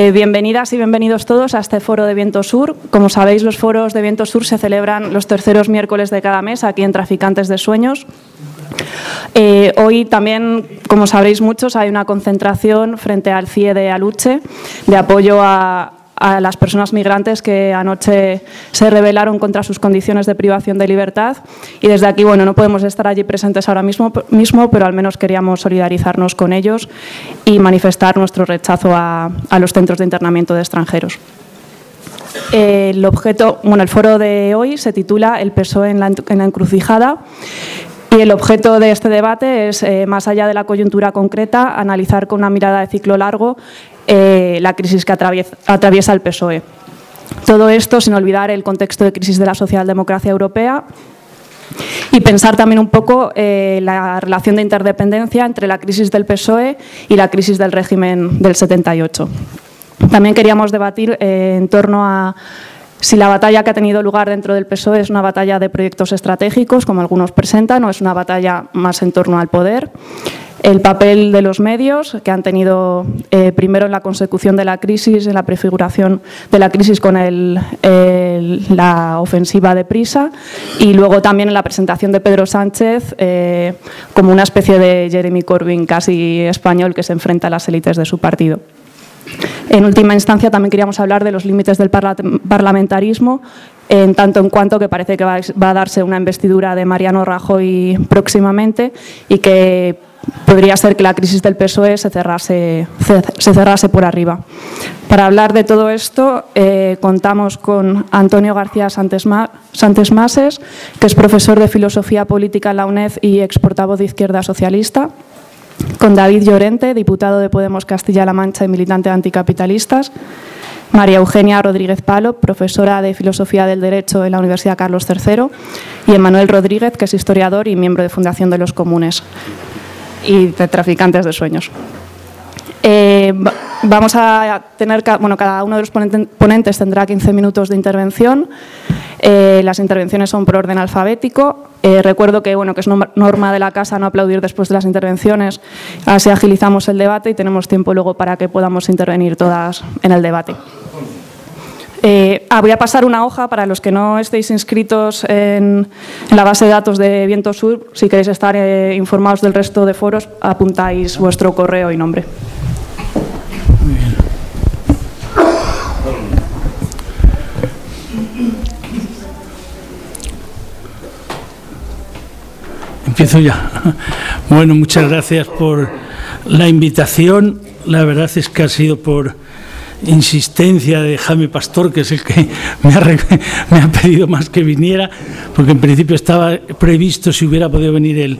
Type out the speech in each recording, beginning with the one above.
Eh, bienvenidas y bienvenidos todos a este foro de Viento Sur. Como sabéis, los foros de Viento Sur se celebran los terceros miércoles de cada mes aquí en Traficantes de Sueños. Eh, hoy también, como sabréis muchos, hay una concentración frente al CIE de Aluche de apoyo a, a las personas migrantes que anoche se rebelaron contra sus condiciones de privación de libertad. Y desde aquí, bueno, no podemos estar allí presentes ahora mismo, mismo pero al menos queríamos solidarizarnos con ellos y manifestar nuestro rechazo a, a los centros de internamiento de extranjeros. El objeto, bueno, el foro de hoy se titula El PSOE en la, en encrucijada y el objeto de este debate es, eh, más allá de la coyuntura concreta, analizar con una mirada de ciclo largo eh, la crisis que atraviesa, el PSOE. Todo esto sin olvidar el contexto de crisis de la socialdemocracia europea y pensar también un poco eh, la relación de interdependencia entre la crisis del PSOE y la crisis del régimen del 78. También queríamos debatir eh, en torno a si la batalla que ha tenido lugar dentro del PSOE es una batalla de proyectos estratégicos, como algunos presentan, o es una batalla más en torno al poder. El papel de los medios, que han tenido eh, primero en la consecución de la crisis, en la prefiguración de la crisis con la ofensiva de prisa, y luego también en la presentación de Pedro Sánchez eh, como una especie de Jeremy Corbyn casi español que se enfrenta a las élites de su partido. En última instancia, también queríamos hablar de los límites del parla parlamentarismo, en tanto en cuanto que parece que va, a darse una investidura de Mariano Rajoy próximamente y que podría ser que la crisis del PSOE se cerrase, se cerrase por arriba. Para hablar de todo esto, eh, contamos con Antonio García Santes, Mases, que es profesor de Filosofía Política en la UNED y ex portavoz de Izquierda Socialista con David Llorente, diputado de Podemos Castilla-La Mancha y militante de anticapitalistas, María Eugenia Rodríguez Palo, profesora de Filosofía del Derecho en la Universidad Carlos III, y Emanuel Rodríguez, que es historiador y miembro de Fundación de los Comunes y de Traficantes de Sueños. Eh, vamos a tener, bueno, cada uno de los ponentes tendrá 15 minutos de intervención. Eh, las intervenciones son por orden alfabético. Eh, recuerdo que, bueno, que es norma de la casa no aplaudir después de las intervenciones, así agilizamos el debate y tenemos tiempo luego para que podamos intervenir todas en el debate. Eh, ah, voy a pasar una hoja para los que no estéis inscritos en, la base de datos de Viento Sur. Si queréis estar eh, informados del resto de foros, apuntáis vuestro correo y nombre. Muy. Empiezo ya. Bueno, muchas gracias por la invitación. La verdad es que ha sido por insistencia de Jaime Pastor, que es el que me ha, me ha, pedido más que viniera, porque en principio estaba previsto si hubiera podido venir el,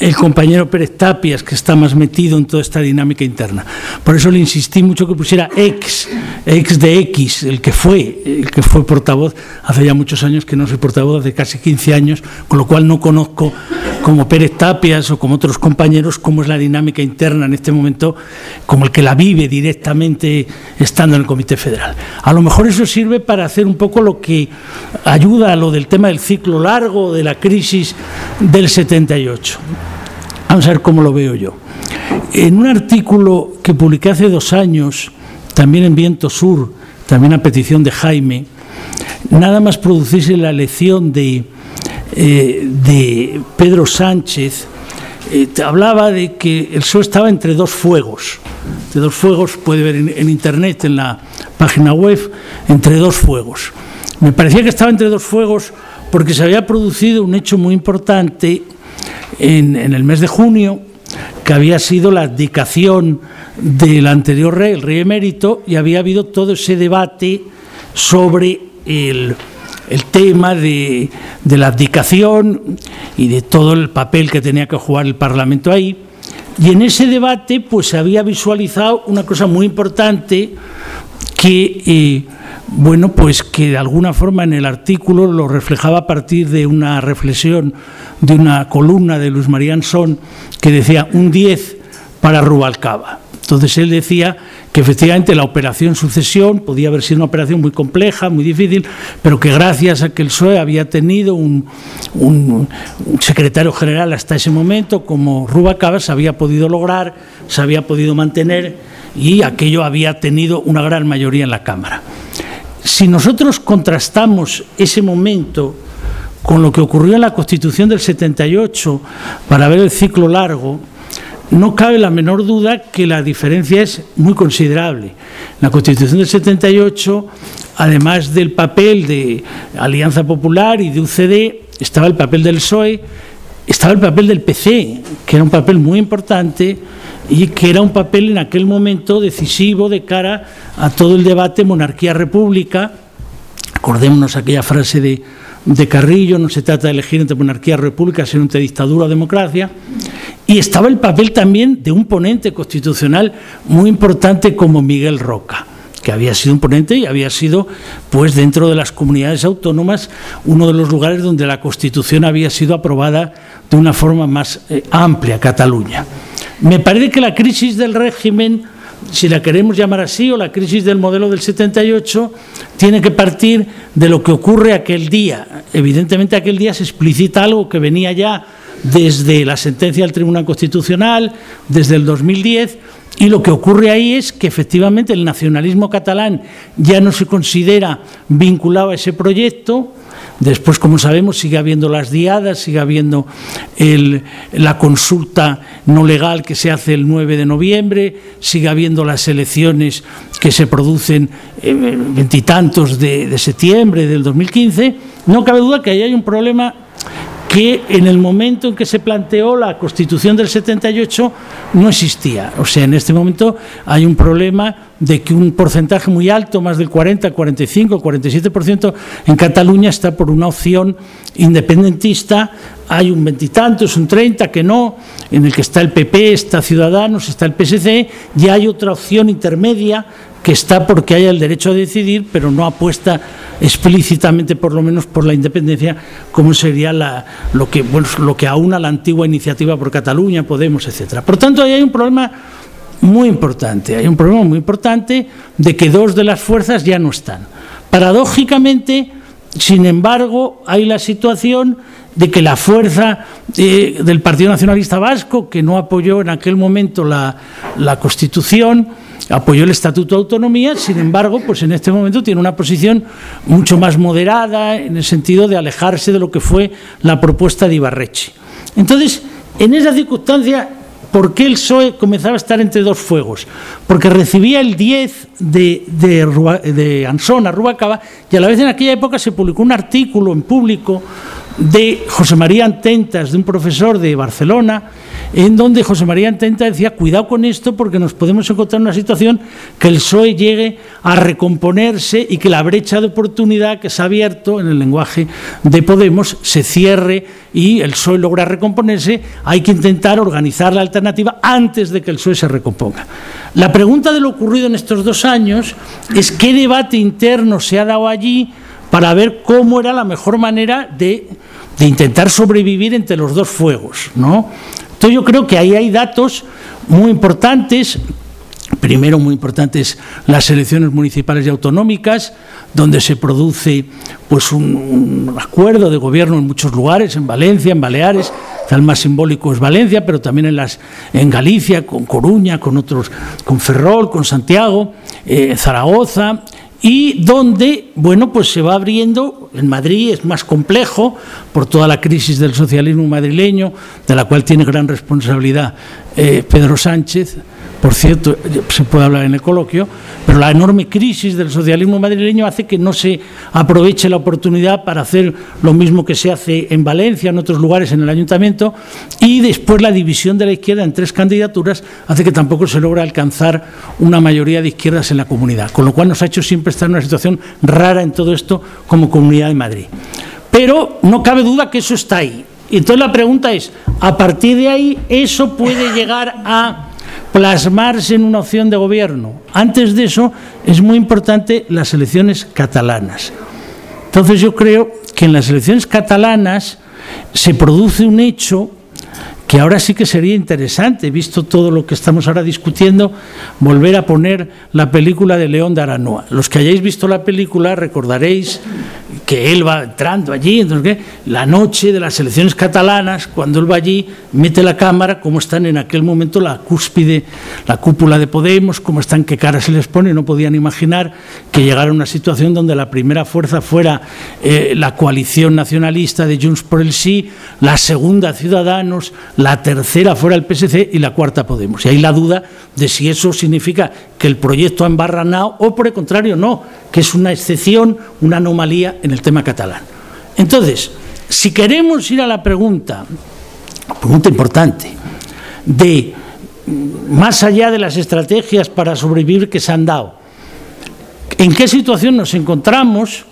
el compañero Pérez Tapias, que está más metido en toda esta dinámica interna. Por eso le insistí mucho que pusiera ex, ex de X, el que fue, el que fue portavoz, hace ya muchos años que no soy portavoz, hace casi 15 años, con lo cual no conozco como Pérez Tapias o como otros compañeros cómo es la dinámica interna en este momento, como el que la vive directamente estando en el Comité Federal. A lo mejor eso sirve para hacer un poco lo que ayuda a lo del tema del ciclo largo, de la crisis del 78. Vamos a ver cómo lo veo yo. En un artículo que publiqué hace dos años, también en Viento Sur, también a petición de Jaime, nada más producirse la elección de, eh, de Pedro Sánchez, eh, hablaba de que el PSOE estaba entre dos fuegos. Entre dos fuegos, puede ver en internet, en la página web, entre dos fuegos. Me parecía que estaba entre dos fuegos porque se había producido un hecho muy importante en, el mes de junio, que había sido la abdicación del anterior rey, el rey emérito, y había habido todo ese debate sobre el, el tema de, de, la abdicación y de todo el papel que tenía que jugar el Parlamento ahí. Y en ese debate pues se había visualizado una cosa muy importante que eh, bueno, pues que de alguna forma en el artículo lo reflejaba a partir de una reflexión de una columna de Luis María Son que decía un 10 para Rubalcaba. Entonces él decía que efectivamente la operación sucesión podía haber sido una operación muy compleja, muy difícil, pero que gracias a que el PSOE había tenido un, un, un secretario general hasta ese momento como Rubalcaba se había podido lograr, se había podido mantener y aquello había tenido una gran mayoría en la Cámara. Si nosotros contrastamos ese momento con lo que ocurrió en la Constitución del 78 para ver el ciclo largo, no cabe la menor duda que la diferencia es muy considerable. La Constitución del 78, además del papel de Alianza Popular y de UCD, estaba el papel del PSOE, estaba el papel del PC, que era un papel muy importante y que era un papel en aquel momento decisivo de cara a todo el debate monarquía-república. Acordémonos aquella frase de, de Carrillo, no se trata de elegir entre monarquía y república, sino entre dictadura o democracia. Y estaba el papel también de un ponente constitucional muy importante como Miguel Roca que había sido un ponente y había sido, pues dentro de las comunidades autónomas, uno de los lugares donde la Constitución había sido aprobada de una forma más eh, amplia, Cataluña. Me parece que la crisis del régimen, si la queremos llamar así, o la crisis del modelo del 78, tiene que partir de lo que ocurre aquel día. Evidentemente aquel día se explicita algo que venía ya desde la sentencia del Tribunal Constitucional, desde el 2010, y lo que ocurre ahí es que efectivamente el nacionalismo catalán ya no se considera vinculado a ese proyecto. Después, como sabemos, sigue habiendo las diadas, sigue habiendo la consulta no legal que se hace el 9 de noviembre, sigue habiendo las elecciones que se producen veintitantos de, de septiembre del 2015. No cabe duda que ahí hay un problema que en el momento en que se planteó la Constitución del 78 no existía. O sea, en este momento hay un problema de que un porcentaje muy alto, más del 40, 45, 47% en Cataluña está por una opción independentista. Hay un veintitantos, un 30 que no, en el que está el PP, está Ciudadanos, está el PSC, y hay otra opción intermedia que está porque haya el derecho a decidir, pero no apuesta explícitamente, por lo menos, por la independencia, como sería lo, que, bueno, lo que aúna la antigua iniciativa por Cataluña, Podemos, etcétera. Por tanto, ahí hay un problema muy importante, hay un problema muy importante de que dos de las fuerzas ya no están. Paradójicamente, sin embargo, hay la situación de que la fuerza eh, del Partido Nacionalista Vasco, que no apoyó en aquel momento la, la Constitución, apoyó el Estatuto de Autonomía, sin embargo, pues en este momento tiene una posición mucho más moderada en el sentido de alejarse de lo que fue la propuesta de Ibarreche. Entonces, en esa circunstancia, ¿por qué el PSOE comenzaba a estar entre dos fuegos? Porque recibía el 10 de, de, de Ansón a Rubacaba y a la vez en aquella época se publicó un artículo en público de José María Antentas, de un profesor de Barcelona, en donde José María Antenta decía, cuidado con esto porque nos podemos encontrar en una situación que el PSOE llegue a recomponerse y que la brecha de oportunidad que se ha abierto en el lenguaje de Podemos se cierre y el PSOE logra recomponerse, hay que intentar organizar la alternativa antes de que el PSOE se recomponga. La pregunta de lo ocurrido en estos dos años es qué debate interno se ha dado allí para ver cómo era la mejor manera de, de intentar sobrevivir entre los dos fuegos, ¿no? Entonces yo creo que ahí hay datos muy importantes. Primero, muy importantes las elecciones municipales y autonómicas, donde se produce pues, un, acuerdo de gobierno en muchos lugares, en Valencia, en Baleares, el más simbólico es Valencia, pero también en, las, en Galicia, con Coruña, con otros, con Ferrol, con Santiago, eh, Zaragoza, y donde, bueno, pues se va abriendo, en Madrid es más complejo por toda la crisis del socialismo madrileño, de la cual tiene gran responsabilidad eh, Pedro Sánchez, por cierto, se puede hablar en el coloquio, pero la enorme crisis del socialismo madrileño hace que no se aproveche la oportunidad para hacer lo mismo que se hace en Valencia, en otros lugares, en el ayuntamiento, y después la división de la izquierda en tres candidaturas hace que tampoco se logre alcanzar una mayoría de izquierdas en la comunidad, con lo cual nos ha hecho siempre estar en una situación rara en todo esto como comunidad de Madrid. Pero no cabe duda que eso está ahí. Entonces la pregunta es, a partir de ahí, ¿eso puede llegar a plasmarse en una opción de gobierno. Antes de eso es muy importante las elecciones catalanas. Entonces yo creo que en las elecciones catalanas se produce un hecho que ahora sí que sería interesante, visto todo lo que estamos ahora discutiendo, volver a poner la película de León de Aranoa. Los que hayáis visto la película recordaréis que él va entrando allí, entonces, la noche de las elecciones catalanas, cuando él va allí, mete la cámara, cómo están en aquel momento la cúspide, la cúpula de Podemos, cómo están, qué cara se les pone, no podían imaginar que llegara una situación donde la primera fuerza fuera eh, la coalición nacionalista de Junts por el Sí, la segunda Ciudadanos, la tercera fuera el PSC y la cuarta Podemos. Y hay la duda de si eso significa que el proyecto ha embarranado o por el contrario no, que es una excepción, una anomalía en el tema catalán. Entonces, si queremos ir a la pregunta, pregunta importante, de más allá de las estrategias para sobrevivir que se han dado, ¿en qué situación nos encontramos?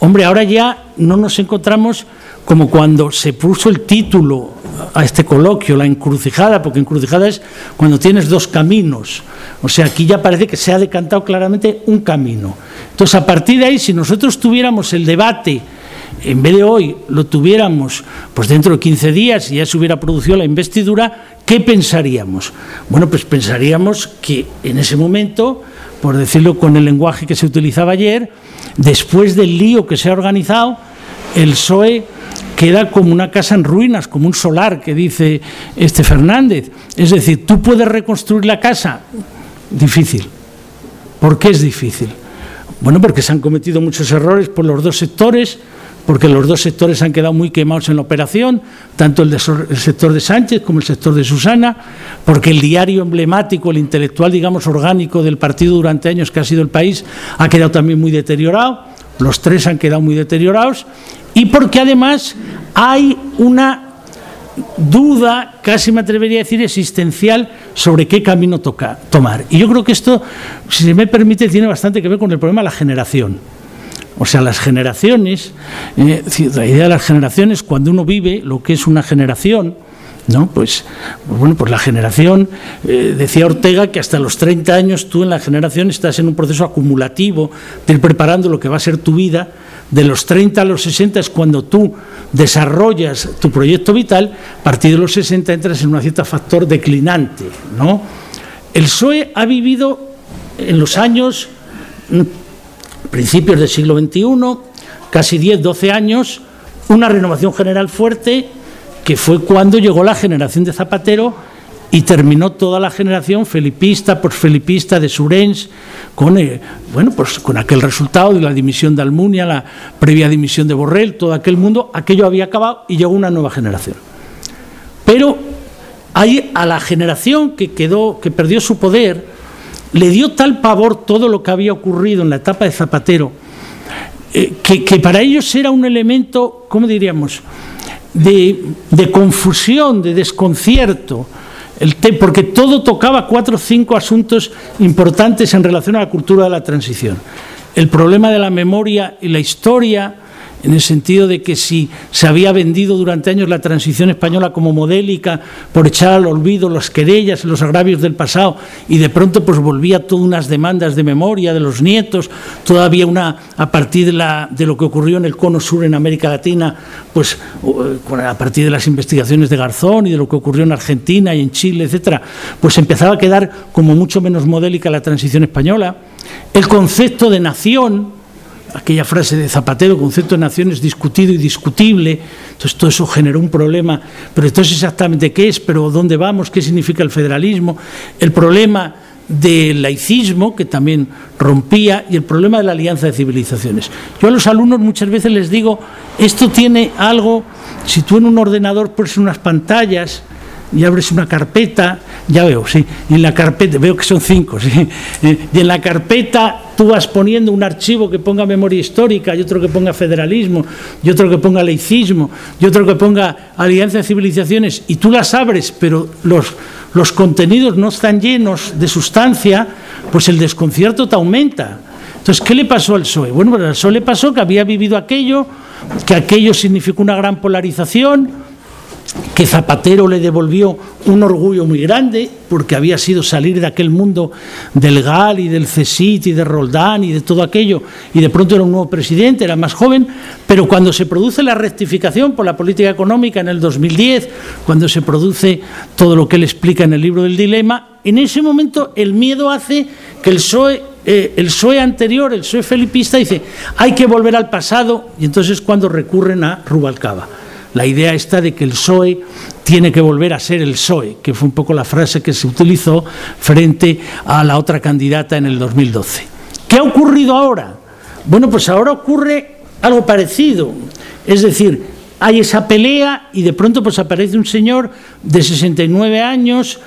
Hombre, ahora ya no nos encontramos como cuando se puso el título a este coloquio, la encrucijada, porque encrucijada es cuando tienes dos caminos. O sea, aquí ya parece que se ha decantado claramente un camino. Entonces, a partir de ahí, si nosotros tuviéramos el debate, en vez de hoy lo tuviéramos pues dentro de 15 días y ya se hubiera producido la investidura, ¿qué pensaríamos? Bueno, pues pensaríamos que en ese momento, por decirlo con el lenguaje que se utilizaba ayer, después del lío que se ha organizado, el PSOE queda como una casa en ruinas, como un solar que dice este Fernández. Es decir, tú puedes reconstruir la casa. Difícil. ¿Por qué es difícil? Bueno, porque se han cometido muchos errores por los dos sectores, porque los dos sectores han quedado muy quemados en la operación, tanto el, el, sector de Sánchez como el sector de Susana, porque el diario emblemático, el intelectual, digamos, orgánico del partido durante años que ha sido el país, ha quedado también muy deteriorado, los tres han quedado muy deteriorados, y porque además hay una duda, casi me atrevería a decir, existencial sobre qué camino toca, tomar. Y yo creo que esto, si se me permite, tiene bastante que ver con el problema de la generación. O sea, las generaciones, eh, la idea de las generaciones, cuando uno vive lo que es una generación, ¿no? Pues, bueno, pues la generación, eh, decía Ortega que hasta los 30 años tú en la generación estás en un proceso acumulativo de ir preparando lo que va a ser tu vida de los 30 a los 60 es cuando tú desarrollas tu proyecto vital, a partir de los 60 entras en un cierto factor declinante. ¿no? El PSOE ha vivido en los años, mm, principios del siglo XXI, casi 10, 12 años, una renovación general fuerte que fue cuando llegó la generación de Zapatero y terminó toda la generación felipista, posfelipista de Surens, con, eh, bueno, pues con aquel resultado de la dimisión de Almunia, la previa dimisión de Borrell, todo aquel mundo, aquello había acabado y llegó una nueva generación. Pero ahí a la generación que quedó, que perdió su poder, le dio tal pavor todo lo que había ocurrido en la etapa de Zapatero, eh, que, que, para ellos era un elemento, ¿cómo diríamos?, de, confusión, de desconcierto, porque todo tocaba cuatro o cinco asuntos importantes en relación a la cultura de la transición. El problema de la memoria y la historia, en el sentido de que si se había vendido durante años la transición española como modélica por echar al olvido las querellas los agravios del pasado y de pronto pues volvía todas unas demandas de memoria de los nietos, todavía una a partir de, la, de lo que ocurrió en el cono sur en América Latina, pues a partir de las investigaciones de Garzón y de lo que ocurrió en Argentina y en Chile, etcétera, pues empezaba a quedar como mucho menos modélica la transición española. El concepto de nación, aquella frase de Zapatero, concepto de nación es discutido y discutible, entonces todo eso generó un problema, pero entonces exactamente qué es, pero dónde vamos, qué significa el federalismo, el problema del laicismo, que también rompía, y el problema de la alianza de civilizaciones. Yo a los alumnos muchas veces les digo, esto tiene algo, si tú en un ordenador pones unas pantallas, y abres una carpeta, ya veo, sí, y en la carpeta, veo que son cinco, sí, y en la carpeta tú vas poniendo un archivo que ponga memoria histórica, y otro que ponga federalismo, y otro que ponga laicismo, y otro que ponga alianza de civilizaciones, y tú las abres, pero los, los contenidos no están llenos de sustancia, pues el desconcierto te aumenta. Entonces, ¿qué le pasó al PSOE? Bueno, pues al PSOE le pasó que había vivido aquello, que aquello significó una gran polarización, que Zapatero le devolvió un orgullo muy grande, porque había sido salir de aquel mundo del GAL y del CESIT y de Roldán y de todo aquello, y de pronto era un nuevo presidente, era más joven, pero cuando se produce la rectificación por la política económica en el 2010, cuando se produce todo lo que él explica en el libro del dilema, en ese momento el miedo hace que el PSOE eh, el PSOE anterior, el PSOE felipista, dice, hay que volver al pasado, y entonces es cuando recurren a Rubalcaba. La idea está de que el PSOE tiene que volver a ser el PSOE, que fue un poco la frase que se utilizó frente a la otra candidata en el 2012. ¿Qué ha ocurrido ahora? Bueno, pues ahora ocurre algo parecido. Es decir, hay esa pelea y de pronto pues aparece un señor de 69 años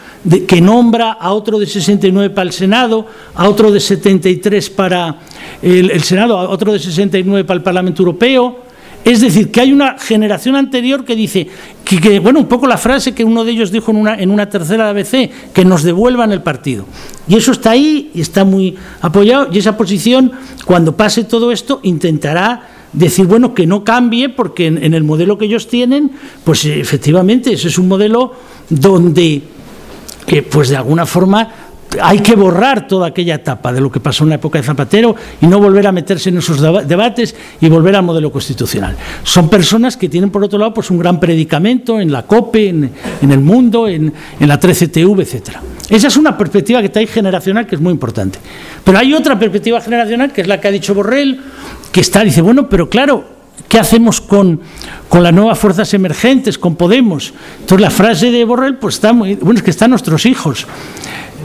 que nombra a otro de 69 para el Senado, a otro de 73 para el, Senado, a otro de 69 para el Parlamento Europeo. Es decir, que hay una generación anterior que dice, que, bueno, un poco la frase que uno de ellos dijo en una, en una tercera ABC, que nos devuelvan el partido. Y eso está ahí y está muy apoyado. Y esa posición, cuando pase todo esto, intentará decir, bueno, que no cambie, porque en, el modelo que ellos tienen, pues efectivamente, ese es un modelo donde, pues de alguna forma, hay que borrar toda aquella etapa de lo que pasó en la época de Zapatero y no volver a meterse en esos debates y volver al modelo constitucional. Son personas que tienen, por otro lado, pues un gran predicamento en la COPE, en, el mundo, en, la 13TV, etcétera. Esa es una perspectiva que está ahí generacional que es muy importante. Pero hay otra perspectiva generacional que es la que ha dicho Borrell, que está, dice, bueno, pero claro, ¿qué hacemos con, con las nuevas fuerzas emergentes, con Podemos? Entonces la frase de Borrell, pues está muy, bueno, es que están nuestros hijos.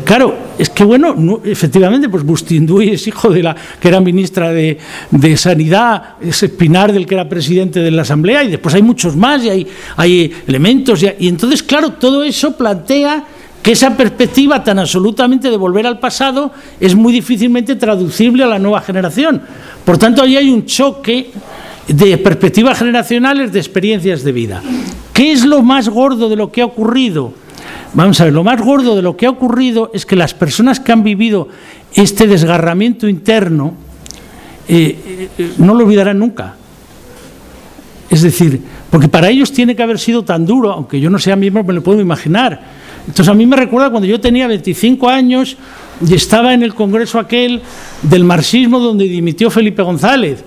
Claro, es que bueno, efectivamente, pues Bustinduy es hijo de la que era ministra de, de, Sanidad, es Espinar del que era presidente de la Asamblea, y después hay muchos más, y hay, hay elementos, y, y entonces, claro, todo eso plantea que esa perspectiva tan absolutamente de volver al pasado es muy difícilmente traducible a la nueva generación. Por tanto, ahí hay un choque de perspectivas generacionales de experiencias de vida. ¿Qué es lo más gordo de lo que ha ocurrido? Vamos a ver, lo más gordo de lo que ha ocurrido es que las personas que han vivido este desgarramiento interno eh, eh, no lo olvidarán nunca. Es decir, porque para ellos tiene que haber sido tan duro, aunque yo no sea miembro, me lo puedo imaginar entonces a mí me recuerda cuando yo tenía 25 años y estaba en el congreso aquel del marxismo donde dimitió Felipe González.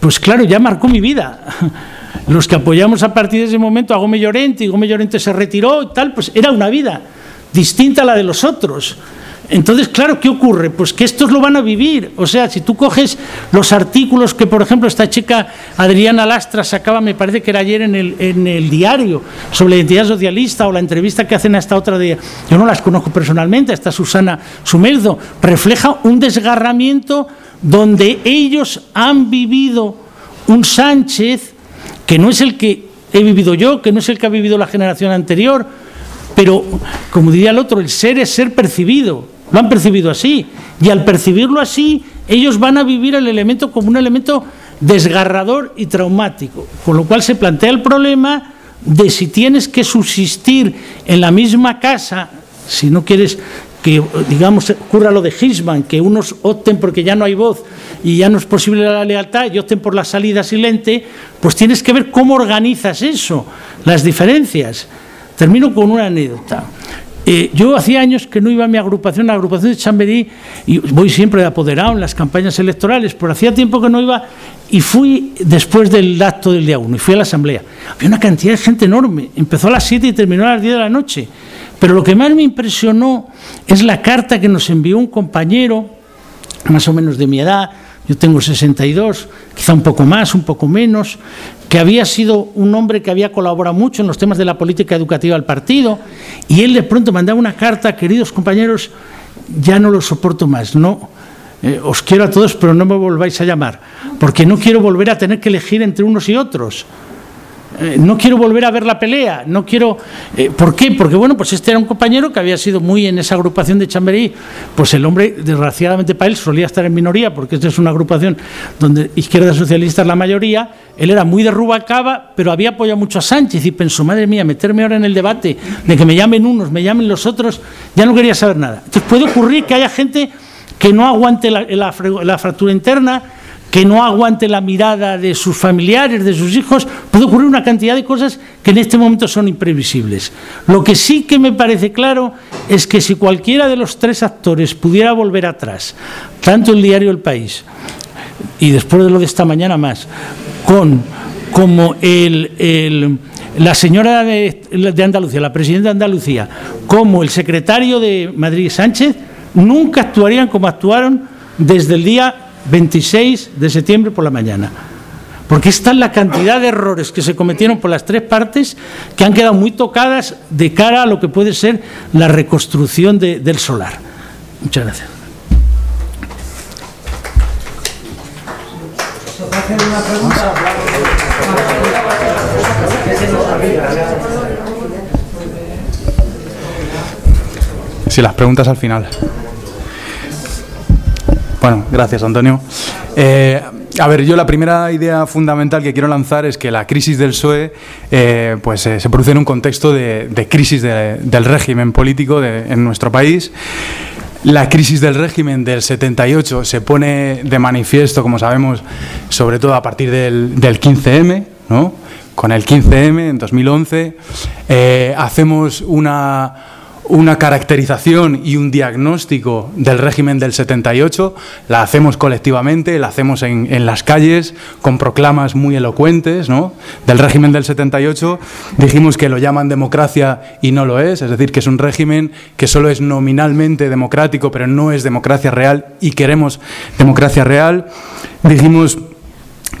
Pues claro, ya marcó mi vida. Los que apoyamos a partir de ese momento a Gómez Llorente y Gómez Llorente se retiró y tal, pues era una vida distinta a la de los otros. Entonces, claro, ¿qué ocurre? Pues que estos lo van a vivir. O sea, si tú coges los artículos que, por ejemplo, esta chica Adriana Lastra sacaba, me parece que era ayer en el, en el diario, sobre la identidad socialista o la entrevista que hacen a esta otra de... Yo no las conozco personalmente, esta Susana Sumerdo, refleja un desgarramiento donde ellos han vivido un Sánchez que no es el que he vivido yo, que no es el que ha vivido la generación anterior, pero, como diría el otro, el ser es ser percibido. Lo han percibido así. Y al percibirlo así, ellos van a vivir el elemento como un elemento desgarrador y traumático. Con lo cual se plantea el problema de si tienes que subsistir en la misma casa, si no quieres que, digamos, ocurra lo de Hisman, que unos opten porque ya no hay voz y ya no es posible la lealtad y opten por la salida silente, pues tienes que ver cómo organizas eso, las diferencias. Termino con una anécdota. Eh, yo hacía años que no iba a mi agrupación, la agrupación de Chamberí, y voy siempre de apoderado en las campañas electorales, pero hacía tiempo que no iba y fui después del acto del día 1 y fui a la asamblea. Había una cantidad de gente enorme, empezó a las 7 y terminó a las 10 de la noche. Pero lo que más me impresionó es la carta que nos envió un compañero, más o menos de mi edad, yo tengo 62, quizá un poco más, un poco menos, que había sido un hombre que había colaborado mucho en los temas de la política educativa del partido, y él de pronto mandaba una carta, queridos compañeros, ya no lo soporto más, no, eh, os quiero a todos, pero no me volváis a llamar, porque no quiero volver a tener que elegir entre unos y otros. Eh, no quiero volver a ver la pelea, no quiero... Eh, ¿Por qué? Porque, bueno, pues este era un compañero que había sido muy en esa agrupación de Chamberí, pues el hombre, desgraciadamente para él, solía estar en minoría, porque esta es una agrupación donde izquierda socialista es la mayoría, él era muy de Rubalcaba, pero había apoyado mucho a Sánchez y pensó, madre mía, meterme ahora en el debate de que me llamen unos, me llamen los otros, ya no quería saber nada. Entonces puede ocurrir que haya gente que no aguante la, fractura interna, que no aguante la mirada de sus familiares, de sus hijos, puede ocurrir una cantidad de cosas que en este momento son imprevisibles. Lo que sí que me parece claro es que si cualquiera de los tres actores pudiera volver atrás, tanto el diario El País, y después de lo de esta mañana más, con como la señora de Andalucía, la presidenta de Andalucía, como el secretario de Madrid Sánchez, nunca actuarían como actuaron desde el día 26 de septiembre por la mañana. Porque esta es la cantidad de errores que se cometieron por las tres partes que han quedado muy tocadas de cara a lo que puede ser la reconstrucción del solar. Muchas gracias. Sí, las preguntas al final. Bueno, gracias Antonio. Eh, a ver, yo la primera idea fundamental que quiero lanzar es que la crisis del PSOE eh, pues, eh, se produce en un contexto de, crisis del régimen político en nuestro país. La crisis del régimen del 78 se pone de manifiesto, como sabemos, sobre todo a partir del, del 15M, ¿no? Con el 15M en 2011 hacemos una una caracterización y un diagnóstico del régimen del 78, la hacemos colectivamente, la hacemos en, las calles, con proclamas muy elocuentes ¿no? del régimen del 78. Dijimos que lo llaman democracia y no lo es, es decir, que es un régimen que solo es nominalmente democrático, pero no es democracia real y queremos democracia real. Dijimos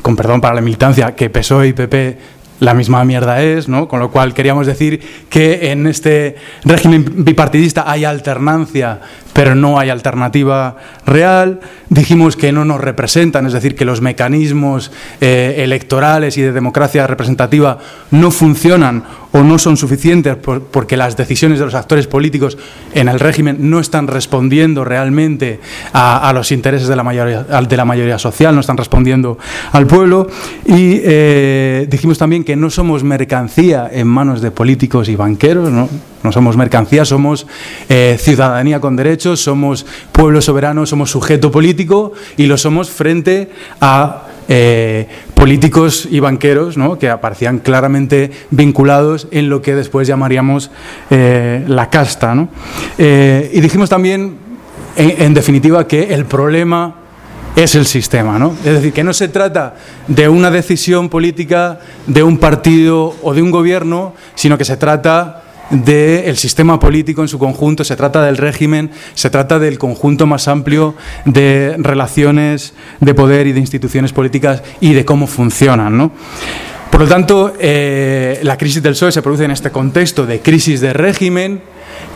con perdón para la militancia, que PSOE y PP la misma mierda es, ¿no? Con lo cual queríamos decir que en este régimen bipartidista hay alternancia, pero no hay alternativa real. Dijimos que no nos representan, es decir, que los mecanismos eh, electorales y de democracia representativa no funcionan o no son suficientes porque las decisiones de los actores políticos en el régimen no están respondiendo realmente a, los intereses de la, mayoría, social, no están respondiendo al pueblo. Y eh, dijimos también que no somos mercancía en manos de políticos y banqueros, no, no somos mercancía, somos eh, ciudadanía con derechos, somos pueblo soberano, somos sujeto político y lo somos frente a eh, políticos y banqueros que aparecían claramente vinculados en lo que después llamaríamos eh, la casta. Eh, y dijimos también, en, definitiva, que el problema es el sistema. ¿no? Es decir, que no se trata de una decisión política de un partido o de un gobierno, sino que se trata del sistema político en su conjunto, se trata del régimen, se trata del conjunto más amplio de relaciones de poder y de instituciones políticas y de cómo funcionan. ¿no? Por lo tanto, eh, la crisis del PSOE se produce en este contexto de crisis de régimen,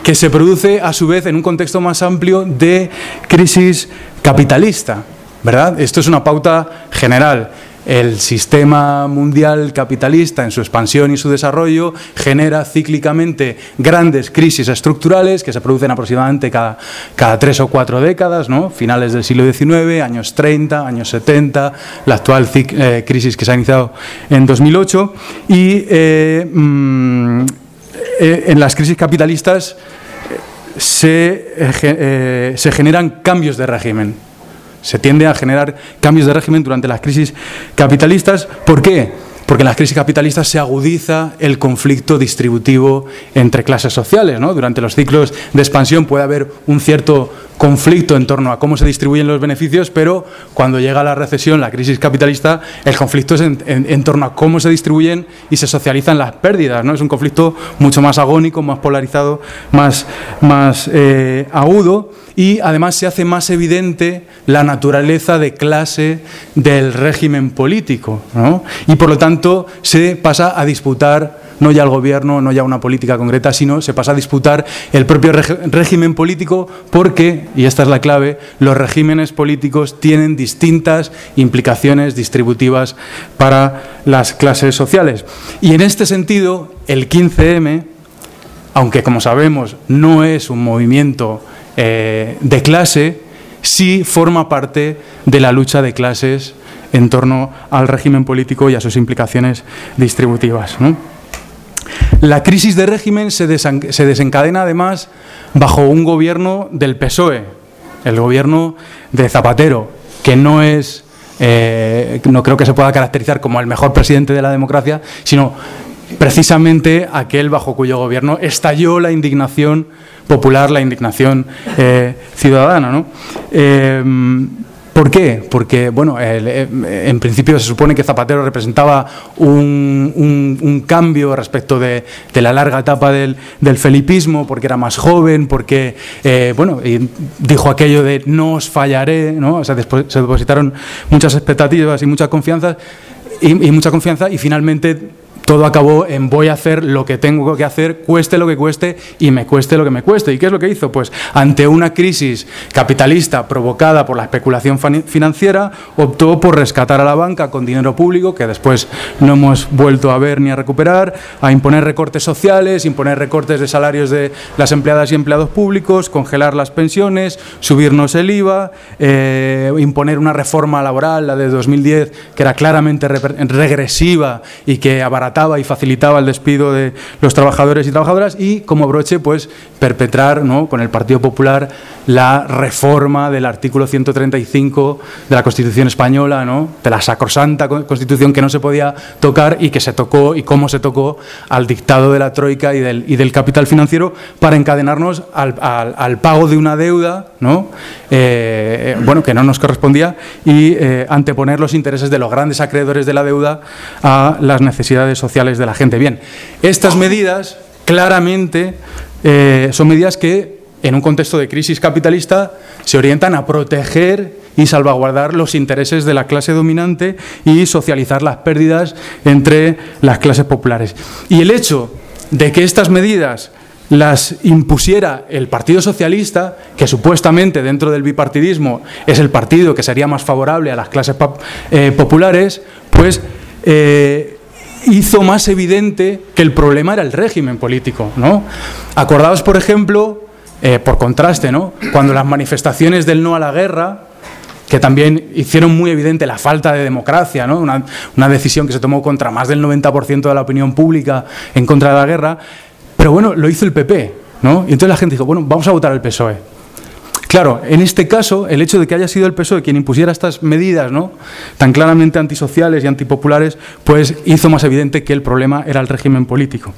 que se produce a su vez en un contexto más amplio de crisis capitalista. ¿verdad? Esto es una pauta general el sistema mundial capitalista en su expansión y su desarrollo genera cíclicamente grandes crisis estructurales que se producen aproximadamente cada, tres o cuatro décadas, ¿no? finales del siglo XIX, años 30, años 70, la actual eh, crisis que se ha iniciado en 2008 y eh, mm, eh, en las crisis capitalistas se, se generan cambios de régimen se tiende a generar cambios de régimen durante las crisis capitalistas. ¿Por qué? Porque en las crisis capitalistas se agudiza el conflicto distributivo entre clases sociales. Durante los ciclos de expansión puede haber un cierto conflicto en torno a cómo se distribuyen los beneficios, pero cuando llega la recesión, la crisis capitalista, el conflicto es en, torno a cómo se distribuyen y se socializan las pérdidas. ¿no? Es un conflicto mucho más agónico, más polarizado, más, más eh, agudo y además se hace más evidente la naturaleza de clase del régimen político. Y por lo tanto se pasa a disputar no ya el gobierno, no ya una política concreta, sino se pasa a disputar el propio régimen político porque, y esta es la clave, los regímenes políticos tienen distintas implicaciones distributivas para las clases sociales. Y en este sentido, el 15M, aunque como sabemos no es un movimiento eh, de clase, sí forma parte de la lucha de clases en torno al régimen político y a sus implicaciones distributivas. La crisis de régimen se, desencadena además bajo un gobierno del PSOE, el gobierno de Zapatero, que no es, eh, no creo que se pueda caracterizar como el mejor presidente de la democracia, sino precisamente aquel bajo cuyo gobierno estalló la indignación popular, la indignación eh, ciudadana. ¿no? Eh, ¿Por qué? Porque, bueno, en principio se supone que Zapatero representaba un, cambio respecto de, la larga etapa del, felipismo, porque era más joven, porque, bueno, y dijo aquello de no os fallaré, ¿no? O sea, después se depositaron muchas expectativas y mucha confianza y, y mucha confianza y finalmente todo acabó en voy a hacer lo que tengo que hacer, cueste lo que cueste y me cueste lo que me cueste. ¿Y qué es lo que hizo? Pues ante una crisis capitalista provocada por la especulación financiera, optó por rescatar a la banca con dinero público, que después no hemos vuelto a ver ni a recuperar, a imponer recortes sociales, imponer recortes de salarios de las empleadas y empleados públicos, congelar las pensiones, subirnos el IVA, eh, imponer una reforma laboral, la de 2010, que era claramente regresiva y que abarataba y facilitaba el despido de los trabajadores y trabajadoras y como broche pues perpetrar ¿no? con el Partido Popular la reforma del artículo 135 de la Constitución española, ¿no? de la sacrosanta Constitución que no se podía tocar y que se tocó y cómo se tocó al dictado de la Troika y del, y del capital financiero para encadenarnos al, al, pago de una deuda ¿no? Eh, bueno, que no nos correspondía y eh, anteponer los intereses de los grandes acreedores de la deuda a las necesidades sociales de la gente. Bien, estas medidas claramente eh, son medidas que en un contexto de crisis capitalista, se orientan a proteger y salvaguardar los intereses de la clase dominante y socializar las pérdidas entre las clases populares. Y el hecho de que estas medidas las impusiera el Partido Socialista, que supuestamente dentro del bipartidismo es el partido que sería más favorable a las clases eh, populares, pues eh, hizo más evidente que el problema era el régimen político. ¿no? Acordaos, por ejemplo, eh, por contraste, ¿no? Cuando las manifestaciones del no a la guerra, que también hicieron muy evidente la falta de democracia, ¿no? una, una decisión que se tomó contra más del 90% de la opinión pública en contra de la guerra, pero bueno, lo hizo el PP, ¿no? Y entonces la gente dijo, bueno, vamos a votar al PSOE. Claro, en este caso, el hecho de que haya sido el PSOE quien impusiera estas medidas ¿no? tan claramente antisociales y antipopulares, pues hizo más evidente que el problema era el régimen político.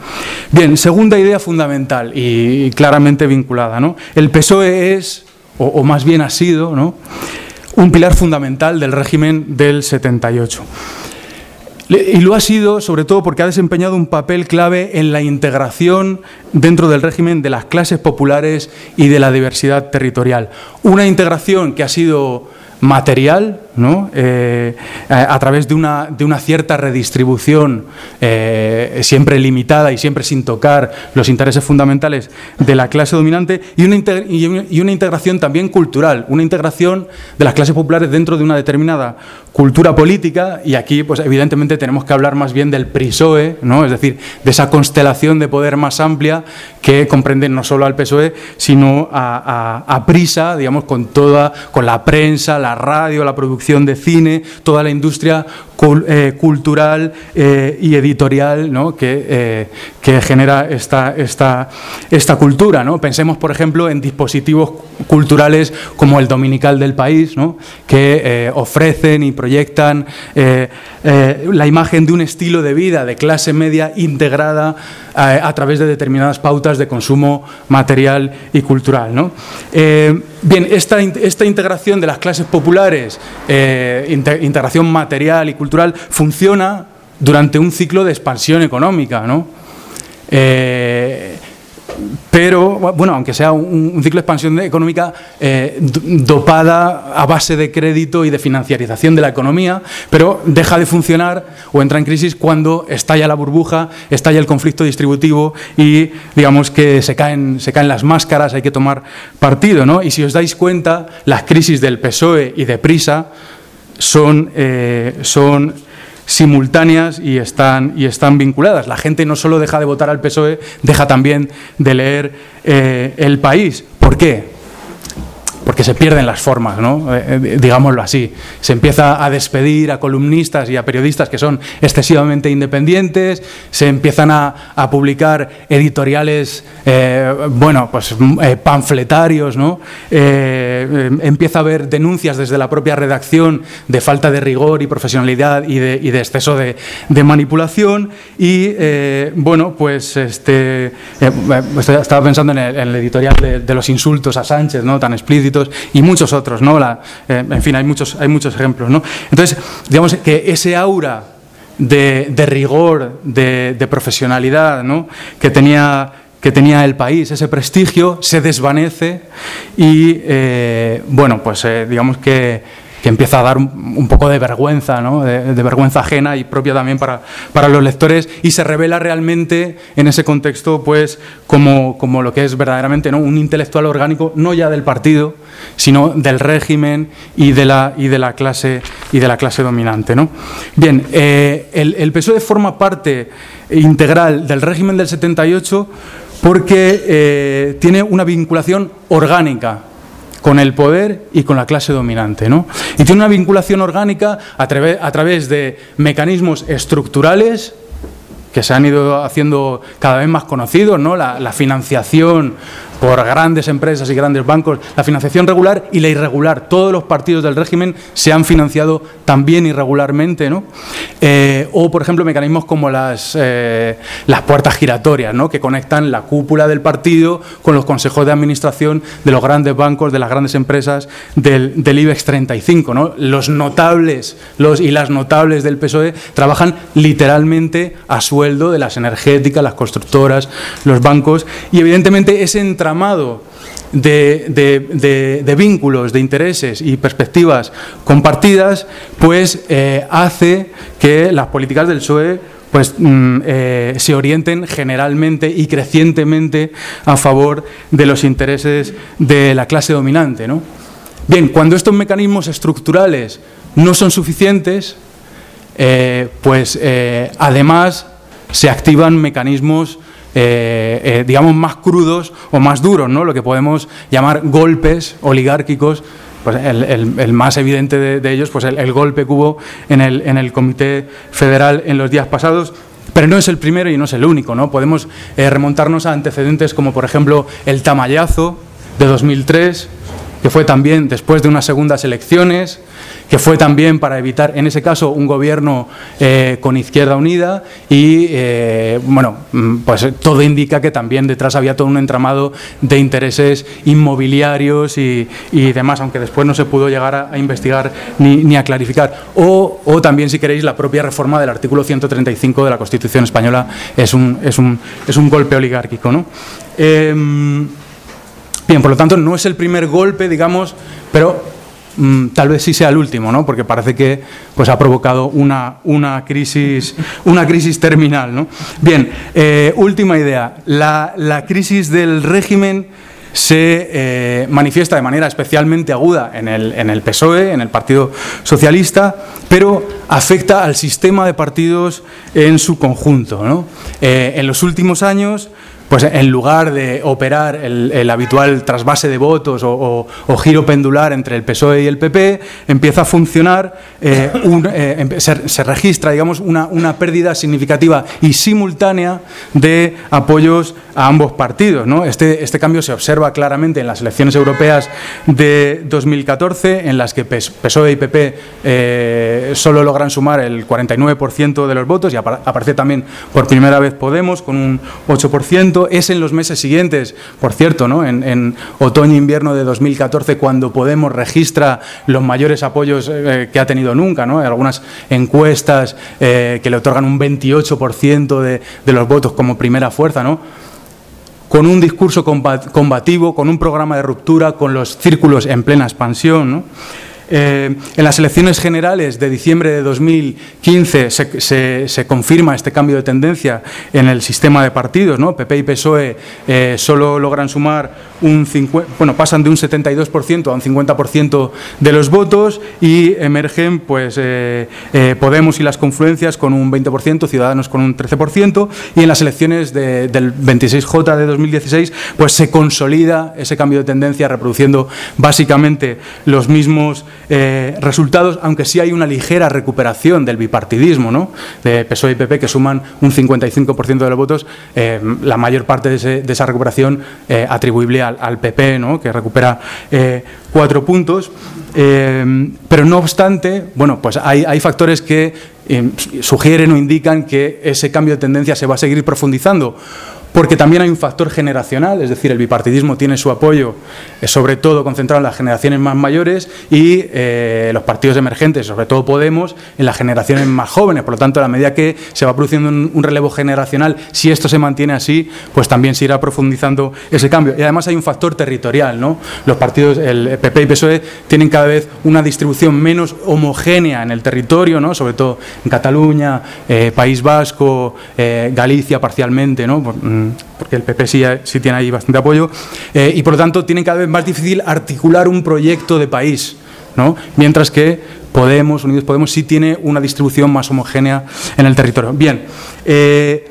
Bien, segunda idea fundamental y claramente vinculada. ¿no? El PSOE es, o, o más bien ha sido, ¿no? un pilar fundamental del régimen del 78. Y lo ha sido sobre todo porque ha desempeñado un papel clave en la integración dentro del régimen de las clases populares y de la diversidad territorial. Una integración que ha sido material, ¿no? Eh, a, través de una, de una cierta redistribución eh, siempre limitada y siempre sin tocar los intereses fundamentales de la clase dominante y una, y una integración también cultural, una integración de las clases populares dentro de una determinada cultura política y aquí pues evidentemente tenemos que hablar más bien del PRISOE, ¿no? es decir, de esa constelación de poder más amplia que comprende no solo al PSOE, sino a, a, a Prisa, digamos, con toda, con la prensa, la radio, la producción de cine, toda la industria eh, cultural eh, y editorial ¿no? que, eh, que, genera esta, esta, esta cultura. ¿no? Pensemos, por ejemplo, en dispositivos culturales como el Dominical del País, ¿no? que ofrecen y proyectan la imagen de un estilo de vida de clase media integrada a través de determinadas pautas de consumo material y cultural. ¿no? bien, esta, esta integración de las clases populares, integración material y cultural, funciona durante un ciclo de expansión económica, ¿no? Eh, pero, bueno, aunque sea un, ciclo de expansión económica eh, dopada a base de crédito y de financiarización de la economía, pero deja de funcionar o entra en crisis cuando estalla la burbuja, estalla el conflicto distributivo y, digamos, que se caen, se caen las máscaras, hay que tomar partido, ¿no? Y si os dais cuenta, las crisis del PSOE y de Prisa son, eh, son simultáneas y están, y están vinculadas. La gente no solo deja de votar al PSOE, deja también de leer eh, El País. ¿Por qué? Porque se pierden las formas, ¿no? Eh, eh, digámoslo así. Se empieza a despedir a columnistas y a periodistas que son excesivamente independientes, se empiezan a, publicar editoriales, eh, bueno, pues panfletarios, ¿no? empieza a haber denuncias desde la propia redacción de falta de rigor y profesionalidad y de, exceso de, manipulación y, bueno, pues este, estaba pensando en el, editorial de, de, los insultos a Sánchez, ¿no? Tan explícito y muchos otros, ¿no? Eh, en fin, hay muchos, hay muchos ejemplos, ¿no? Entonces, digamos que ese aura de, rigor, de, profesionalidad, ¿no? Que tenía que tenía el país, ese prestigio, se desvanece y, eh, bueno, pues digamos que que empieza a dar un, poco de vergüenza, ¿no? de, vergüenza ajena y propia también para, para, los lectores, y se revela realmente en ese contexto pues, como, como lo que es verdaderamente ¿no? un intelectual orgánico, no ya del partido, sino del régimen y de la, y de la, clase, y de la clase dominante. ¿no? Bien, eh, el, el PSOE forma parte integral del régimen del 78 porque eh, tiene una vinculación orgánica con el poder y con la clase dominante. ¿no? Y tiene una vinculación orgánica a, través de mecanismos estructurales que se han ido haciendo cada vez más conocidos, ¿no? la financiación por grandes empresas y grandes bancos, la financiación regular y la irregular. Todos los partidos del régimen se han financiado también irregularmente, ¿no? Eh, o, por ejemplo, mecanismos como las, eh, las puertas giratorias, ¿no? que conectan la cúpula del partido con los consejos de administración de los grandes bancos, de las grandes empresas del, del IBEX 35. ¿no? Los notables los, y las notables del PSOE trabajan literalmente a sueldo de las energéticas, las constructoras, los bancos, y evidentemente ese entra de, vínculos, de intereses y perspectivas compartidas, pues eh, hace que las políticas del PSOE pues, mm, eh, se orienten generalmente y crecientemente a favor de los intereses de la clase dominante. Bien, cuando estos mecanismos estructurales no son suficientes, eh, pues además se activan mecanismos eh, eh, digamos, más crudos o más duros, ¿no? lo que podemos llamar golpes oligárquicos. Pues el, más evidente de, ellos, pues el, golpe que hubo en el, en el Comité Federal en los días pasados, pero no es el primero y no es el único. ¿no? Podemos eh, remontarnos a antecedentes como, por ejemplo, el Tamayazo de 2003, que fue también después de unas segundas elecciones, que fue también para evitar, en ese caso, un gobierno eh, con Izquierda Unida y, eh, bueno, mm, pues todo indica que también detrás había todo un entramado de intereses inmobiliarios y, demás, aunque después no se pudo llegar a, investigar ni, a clarificar. O, también, si queréis, la propia reforma del artículo 135 de la Constitución española es un, es un, es un golpe oligárquico, ¿no? Em, bien, por lo tanto, no es el primer golpe, digamos, pero Mm, tal vez sí sea el último, ¿no? porque parece que pues, ha provocado una, una, crisis, una crisis terminal. ¿no? Bien, eh, última idea. La, la, crisis del régimen se eh, manifiesta de manera especialmente aguda en el, en el, PSOE, en el Partido Socialista, pero afecta al sistema de partidos en su conjunto. ¿no? Eh, en los últimos años pues en lugar de operar el, habitual trasvase de votos o, giro pendular entre el PSOE y el PP, empieza a funcionar, eh, eh, se, registra, digamos, una, una, pérdida significativa y simultánea de apoyos a ambos partidos. ¿no? Este, este cambio se observa claramente en las elecciones europeas de 2014, en las que PSOE y PP eh, solo logran sumar el 49% de los votos y aparece también por primera vez Podemos con un 8% es en los meses siguientes, por cierto, ¿no? en, otoño-invierno de 2014, cuando Podemos registra los mayores apoyos eh, que ha tenido nunca. ¿no? Hay algunas encuestas eh, que le otorgan un 28% de, de los votos como primera fuerza. ¿no? con un discurso combativo, con un programa de ruptura, con los círculos en plena expansión. ¿no? Eh, en las elecciones generales de diciembre de 2015 se, confirma este cambio de tendencia en el sistema de partidos. ¿no? PP y PSOE eh, solo logran sumar un 50, bueno, pasan de un 72% a un 50% de los votos y emergen pues, eh, Podemos y las confluencias con un 20%, Ciudadanos con un 13% y en las elecciones del 26J de 2016 pues se consolida ese cambio de tendencia reproduciendo básicamente los mismos eh, resultados, aunque sí hay una ligera recuperación del bipartidismo, ¿no? de PSOE y PP, que suman un 55% de los votos, eh, la mayor parte de, esa recuperación eh, atribuible al, PP, ¿no? que recupera cuatro puntos. pero no obstante, bueno, pues hay, hay factores que sugieren o indican que ese cambio de tendencia se va a seguir profundizando. Porque también hay un factor generacional, es decir, el bipartidismo tiene su apoyo eh, sobre todo concentrado en las generaciones más mayores y eh, los partidos emergentes, sobre todo Podemos, en las generaciones más jóvenes. Por lo tanto, a la medida que se va produciendo un, relevo generacional, si esto se mantiene así, pues también se irá profundizando ese cambio. Y además hay un factor territorial, ¿no? Los partidos, el PP y PSOE, tienen cada vez una distribución menos homogénea en el territorio, ¿no? Sobre todo en Cataluña, eh, País Vasco, Galicia parcialmente, ¿no? Porque el PP sí, tiene ahí bastante apoyo, eh, y por lo tanto tiene cada vez más difícil articular un proyecto de país, ¿no? mientras que Podemos, Unidos Podemos, sí tiene una distribución más homogénea en el territorio. Bien, eh,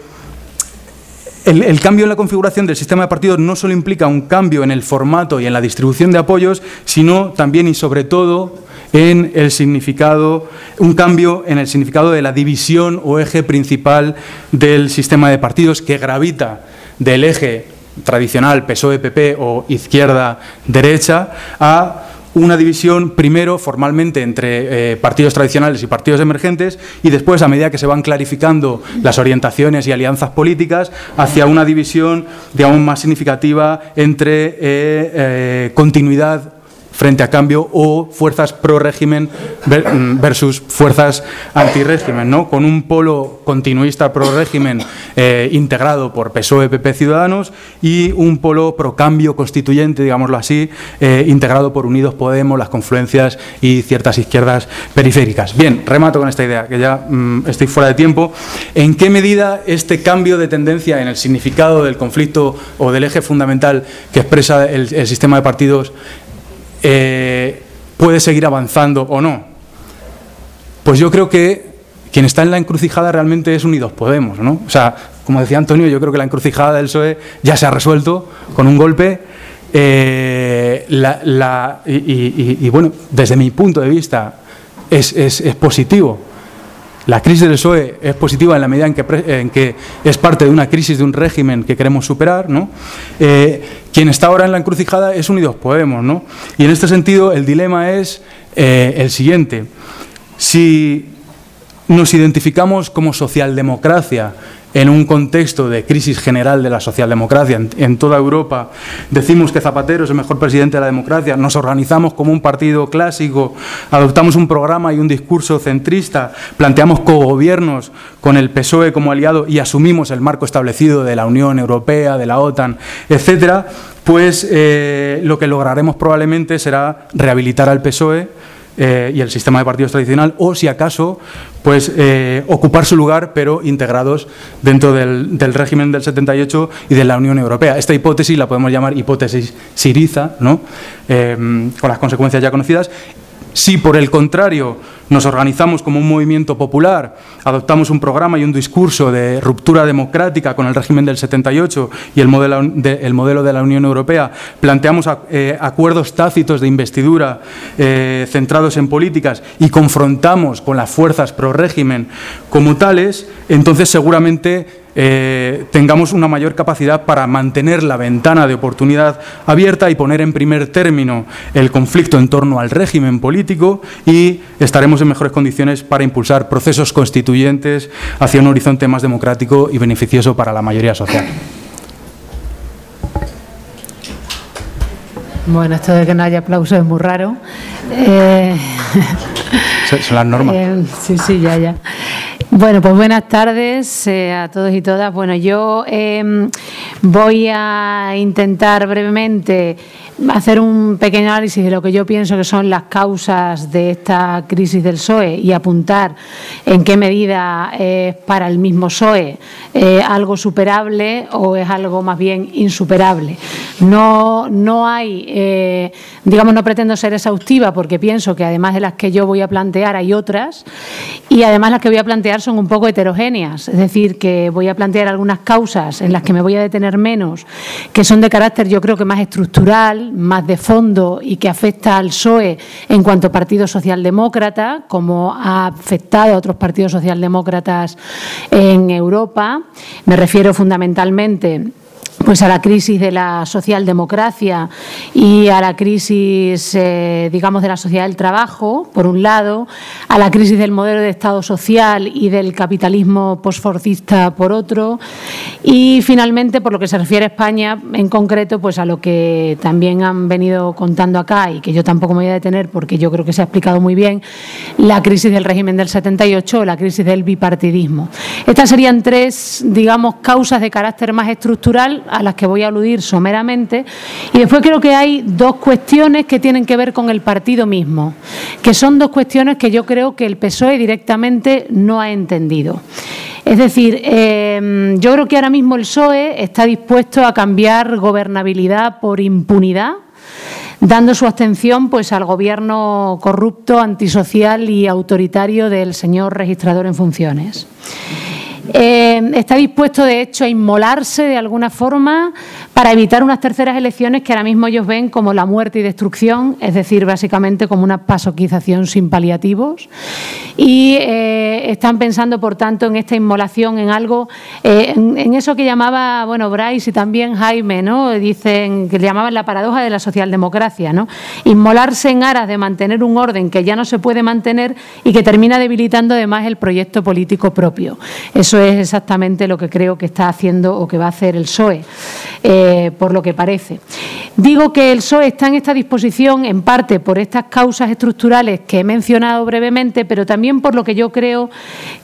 el, cambio en la configuración del sistema de partidos no solo implica un cambio en el formato y en la distribución de apoyos, sino también y sobre todo en el significado, un cambio en el significado de la división o eje principal del sistema de partidos que gravita del eje tradicional PSOE-PP o izquierda-derecha a una división primero formalmente entre eh, partidos tradicionales y partidos emergentes y después, a medida que se van clarificando las orientaciones y alianzas políticas, hacia una división, digamos, más significativa entre eh, eh, continuidad frente a cambio o fuerzas pro régimen mm, versus fuerzas anti régimen, ¿no? con un polo continuista pro régimen eh, integrado por PSOE, PP, Ciudadanos y un polo pro cambio constituyente, digámoslo así, eh, integrado por Unidos Podemos, las confluencias y ciertas izquierdas periféricas. Bien, remato con esta idea, que ya mm, estoy fuera de tiempo. ¿En qué medida este cambio de tendencia en el significado del conflicto o del eje fundamental que expresa el sistema de partidos eh, puede seguir avanzando o no. Pues yo creo que quien está en la encrucijada realmente es Unidos Podemos, ¿no? O sea, como decía Antonio, yo creo que la encrucijada del PSOE ya se ha resuelto con un golpe. Eh, y, bueno, desde mi punto de vista es, es positivo la crisis del PSOE es positiva en la medida en que, es parte de una crisis de un régimen que queremos superar. Eh, quien está ahora en la encrucijada es Unidos Podemos. ¿no? Y en este sentido el dilema es eh, el siguiente. Si nos identificamos como socialdemocracia en un contexto de crisis general de la socialdemocracia. En, toda Europa, decimos que Zapatero es el mejor presidente de la democracia, nos organizamos como un partido clásico, adoptamos un programa y un discurso centrista, planteamos cogobiernos con el PSOE como aliado y asumimos el marco establecido de la Unión Europea, de la OTAN, etcétera, pues eh, lo que lograremos probablemente será rehabilitar al PSOE eh, y el sistema de partidos tradicional, o si acaso, pues eh, ocupar su lugar, pero integrados dentro del, régimen del 78 y de la Unión Europea. Esta hipótesis la podemos llamar hipótesis Siriza, ¿no? Eh, con las consecuencias ya conocidas, si por el contrario nos organizamos como un movimiento popular, adoptamos un programa y un discurso de ruptura democrática con el régimen del 78 y el modelo de, modelo de la Unión Europea, planteamos eh, acuerdos tácitos de investidura eh, centrados en políticas y confrontamos con las fuerzas pro régimen como tales, entonces seguramente eh, tengamos una mayor capacidad para mantener la ventana de oportunidad abierta y poner en primer término el conflicto en torno al régimen político y estaremos en mejores condiciones para impulsar procesos constituyentes hacia un horizonte más democrático y beneficioso para la mayoría social. Bueno, esto de que no haya aplausos es muy raro. Eh, son las normas. Eh, sí, sí, ya, ya. Bueno, pues buenas tardes eh, a todos y todas. Bueno, yo em, voy a intentar brevemente hacer un pequeño análisis de lo que yo pienso que son las causas de esta crisis del PSOE y apuntar en qué medida es para el mismo PSOE eh, algo superable o es algo más bien insuperable. No, no hay, eh, digamos, no pretendo ser exhaustiva porque pienso que además de las que yo voy a plantear hay otras y además las que voy a plantear son un poco heterogéneas, es decir, que voy a plantear algunas causas en las que me voy a detener menos, que son de carácter yo creo que más estructural, más de fondo y que afecta al PSOE en cuanto a Partido Socialdemócrata, como ha afectado a otros partidos socialdemócratas en Europa. Me refiero fundamentalmente pues a la crisis de la socialdemocracia y a la crisis, eh, digamos, de la sociedad del trabajo, por un lado, a la crisis del modelo de Estado social y del capitalismo posforcista, por otro, y finalmente, por lo que se refiere a España, en concreto, pues a lo que también han venido contando acá y que yo tampoco me voy a detener porque yo creo que se ha explicado muy bien, la crisis del régimen del 78 o la crisis del bipartidismo. Estas serían tres, digamos, causas de carácter más estructural a las que voy a aludir someramente. Y después creo que hay dos cuestiones que tienen que ver con el partido mismo, que son dos cuestiones que yo creo que el PSOE directamente no ha entendido. Es decir, eh, yo creo que ahora mismo el PSOE está dispuesto a cambiar gobernabilidad por impunidad dando su abstención pues al gobierno corrupto, antisocial y autoritario del señor registrador en funciones. Eh, está dispuesto, de hecho, a inmolarse de alguna forma para evitar unas terceras elecciones que ahora mismo ellos ven como la muerte y destrucción, es decir, básicamente como una pasoquización sin paliativos. Y eh, están pensando, por tanto, en esta inmolación, en algo, eh, en, eso que llamaba, bueno, Bryce y también Jaime, ¿no? Dicen que llamaban la paradoja de la socialdemocracia, ¿no? Inmolarse en aras de mantener un orden que ya no se puede mantener y que termina debilitando además el proyecto político propio. Eso es exactamente lo que creo que está haciendo o que va a hacer el PSOE, eh, por lo que parece. Digo que el PSOE está en esta disposición en parte por estas causas estructurales que he mencionado brevemente, pero también por lo que yo creo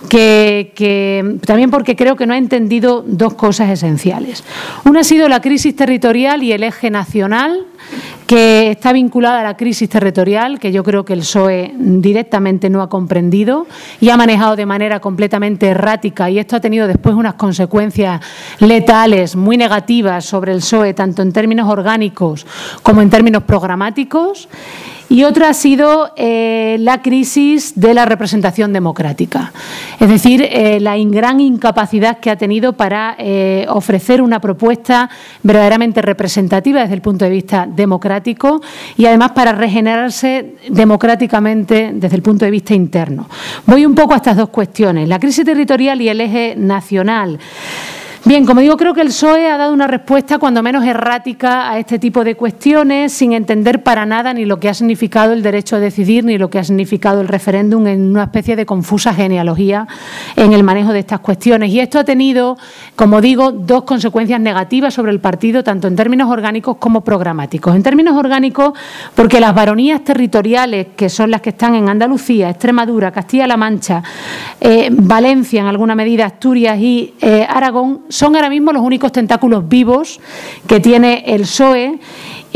que, también porque creo que no ha entendido dos cosas esenciales. Una ha sido la crisis territorial y el eje nacional que está vinculada a la crisis territorial, que yo creo que el PSOE directamente no ha comprendido y ha manejado de manera completamente errática, y esto ha tenido después unas consecuencias letales muy negativas sobre el PSOE, tanto en términos orgánicos como en términos programáticos. Y otra ha sido eh, la crisis de la representación democrática, es decir, eh, la gran incapacidad que ha tenido para eh, ofrecer una propuesta verdaderamente representativa desde el punto de vista democrático y además para regenerarse democráticamente desde el punto de vista interno. Voy un poco a estas dos cuestiones, la crisis territorial y el eje nacional. Bien, como digo, creo que el PSOE ha dado una respuesta cuando menos errática a este tipo de cuestiones, sin entender para nada ni lo que ha significado el derecho a decidir ni lo que ha significado el referéndum en una especie de confusa genealogía en el manejo de estas cuestiones. Y esto ha tenido, como digo, dos consecuencias negativas sobre el partido, tanto en términos orgánicos como programáticos. En términos orgánicos, porque las baronías territoriales, que son las que están en Andalucía, Extremadura, Castilla-La Mancha, eh, Valencia, en alguna medida Asturias y eh, Aragón, son ahora mismo los únicos tentáculos vivos que tiene el PSOE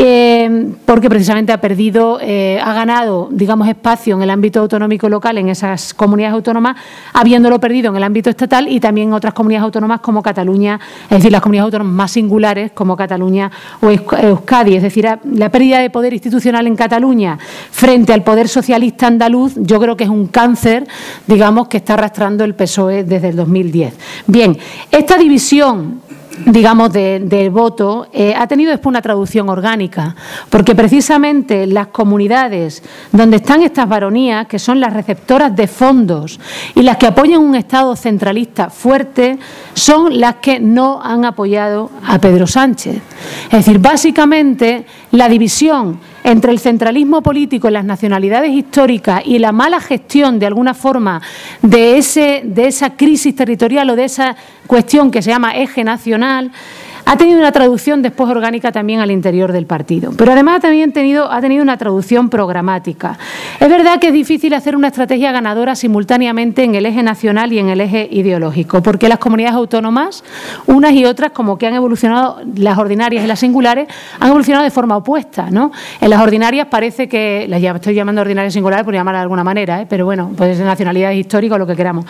eh, porque precisamente ha perdido, eh, ha ganado, digamos, espacio en el ámbito autonómico local en esas comunidades autónomas, habiéndolo perdido en el ámbito estatal y también en otras comunidades autónomas como Cataluña, es decir, las comunidades autónomas más singulares como Cataluña o Euskadi. Es decir, la pérdida de poder institucional en Cataluña frente al poder socialista andaluz, yo creo que es un cáncer, digamos, que está arrastrando el PSOE desde el 2010. Bien, esta división digamos, del voto, eh, ha tenido después una traducción orgánica, porque precisamente las comunidades donde están estas varonías, que son las receptoras de fondos y las que apoyan un Estado centralista fuerte, son las que no han apoyado a Pedro Sánchez. Es decir, básicamente la división entre el centralismo político las nacionalidades históricas y la mala gestión, de alguna forma, de, ese, de esa crisis territorial o de esa cuestión que se llama eje nacional, ha tenido una traducción después orgánica también al interior del partido, pero además también ha tenido una traducción programática. Es verdad que es difícil hacer una estrategia ganadora simultáneamente en el eje nacional y en el eje ideológico, porque las comunidades autónomas, unas y otras, como que han evolucionado, las ordinarias y las singulares, han evolucionado de forma opuesta. ¿no? En las ordinarias parece que, las estoy llamando ordinarias singulares por llamarlas de alguna manera, ¿eh? pero bueno, puede ser nacionalidades históricas o lo que queramos.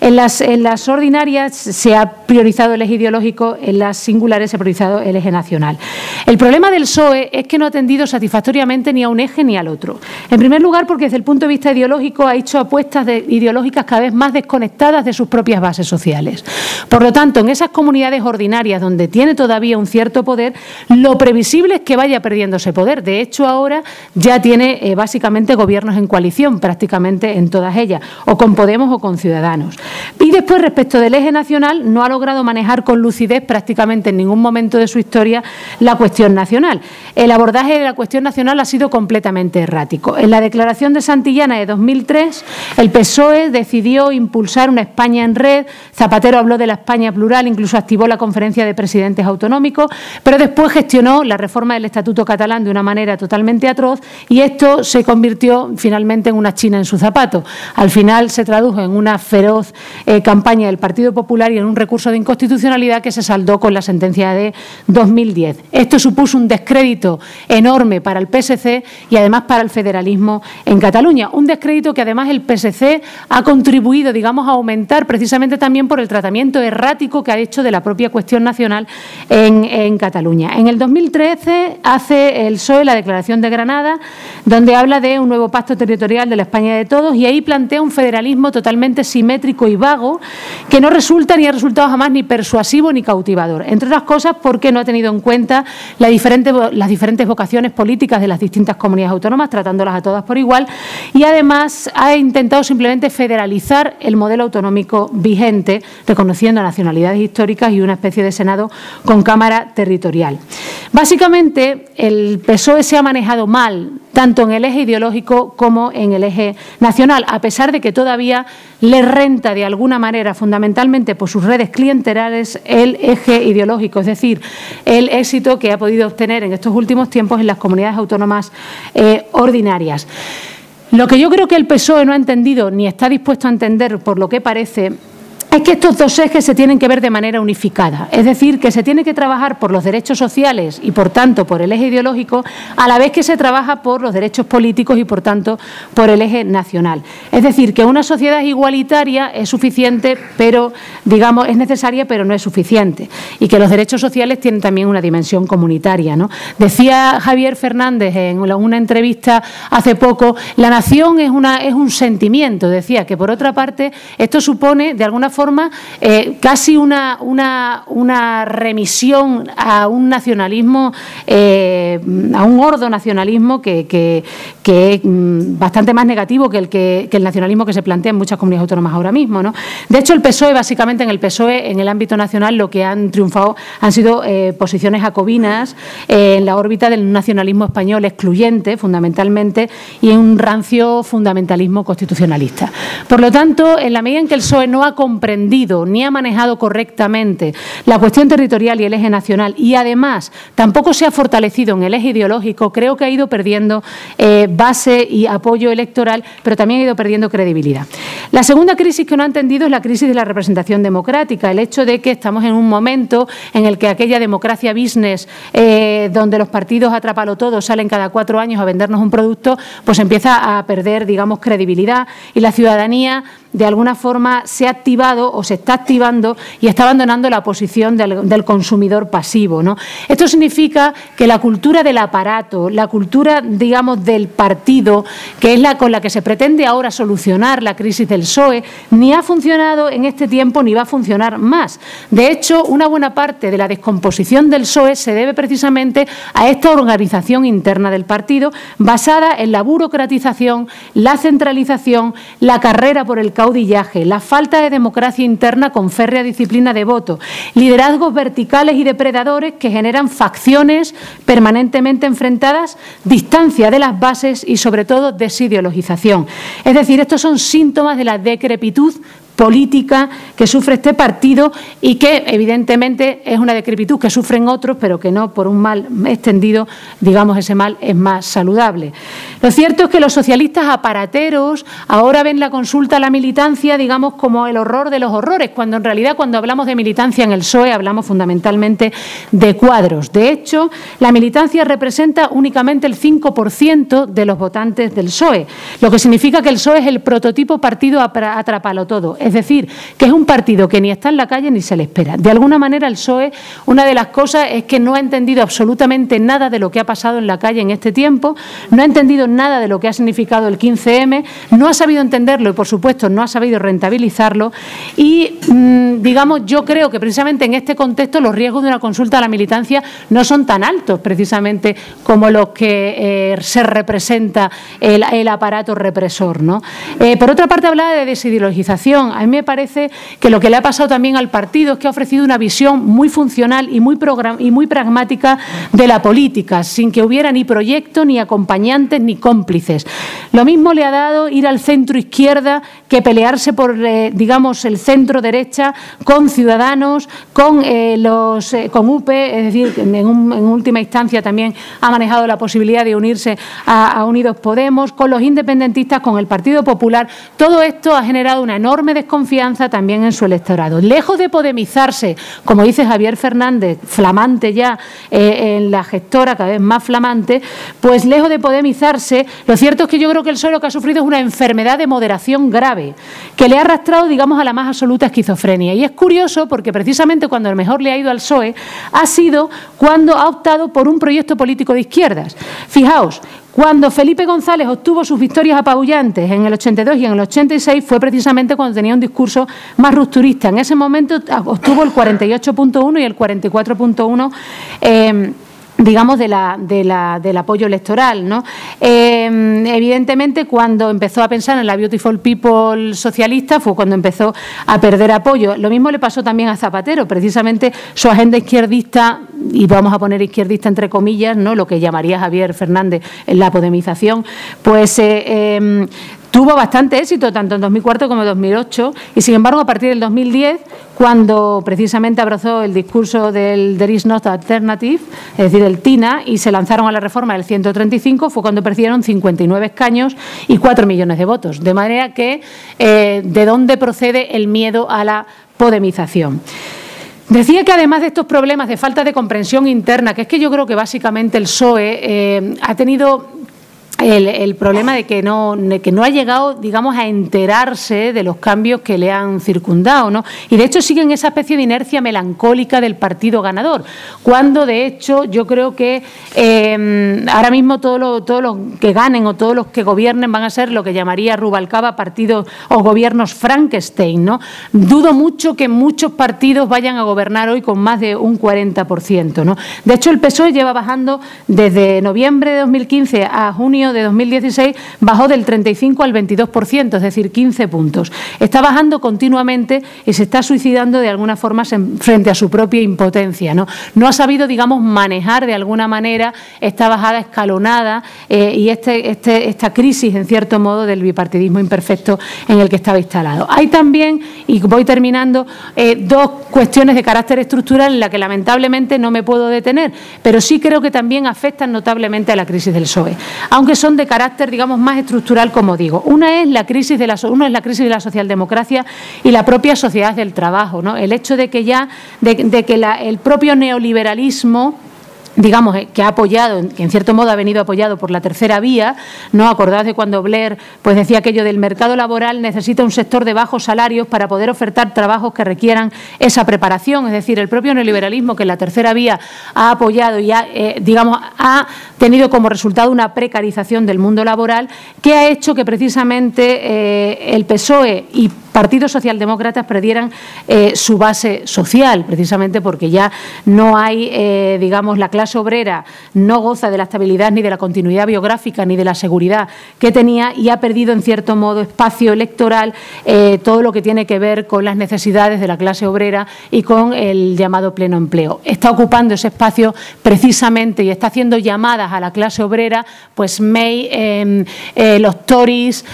En las, en las ordinarias se ha priorizado el eje ideológico, en las singulares ese priorizado el eje nacional. El problema del PSOE es que no ha atendido satisfactoriamente ni a un eje ni al otro. En primer lugar, porque desde el punto de vista ideológico ha hecho apuestas ideológicas cada vez más desconectadas de sus propias bases sociales. Por lo tanto, en esas comunidades ordinarias donde tiene todavía un cierto poder, lo previsible es que vaya perdiendo ese poder. De hecho, ahora ya tiene eh, básicamente gobiernos en coalición, prácticamente en todas ellas, o con Podemos o con Ciudadanos. Y después, respecto del eje nacional, no ha logrado manejar con lucidez prácticamente en ningún ningún momento de su historia la cuestión nacional. El abordaje de la cuestión nacional ha sido completamente errático. En la declaración de Santillana de 2003, el PSOE decidió impulsar una España en red. Zapatero habló de la España plural, incluso activó la conferencia de presidentes autonómicos, pero después gestionó la reforma del Estatuto catalán de una manera totalmente atroz y esto se convirtió finalmente en una China en su zapato. Al final se tradujo en una feroz eh, campaña del Partido Popular y en un recurso de inconstitucionalidad que se saldó con la sentencia de 2010. Esto supuso un descrédito enorme para el PSC y además para el federalismo en Cataluña. Un descrédito que además el PSC ha contribuido, digamos, a aumentar precisamente también por el tratamiento errático que ha hecho de la propia cuestión nacional en, en Cataluña. En el 2013 hace el PSOE la declaración de Granada, donde habla de un nuevo pacto territorial de la España de todos y ahí plantea un federalismo totalmente simétrico y vago que no resulta ni ha resultado jamás ni persuasivo ni cautivador. Entre otras cosas porque no ha tenido en cuenta las diferentes vocaciones políticas de las distintas comunidades autónomas, tratándolas a todas por igual, y además ha intentado simplemente federalizar el modelo autonómico vigente, reconociendo nacionalidades históricas y una especie de Senado con Cámara territorial. Básicamente, el PSOE se ha manejado mal, tanto en el eje ideológico como en el eje nacional, a pesar de que todavía le renta de alguna manera, fundamentalmente por sus redes clientelares, el eje ideológico, es decir, el éxito que ha podido obtener en estos últimos tiempos en las comunidades autónomas eh, ordinarias. Lo que yo creo que el PSOE no ha entendido ni está dispuesto a entender, por lo que parece, es que estos dos ejes se tienen que ver de manera unificada, es decir, que se tiene que trabajar por los derechos sociales y, por tanto, por el eje ideológico, a la vez que se trabaja por los derechos políticos y, por tanto, por el eje nacional. Es decir, que una sociedad igualitaria es suficiente, pero, digamos, es necesaria, pero no es suficiente, y que los derechos sociales tienen también una dimensión comunitaria. Decía Javier Fernández en una entrevista hace poco, la nación es, una, es un sentimiento, decía que, por otra parte, esto supone, de alguna forma, eh, casi una, remisión a un nacionalismo, eh, a un gordo nacionalismo que, que, es mm, bastante más negativo que el, que, el nacionalismo que se plantea en muchas comunidades autónomas ahora mismo. ¿no? De hecho, el PSOE, básicamente en el PSOE, en el ámbito nacional, lo que han triunfado han sido eh, posiciones jacobinas en la órbita del nacionalismo español excluyente, fundamentalmente, y en un rancio fundamentalismo constitucionalista. Por lo tanto, en la medida en que el PSOE no ha comprendido ni ha manejado correctamente la cuestión territorial y el eje nacional y además tampoco se ha fortalecido en el eje ideológico, creo que ha ido perdiendo eh, base y apoyo electoral, pero también ha ido perdiendo credibilidad. La segunda crisis que no ha entendido es la crisis de la representación democrática, el hecho de que estamos en un momento en el que aquella democracia business, eh, donde los partidos atrapalo todo salen cada cuatro años a vendernos un producto, pues empieza a perder, digamos, credibilidad y la ciudadanía de alguna forma se ha activado o se está activando y está abandonando la posición del, consumidor pasivo. ¿no? Esto significa que la cultura del aparato, la cultura, digamos, del partido, que es la con la que se pretende ahora solucionar la crisis del PSOE, ni ha funcionado en este tiempo ni va a funcionar más. De hecho, una buena parte de la descomposición del PSOE se debe precisamente a esta organización interna del partido basada en la burocratización, la centralización, la carrera por el caudillaje, la falta de democracia interna con férrea disciplina de voto, liderazgos verticales y depredadores que generan facciones permanentemente enfrentadas, distancia de las bases y, sobre todo, desideologización. Es decir, estos son síntomas de la decrepitud política que sufre este partido y que evidentemente es una decrepitud que sufren otros, pero que no por un mal extendido, digamos, ese mal es más saludable. Lo cierto es que los socialistas aparateros ahora ven la consulta a la militancia, digamos, como el horror de los horrores, cuando en realidad cuando hablamos de militancia en el PSOE hablamos fundamentalmente de cuadros. De hecho, la militancia representa únicamente el 5% de los votantes del PSOE, lo que significa que el PSOE es el prototipo partido atrapalo todo. Decir, que es un partido que ni está en la calle ni se le espera. De alguna manera el PSOE, una de las cosas es que no ha entendido absolutamente nada de lo que ha pasado en la calle en este tiempo, no ha entendido nada de lo que ha significado el 15M, no ha sabido entenderlo y, por supuesto, no ha sabido rentabilizarlo. Y, mm, digamos, yo creo que precisamente en este contexto los riesgos de una consulta a la militancia no son tan altos, precisamente, como los que eh, se representa el, aparato represor. ¿no? Eh, por otra parte, hablaba de desideologización A mí me parece que lo que le ha pasado también al partido es que ha ofrecido una visión muy funcional y muy, pragmática de la política, sin que hubiera ni proyecto, ni acompañantes, ni cómplices. Lo mismo le ha dado ir al centro izquierda que pelearse por, eh, digamos, el centro derecha con Ciudadanos, con, eh, los, eh, con UPE, es decir, en, última instancia también ha manejado la posibilidad de unirse a, Unidos Podemos, con los independentistas, con el Partido Popular. Todo esto ha generado una enorme desconfianza también en su electorado. Lejos de podemizarse, como dice Javier Fernández, flamante ya en la gestora, cada vez más flamante, pues lejos de podemizarse, lo cierto es que yo creo que el suelo que ha sufrido es una enfermedad de moderación grave, que le ha arrastrado, digamos, a la más absoluta esquizofrenia. Y es curioso porque precisamente cuando el mejor le ha ido al PSOE ha sido cuando ha optado por un proyecto político de izquierdas. Fijaos, cuando Felipe González obtuvo sus victorias apabullantes en el 82 y en el 86 fue precisamente cuando tenía un discurso más rupturista. En ese momento obtuvo el 48.1 y el 44.1 digamos, de la, de la, del apoyo electoral. ¿no? Em, evidentemente, cuando empezó a pensar en la Beautiful People socialista fue cuando empezó a perder apoyo. Lo mismo le pasó también a Zapatero, precisamente su agenda izquierdista, y vamos a poner izquierdista entre comillas, ¿no? lo que llamaría Javier Fernández la podemización, pues eh, em, tuvo bastante éxito tanto en 2004 como en 2008 y sin embargo a partir del 2010 cuando precisamente abrazó el discurso del There is not alternative, es decir, el TINA, y se lanzaron a la reforma del 135, fue cuando perdieron 59 escaños y 4 millones de votos. De manera que, eh, ¿de dónde procede el miedo a la podemización? Decía que además de estos problemas de falta de comprensión interna, que es que yo creo que básicamente el PSOE eh, ha tenido el, problema de que no, que no ha llegado, digamos, a enterarse de los cambios que le han circundado, ¿no? Y de hecho siguen esa especie de inercia melancólica del partido ganador, cuando de hecho yo creo que em, ahora mismo todos los, todos los que ganen o todos los que gobiernen van a ser lo que llamaría Rubalcaba partidos o gobiernos Frankenstein, ¿no? Dudo mucho que muchos partidos vayan a gobernar hoy con más de un 40%, ¿no? De hecho, el PSOE lleva bajando desde noviembre de 2015 a junio de 2016 bajó del 35 al 22%, es decir, 15 puntos. Está bajando continuamente y se está suicidando de alguna forma frente a su propia impotencia. No, ha sabido, digamos, manejar de alguna manera esta bajada escalonada eh, y este, este, esta crisis, en cierto modo, del bipartidismo imperfecto en el que estaba instalado. Hay también, y voy terminando, eh, dos cuestiones de carácter estructural en las que lamentablemente no me puedo detener, pero sí creo que también afectan notablemente a la crisis del PSOE. Aunque son de carácter, digamos, más estructural, como digo. Una es la crisis de la, una es la crisis de la socialdemocracia y la propia sociedad del trabajo, ¿no? El hecho de que ya, de, que el propio neoliberalismo digamos, eh, que ha apoyado, que en cierto modo ha venido apoyado por la tercera vía, ¿no? Acordaos de cuando Blair pues decía aquello del mercado laboral necesita un sector de bajos salarios para poder ofertar trabajos que requieran esa preparación, es decir, el propio neoliberalismo que la tercera vía ha apoyado y ha, eh, digamos, ha tenido como resultado una precarización del mundo laboral que ha hecho que precisamente eh, el PSOE y partidos socialdemócratas perdieran su base social, precisamente porque ya no hay, digamos, la clase obrera no goza de la estabilidad ni de la continuidad biográfica ni de la seguridad que tenía y ha perdido, en cierto modo, espacio electoral eh, todo lo que tiene que ver con las necesidades de la clase obrera y con el llamado pleno empleo. Está ocupando ese espacio precisamente y está haciendo llamadas a la clase obrera, pues May, em, los Tories,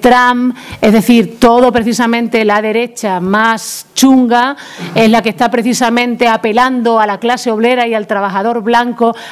Trump, es decir, todo precisamente la derecha más chunga, es la que está precisamente apelando a la clase obrera y al trabajador blanco,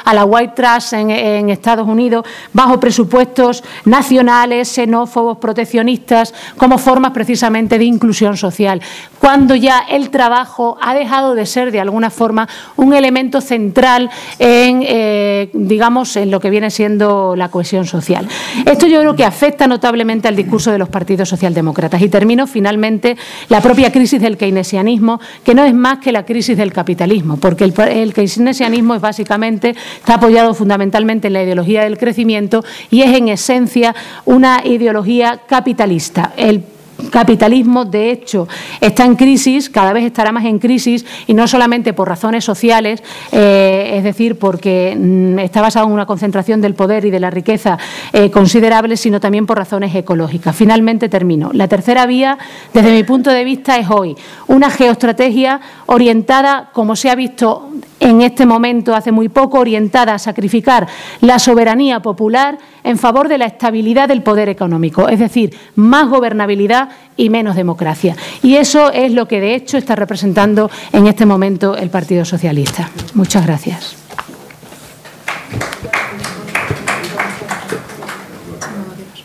a la white trash en, Estados Unidos, bajo presupuestos nacionales, xenófobos, proteccionistas, como formas precisamente de inclusión social. Cuando ya el trabajo ha dejado de ser de alguna forma un elemento central en, eh, digamos, en lo que viene siendo la cohesión social. Esto yo creo que afecta notablemente al discurso de los partidos socialdemócratas. Y termino finalmente la propia crisis del keynesianismo, que no es más que la crisis del capitalismo, porque el, keynesianismo es básicamente, está apoyado fundamentalmente en la ideología del crecimiento y es en esencia una ideología capitalista. El capitalismo, de hecho, está en crisis, cada vez estará más en crisis, y no solamente por razones sociales, eh, es decir, porque mm, está basado en una concentración del poder y de la riqueza eh, considerable, sino también por razones ecológicas. Finalmente termino. La tercera vía, desde mi punto de vista, es hoy una geoestrategia orientada, como se ha visto en este momento, hace muy poco, orientada a sacrificar la soberanía popular en favor de la estabilidad del poder económico, es decir, más gobernabilidad y menos democracia. Y eso es lo que, de hecho, está representando en este momento el Partido Socialista. Muchas gracias.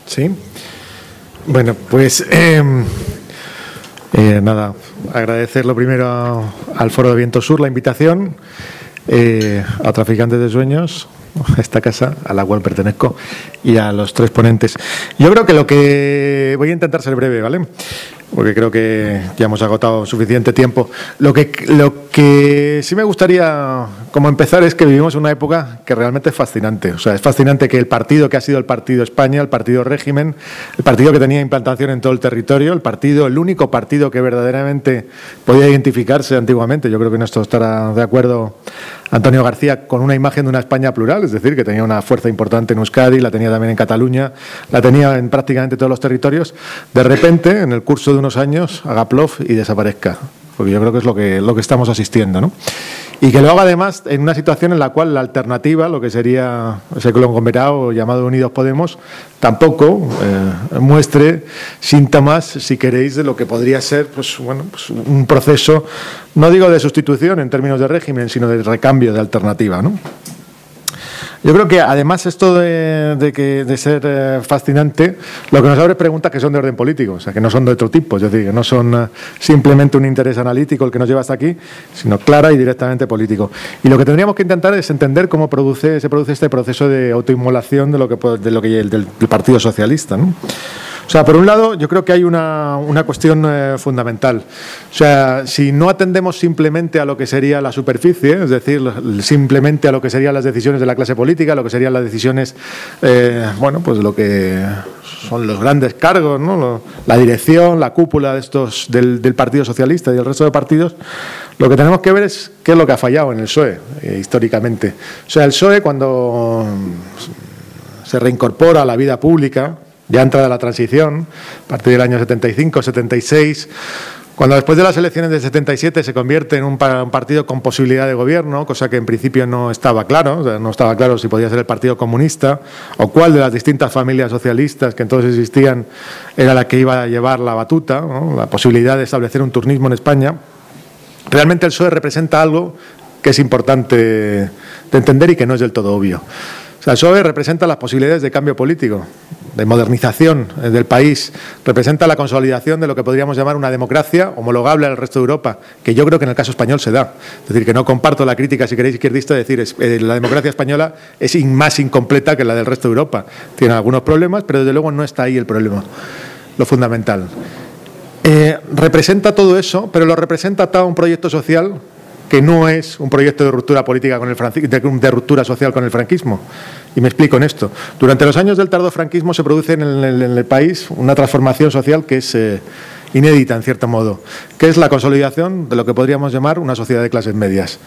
Sí. Bueno, pues em, eh, nada, agradecer lo primero al Foro de Viento Sur la invitación eh, a Traficantes de Sueños, esta casa a la cual pertenezco, y a los tres ponentes. Yo creo que lo que voy a intentar ser breve, ¿vale? Porque creo que ya hemos agotado suficiente tiempo. Lo que, lo que sí me gustaría como empezar es que vivimos una época que realmente es fascinante. O sea, es fascinante que el partido que ha sido el Partido España, el Partido Régimen, el partido que tenía implantación en todo el territorio, el partido, el único partido que verdaderamente podía identificarse antiguamente, yo creo que en esto estará de acuerdo Antonio García, con una imagen de una España plural, es decir, que tenía una fuerza importante en Euskadi, la tenía también en Cataluña, la tenía en prácticamente todos los territorios, de repente, en el curso de unos años, haga plof y desaparezca porque yo creo que es lo que, lo que estamos asistiendo. ¿no? Y que lo haga además en una situación en la cual la alternativa, lo que sería ese conglomerado llamado Unidos Podemos, tampoco eh, muestre síntomas, si queréis, de lo que podría ser pues, bueno, pues un proceso, no digo de sustitución en términos de régimen, sino de recambio de alternativa. ¿no? Yo creo que además esto de, que, de ser eh, fascinante, lo que nos abre preguntas que son de orden político, o sea, que no son de otro tipo, es decir, que no son eh, simplemente un interés analítico el que nos lleva hasta aquí, sino clara y directamente político. Y lo que tendríamos que intentar es entender cómo produce, se produce este proceso de autoinmolación de lo que, de lo que del, del Partido Socialista. ¿no? O sea, por un lado, yo creo que hay una, una cuestión eh, fundamental. O sea, si no atendemos simplemente a lo que sería la superficie, es decir, simplemente a lo que serían las decisiones de la clase política, lo que serían las decisiones, eh, bueno, pues lo que son los grandes cargos, ¿no? la dirección, la cúpula de estos, del, del Partido Socialista y del resto de partidos, lo que tenemos que ver es qué es lo que ha fallado en el PSOE eh, históricamente. O sea, el PSOE cuando se reincorpora a la vida pública, ya entrada la transición, a partir del año 75, 76, cuando después de las elecciones del 77 se convierte en un, partido con posibilidad de gobierno, cosa que en principio no estaba claro, no estaba claro si podía ser el Partido Comunista o cuál de las distintas familias socialistas que entonces existían era la que iba a llevar la batuta, la posibilidad de establecer un turnismo en España. Realmente el PSOE representa algo que es importante de entender y que no es del todo obvio. O sea, el PSOE representa las posibilidades de cambio político, de modernización eh, del país, representa la consolidación de lo que podríamos llamar una democracia homologable al resto de Europa, que yo creo que en el caso español se da. Es decir, que no comparto la crítica, si queréis, izquierdista, de decir eh, la democracia española es más incompleta que la del resto de Europa. Tiene algunos problemas, pero desde luego no está ahí el problema, lo fundamental. Eh, representa todo eso, pero lo representa atado a un proyecto social que no es un proyecto de ruptura política con el de, ruptura social con el franquismo. Y me explico en esto. Durante los años del tardo franquismo se produce en el, país una transformación social que es eh, inédita en cierto modo, que es la consolidación de lo que podríamos llamar una sociedad de clases medias.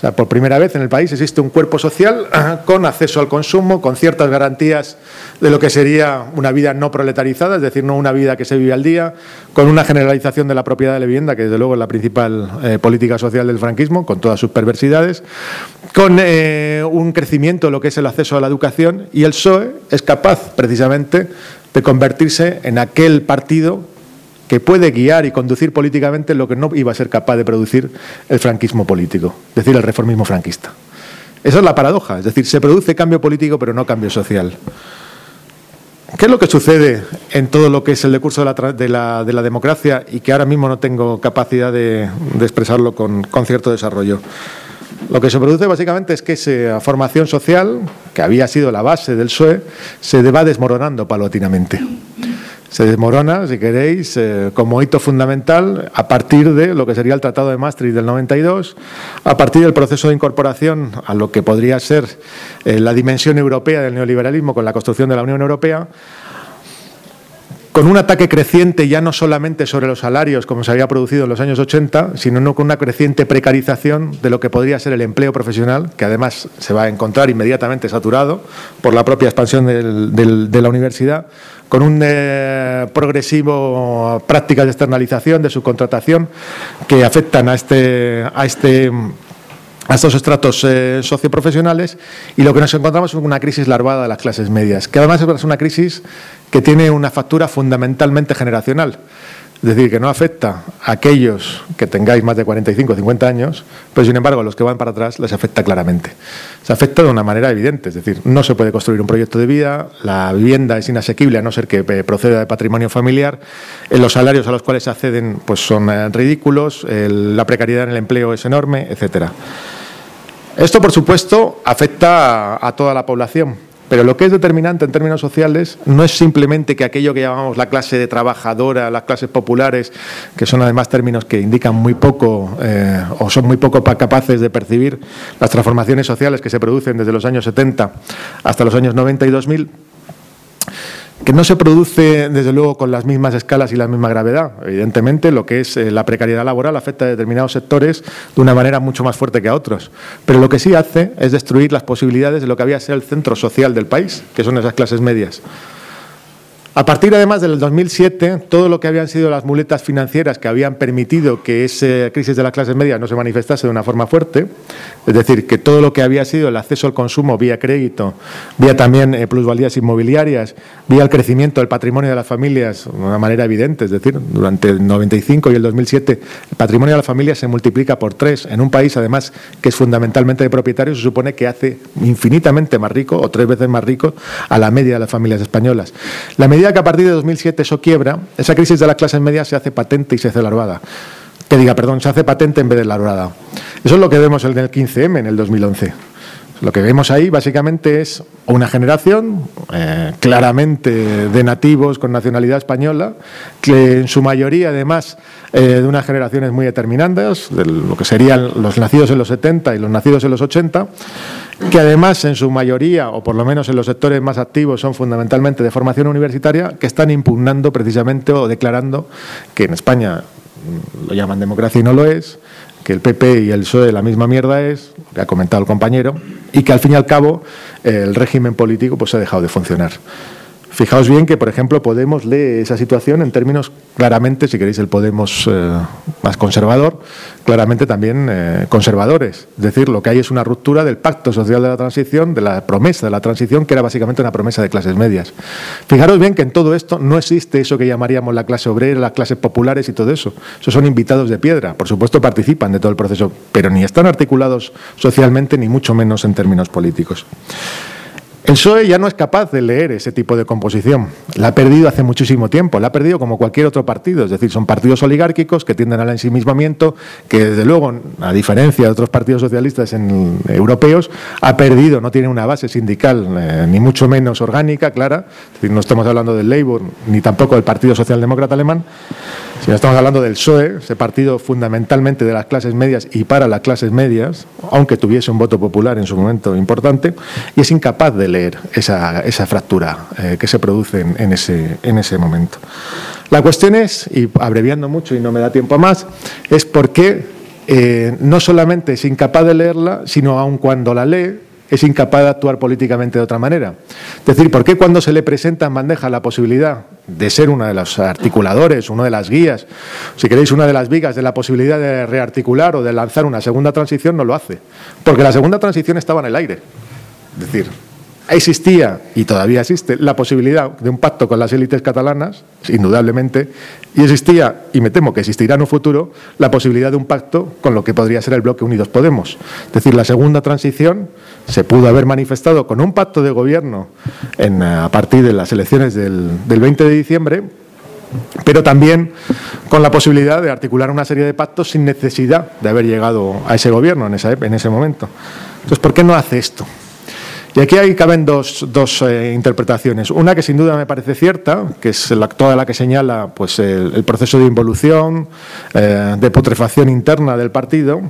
O sea, por primera vez en el país existe un cuerpo social con acceso al consumo, con ciertas garantías de lo que sería una vida no proletarizada, es decir, no una vida que se vive al día, con una generalización de la propiedad de la vivienda, que desde luego es la principal eh, política social del franquismo, con todas sus perversidades, con eh, un crecimiento de lo que es el acceso a la educación, y el PSOE es capaz precisamente de convertirse en aquel partido que puede guiar y conducir políticamente lo que no iba a ser capaz de producir el franquismo político, es decir, el reformismo franquista. Esa es la paradoja, es decir, se produce cambio político pero no cambio social. ¿Qué es lo que sucede en todo lo que es el decurso de la, democracia y que ahora mismo no tengo capacidad de, expresarlo con, cierto desarrollo? Lo que se produce básicamente es que esa formación social, que había sido la base del PSOE, se va desmoronando paulatinamente se desmorona, si queréis, eh, como hito fundamental a partir de lo que sería el Tratado de Maastricht del 92, a partir del proceso de incorporación a lo que podría ser eh, la dimensión europea del neoliberalismo con la construcción de la Unión Europea, con un ataque creciente ya no solamente sobre los salarios, como se había producido en los años 80, sino con una creciente precarización de lo que podría ser el empleo profesional, que además se va a encontrar inmediatamente saturado por la propia expansión de la universidad, con un eh, progresivo prácticas de externalización, de subcontratación, que afectan a este, a este a estos estratos eh, socioprofesionales y lo que nos encontramos es una crisis larvada de las clases medias, que además es una crisis que tiene una factura fundamentalmente generacional. Es decir, que no afecta a aquellos que tengáis más de 45 o 50 años, pero sin embargo a los que van para atrás les afecta claramente. Se afecta de una manera evidente, es decir, no se puede construir un proyecto de vida, la vivienda es inasequible a no ser que proceda de patrimonio familiar, eh, los salarios a los cuales acceden pues, son eh, ridículos, la precariedad en el empleo es enorme, etcétera. Esto, por supuesto, afecta a toda la población pero lo que es determinante en términos sociales no es simplemente que aquello que llamamos la clase de trabajadora, las clases populares, que son además términos que indican muy poco eh, o son muy poco capaces de percibir las transformaciones sociales que se producen desde los años 70 hasta los años 90 y 2000, que no se produce, desde luego, con las mismas escalas y la misma gravedad. Evidentemente, lo que es eh, la precariedad laboral afecta a determinados sectores de una manera mucho más fuerte que a otros. Pero lo que sí hace es destruir las posibilidades de lo que había sido el centro social del país, que son esas clases medias. A partir además del 2007, todo lo que habían sido las muletas financieras que habían permitido que esa crisis de las clases medias no se manifestase de una forma fuerte, es decir, que todo lo que había sido el acceso al consumo vía crédito, vía también eh, plusvalías inmobiliarias, vía el crecimiento del patrimonio de las familias de una manera evidente, es decir, durante el 95 y el 2007 el patrimonio de las familias se multiplica por tres en un país además que es fundamentalmente de propietarios, se supone que hace infinitamente más rico o tres veces más rico a la media de las familias españolas. La medida que a partir de 2007 eso quiebra, esa crisis de las clases medias se hace patente y se hace larvada. Que diga, perdón, se hace patente en vez de larvada. Eso es lo que vemos en el 15M, en el 2011. Lo que vemos ahí básicamente es una generación eh, claramente de nativos con nacionalidad española, que en su mayoría además eh, de unas generaciones muy determinantes, de lo que serían los nacidos en los 70 y los nacidos en los 80, que además en su mayoría, o por lo menos en los sectores más activos, son fundamentalmente de formación universitaria, que están impugnando precisamente o declarando que en España mm, lo llaman democracia y no lo es, que el PP y el PSOE la misma mierda es, que ha comentado el compañero, y que al fin y al cabo el régimen político pues ha dejado de funcionar. Fijaos bien que, por ejemplo, Podemos lee esa situación en términos claramente, si queréis, el Podemos eh, más conservador, claramente también eh, conservadores. Es decir, lo que hay es una ruptura del pacto social de la transición, de la promesa de la transición, que era básicamente una promesa de clases medias. Fijaros bien que en todo esto no existe eso que llamaríamos la clase obrera, las clases populares y todo eso. Esos son invitados de piedra. Por supuesto, participan de todo el proceso, pero ni están articulados socialmente, ni mucho menos en términos políticos. El PSOE ya no es capaz de leer ese tipo de composición. La ha perdido hace muchísimo tiempo. La ha perdido como cualquier otro partido. Es decir, son partidos oligárquicos que tienden al ensimismamiento, que desde luego, a diferencia de otros partidos socialistas europeos, ha perdido, no tiene una base sindical eh, ni mucho menos orgánica, clara. Es decir, no estamos hablando del Labour ni tampoco del Partido Socialdemócrata Alemán, sino estamos hablando del PSOE, ese partido fundamentalmente de las clases medias y para las clases medias, aunque tuviese un voto popular en su momento importante, y es incapaz de leer esa, fractura eh, que se produce en, ese, en ese momento. La cuestión es, y abreviando mucho y no me da tiempo a más, es por qué eh, no solamente es incapaz de leerla, sino aun cuando la lee, es incapaz de actuar políticamente de otra manera. Es decir, ¿por qué cuando se le presenta en bandeja la posibilidad de ser uno de los articuladores, uno de las guías, si queréis, una de las vigas de la posibilidad de rearticular o de lanzar una segunda transición, no lo hace? Porque la segunda transición estaba en el aire. Es decir, existía, y todavía existe, la posibilidad de un pacto con las élites catalanas, indudablemente, y existía, y me temo que existirá en un futuro, la posibilidad de un pacto con lo que podría ser el bloque Unidos Podemos. Es decir, la segunda transición se pudo haber manifestado con un pacto de gobierno en, a partir de las elecciones del, 20 de diciembre, pero también con la posibilidad de articular una serie de pactos sin necesidad de haber llegado a ese gobierno en, esa, en ese momento. Entonces, ¿por qué no hace esto? Y aquí hay, caben dos, dos eh, interpretaciones. Una que sin duda me parece cierta, que es la, toda la que señala pues, el, proceso de involución, eh, de putrefacción interna del partido,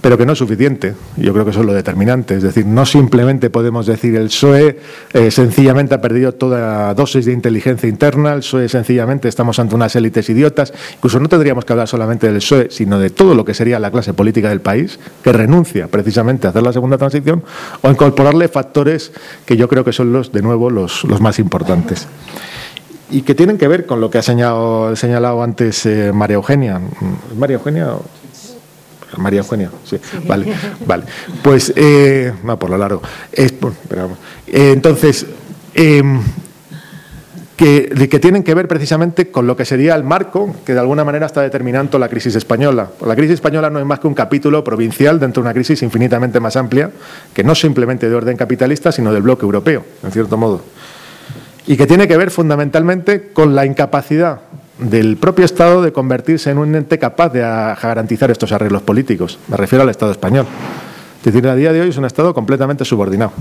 pero que no es suficiente. Yo creo que eso es lo determinante. Es decir, no simplemente podemos decir el PSOE eh, sencillamente ha perdido toda dosis de inteligencia interna, el PSOE sencillamente estamos ante unas élites idiotas. Incluso no tendríamos que hablar solamente del PSOE, sino de todo lo que sería la clase política del país, que renuncia precisamente a hacer la segunda transición, o incorporarle factores que yo creo que son los, de nuevo, los, los más importantes y que tienen que ver con lo que ha señalado, antes eh, María Eugenia. María Eugenia María Eugenia, sí, vale, vale. Pues, eh, no, por lo largo. Es, pero, eh, entonces, em, que, que, tienen que ver precisamente con lo que sería el marco que de alguna manera está determinando la crisis española. La crisis española no es más que un capítulo provincial dentro de una crisis infinitamente más amplia, que no simplemente de orden capitalista, sino del bloque europeo, en cierto modo. Y que tiene que ver fundamentalmente con la incapacidad del propio Estado de convertirse en un ente capaz de garantizar estos arreglos políticos. Me refiero al Estado español. Es decir, a día de hoy es un Estado completamente subordinado.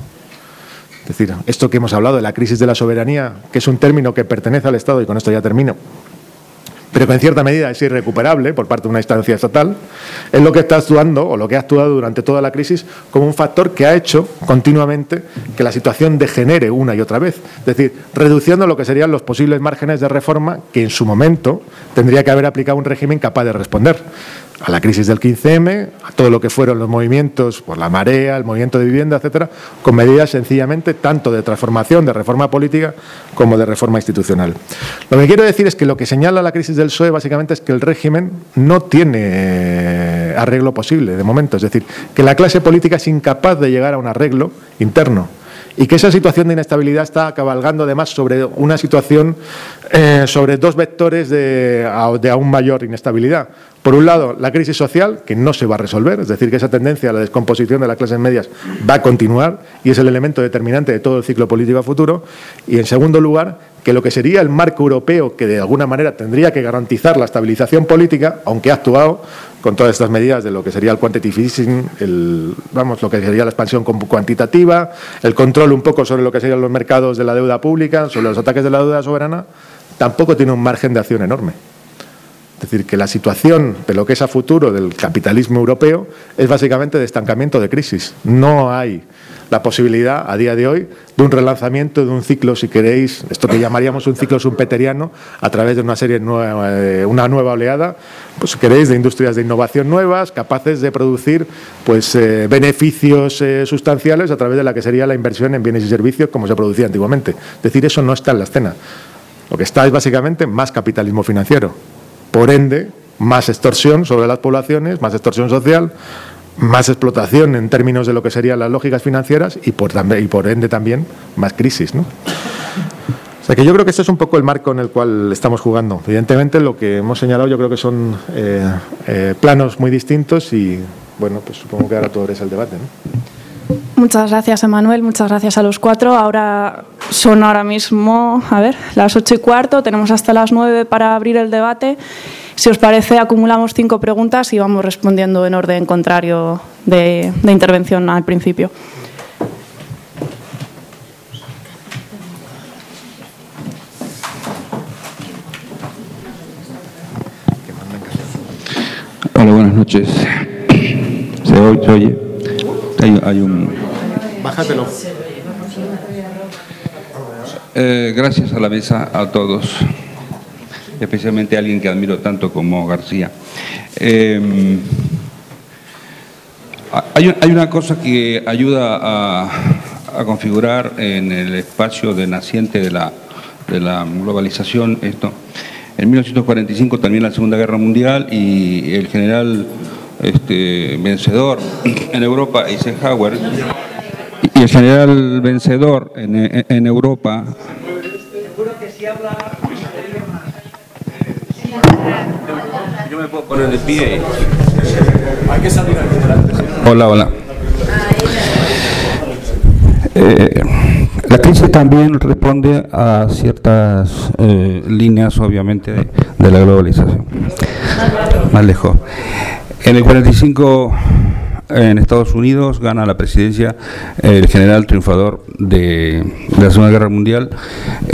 Es decir, esto que hemos hablado de la crisis de la soberanía, que es un término que pertenece al Estado, y con esto ya termino, pero que en cierta medida es irrecuperable por parte de una instancia estatal, es lo que está actuando o lo que ha actuado durante toda la crisis como un factor que ha hecho continuamente que la situación degenere una y otra vez. Es decir, reduciendo lo que serían los posibles márgenes de reforma que en su momento tendría que haber aplicado un régimen capaz de responder a la crisis del 15M, a todo lo que fueron los movimientos por la marea, el movimiento de vivienda, etcétera, con medidas sencillamente tanto de transformación, de reforma política, como de reforma institucional. Lo que quiero decir es que lo que señala la crisis del PSOE básicamente es que el régimen no tiene eh, arreglo posible de momento, es decir, que la clase política es incapaz de llegar a un arreglo interno y que esa situación de inestabilidad está cabalgando además sobre una situación, eh, sobre dos vectores de, de aún mayor inestabilidad. Por un lado, la crisis social, que no se va a resolver, es decir, que esa tendencia a la descomposición de las clases medias va a continuar y es el elemento determinante de todo el ciclo político futuro. Y en segundo lugar, que lo que sería el marco europeo, que de alguna manera tendría que garantizar la estabilización política, aunque ha actuado con todas estas medidas de lo que sería el quantitative easing, el, vamos, lo que sería la expansión cuantitativa, el control un poco sobre lo que serían los mercados de la deuda pública, sobre los ataques de la deuda soberana, tampoco tiene un margen de acción enorme. Es decir, que la situación de lo que es a futuro del capitalismo europeo es básicamente de estancamiento de crisis. No hay la posibilidad a día de hoy de un relanzamiento de un ciclo, si queréis, esto que llamaríamos un ciclo sumpeteriano, a través de una serie nueva, eh, una nueva oleada, pues si queréis, de industrias de innovación nuevas, capaces de producir pues eh, beneficios eh, sustanciales a través de la que sería la inversión en bienes y servicios como se producía antiguamente. Es decir, eso no está en la escena. Lo que está es básicamente más capitalismo financiero por ende, más extorsión sobre las poblaciones, más extorsión social, más explotación en términos de lo que serían las lógicas financieras y por, ende también más crisis. ¿no? O sea que yo creo que ese es un poco el marco en el cual estamos jugando. Evidentemente lo que hemos señalado yo creo que son eh, eh, planos muy distintos y bueno, pues supongo que ahora todo es el debate. ¿no? Muchas gracias, Emanuel. Muchas gracias a los cuatro. Ahora son ahora mismo, a ver, las ocho y cuarto. Tenemos hasta las nueve para abrir el debate. Si os parece, acumulamos cinco preguntas y vamos respondiendo en orden contrario de, intervención al principio. Hola, buenas noches. ¿Se oye? Hay, hay un... Bájatelo. Eh, gracias a la mesa, a todos, especialmente a alguien que admiro tanto como García. Eh, hay, hay, una cosa que ayuda a, a, configurar en el espacio de naciente de la, de la globalización esto. En 1945 también la Segunda Guerra Mundial y el general este, vencedor en Europa, Eisenhower, y el general vencedor en, en, Europa. Yo me puedo poner de pie. Hay que salir Hola, hola. Eh, la crisis también responde a ciertas eh, líneas, obviamente, de la globalización. Más lejos. En el 45 en Estados Unidos gana la presidencia el general triunfador de, la Segunda Guerra Mundial,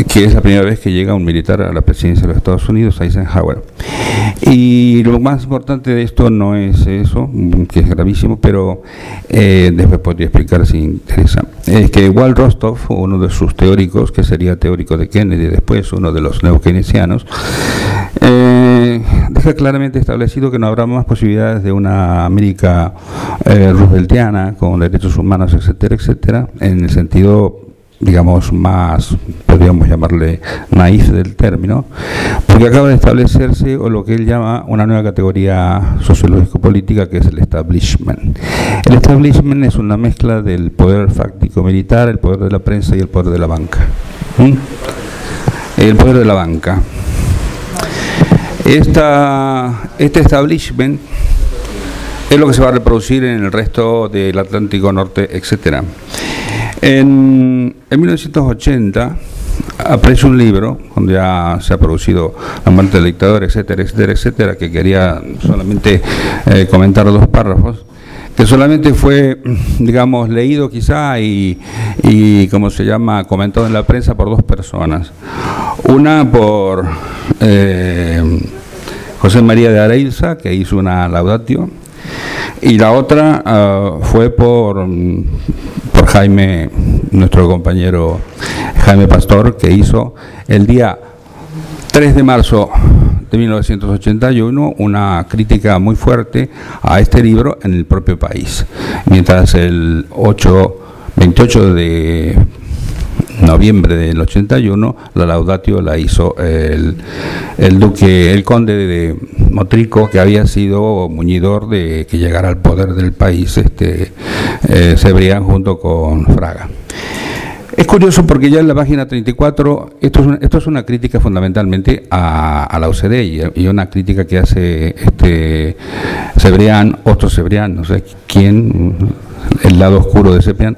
que es la primera vez que llega un militar a la presidencia de los Estados Unidos, Eisenhower. Y lo más importante de esto no es eso, que es gravísimo, pero eh, después podría explicar si interesa. Es que Walt Rostov, uno de sus teóricos, que sería teórico de Kennedy, después uno de los neokeynesianos, eh, deja claramente establecido que no habrá más posibilidades de una América eh, rooseveltiana con derechos humanos, etcétera, etcétera, en el sentido digamos, más, podríamos llamarle naif del término, porque acaba de establecerse o lo que él llama una nueva categoría sociológico-política que es el establishment. El establishment es una mezcla del poder fáctico militar, el poder de la prensa y el poder de la banca. ¿Mm? El poder de la banca. Este establishment es lo que se va a reproducir en el resto del Atlántico Norte, etcétera. En, 1980 aparece un libro donde ya se ha producido la muerte del dictador, etcétera, etcétera, etcétera, que quería solamente eh, comentar dos párrafos que solamente fue, digamos, leído quizá y, y, como se llama, comentado en la prensa por dos personas. Una por eh, José María de Areilza, que hizo una laudatio, y la otra ah, fue por, por Jaime, nuestro compañero Jaime Pastor, que hizo el día 3 de marzo de 1981 una crítica muy fuerte a este libro en el propio país, mientras el 8, 28 de noviembre del 81, la laudatio la hizo el, el duque, el conde de Motrico, que había sido muñidor de que llegara al poder del país, este, eh, Cebrián junto con Fraga. Es curioso porque ya en la página 34, esto es una, esto es una crítica fundamentalmente a, la OCDE y, una crítica que hace este Cebrián, otro Cebrián, no sé quién, el lado oscuro de Cebrián,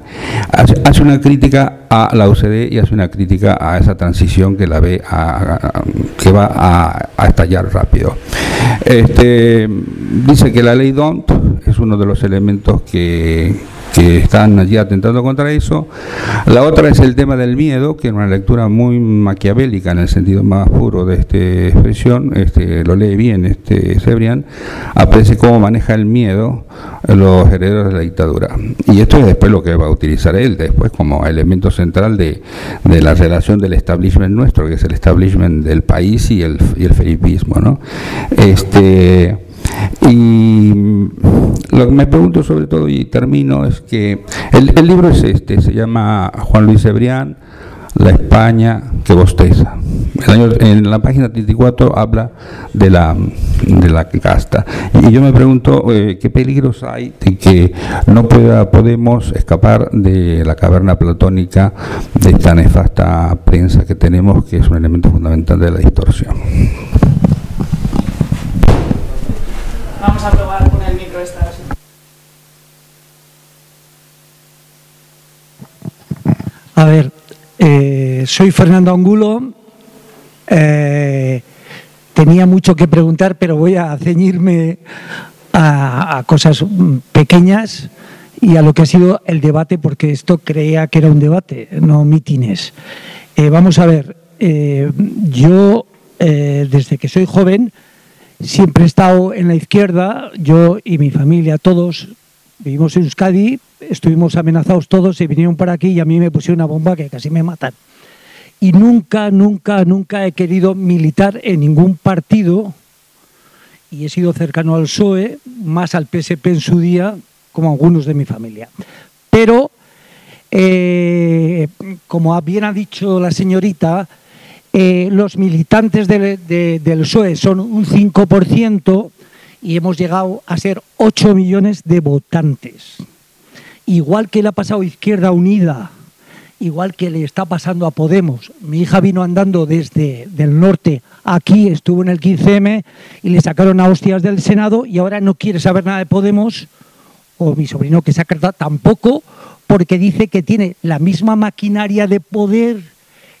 hace, una crítica a la OCDE y hace una crítica a esa transición que la ve que va a, estallar rápido. Este, dice que la ley DONT es uno de los elementos que que están allí atentando contra eso. La otra es el tema del miedo, que es una lectura muy maquiavélica en el sentido más puro de esta expresión, este, lo lee bien este Cebrián, aparece cómo maneja el miedo los herederos de la dictadura. Y esto es después lo que va a utilizar él, después como elemento central de, de la relación del establishment nuestro, que es el establishment del país y el, y el felipismo. ¿no? Este, y lo que me pregunto sobre todo y termino es que el, libro es este, se llama Juan Luis Ebrián, La España que bosteza. en la página 34 habla de la, de la casta. Y yo me pregunto eh, qué peligros hay de que no pueda, podemos escapar de la caverna platónica de esta nefasta prensa que tenemos, que es un elemento fundamental de la distorsión. Vamos a probar con el micro esta. A ver, eh, soy Fernando Angulo. Eh, tenía mucho que preguntar, pero voy a ceñirme a, cosas pequeñas y a lo que ha sido el debate, porque esto creía que era un debate, no mítines. Eh, vamos a ver, yo desde que soy joven siempre he estado en la izquierda, yo y mi familia, todos vivimos en Euskadi, estuvimos amenazados todos, se vinieron para aquí y a mí me pusieron una bomba que casi me matan. Y nunca, nunca, nunca he querido militar en ningún partido y he sido cercano al PSOE, más al PSP en su día, como algunos de mi familia. Pero, eh, como bien ha dicho la señorita, eh, los militantes del, del PSOE son un 5% y hemos llegado a ser 8 millones de votantes. Igual que le ha pasado Izquierda Unida, igual que le está pasando a Podemos. Mi hija vino andando desde el norte aquí, estuvo en el 15M y le sacaron a hostias del Senado y ahora no quiere saber nada de Podemos, o mi sobrino que se ha tampoco, porque dice que tiene la misma maquinaria de poder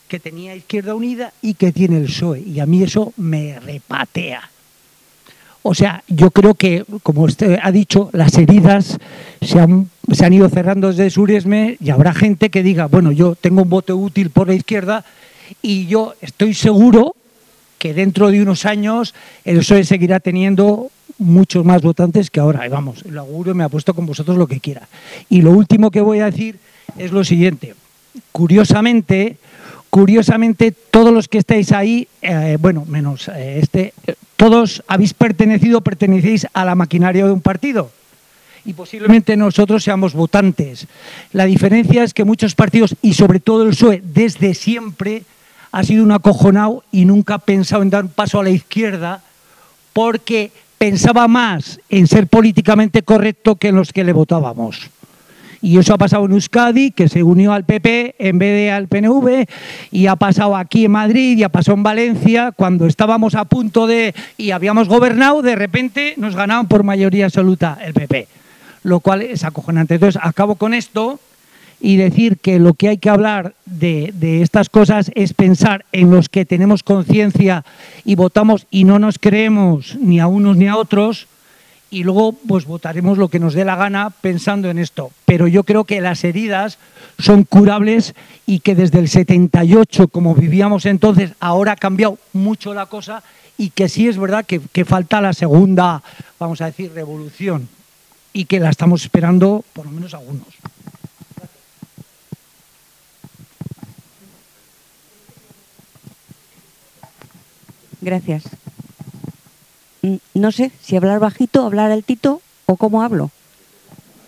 que tenía Izquierda Unida y que tiene el PSOE. Y a mí eso me repatea. O sea, yo creo que, como usted ha dicho, las heridas se han, se han ido cerrando desde Suresme y habrá gente que diga, bueno, yo tengo un voto útil por la izquierda y yo estoy seguro que dentro de unos años el PSOE seguirá teniendo muchos más votantes que ahora. Y vamos, lo auguro, me ha puesto con vosotros lo que quiera. Y lo último que voy a decir es lo siguiente. Curiosamente, curiosamente todos los que estáis ahí, eh, bueno, menos eh, este, todos habéis pertenecido, pertenecéis a la maquinaria de un partido y posiblemente nosotros seamos votantes. La diferencia es que muchos partidos, y sobre todo el PSOE, desde siempre ha sido un acojonado y nunca ha pensado en dar un paso a la izquierda porque pensaba más en ser políticamente correcto que en los que le votábamos. Y eso ha pasado en Euskadi, que se unió al PP en vez de al PNV, y ha pasado aquí en Madrid, y ha pasado en Valencia, cuando estábamos a punto de, y habíamos gobernado, de repente nos ganaban por mayoría absoluta el PP, lo cual es acojonante. Entonces, acabo con esto y decir que lo que hay que hablar de, de, estas cosas es pensar en los que tenemos conciencia y votamos y no nos creemos ni a unos ni a otros y luego pues votaremos lo que nos dé la gana pensando en esto. Pero yo creo que las heridas son curables y que desde el 78, como vivíamos entonces, ahora ha cambiado mucho la cosa y que sí es verdad que, falta la segunda, vamos a decir, revolución y que la estamos esperando por lo menos algunos. Gracias. No sé si hablar bajito, hablar altito o cómo hablo.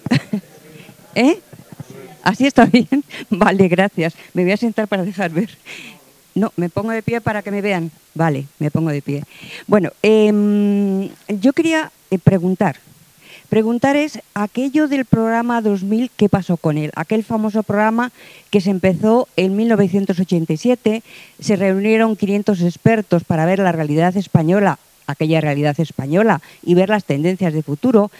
¿Eh? ¿Así está bien? Vale, gracias. Me voy a sentar para dejar ver. No, me pongo de pie para que me vean. Vale, me pongo de pie. Bueno, eh, yo quería eh, preguntar. Preguntar es aquello del programa 2000, ¿qué pasó con él? Aquel famoso programa que se empezó en 1987, se reunieron 500 expertos para ver la realidad española aquella realidad española y ver las tendencias de futuro.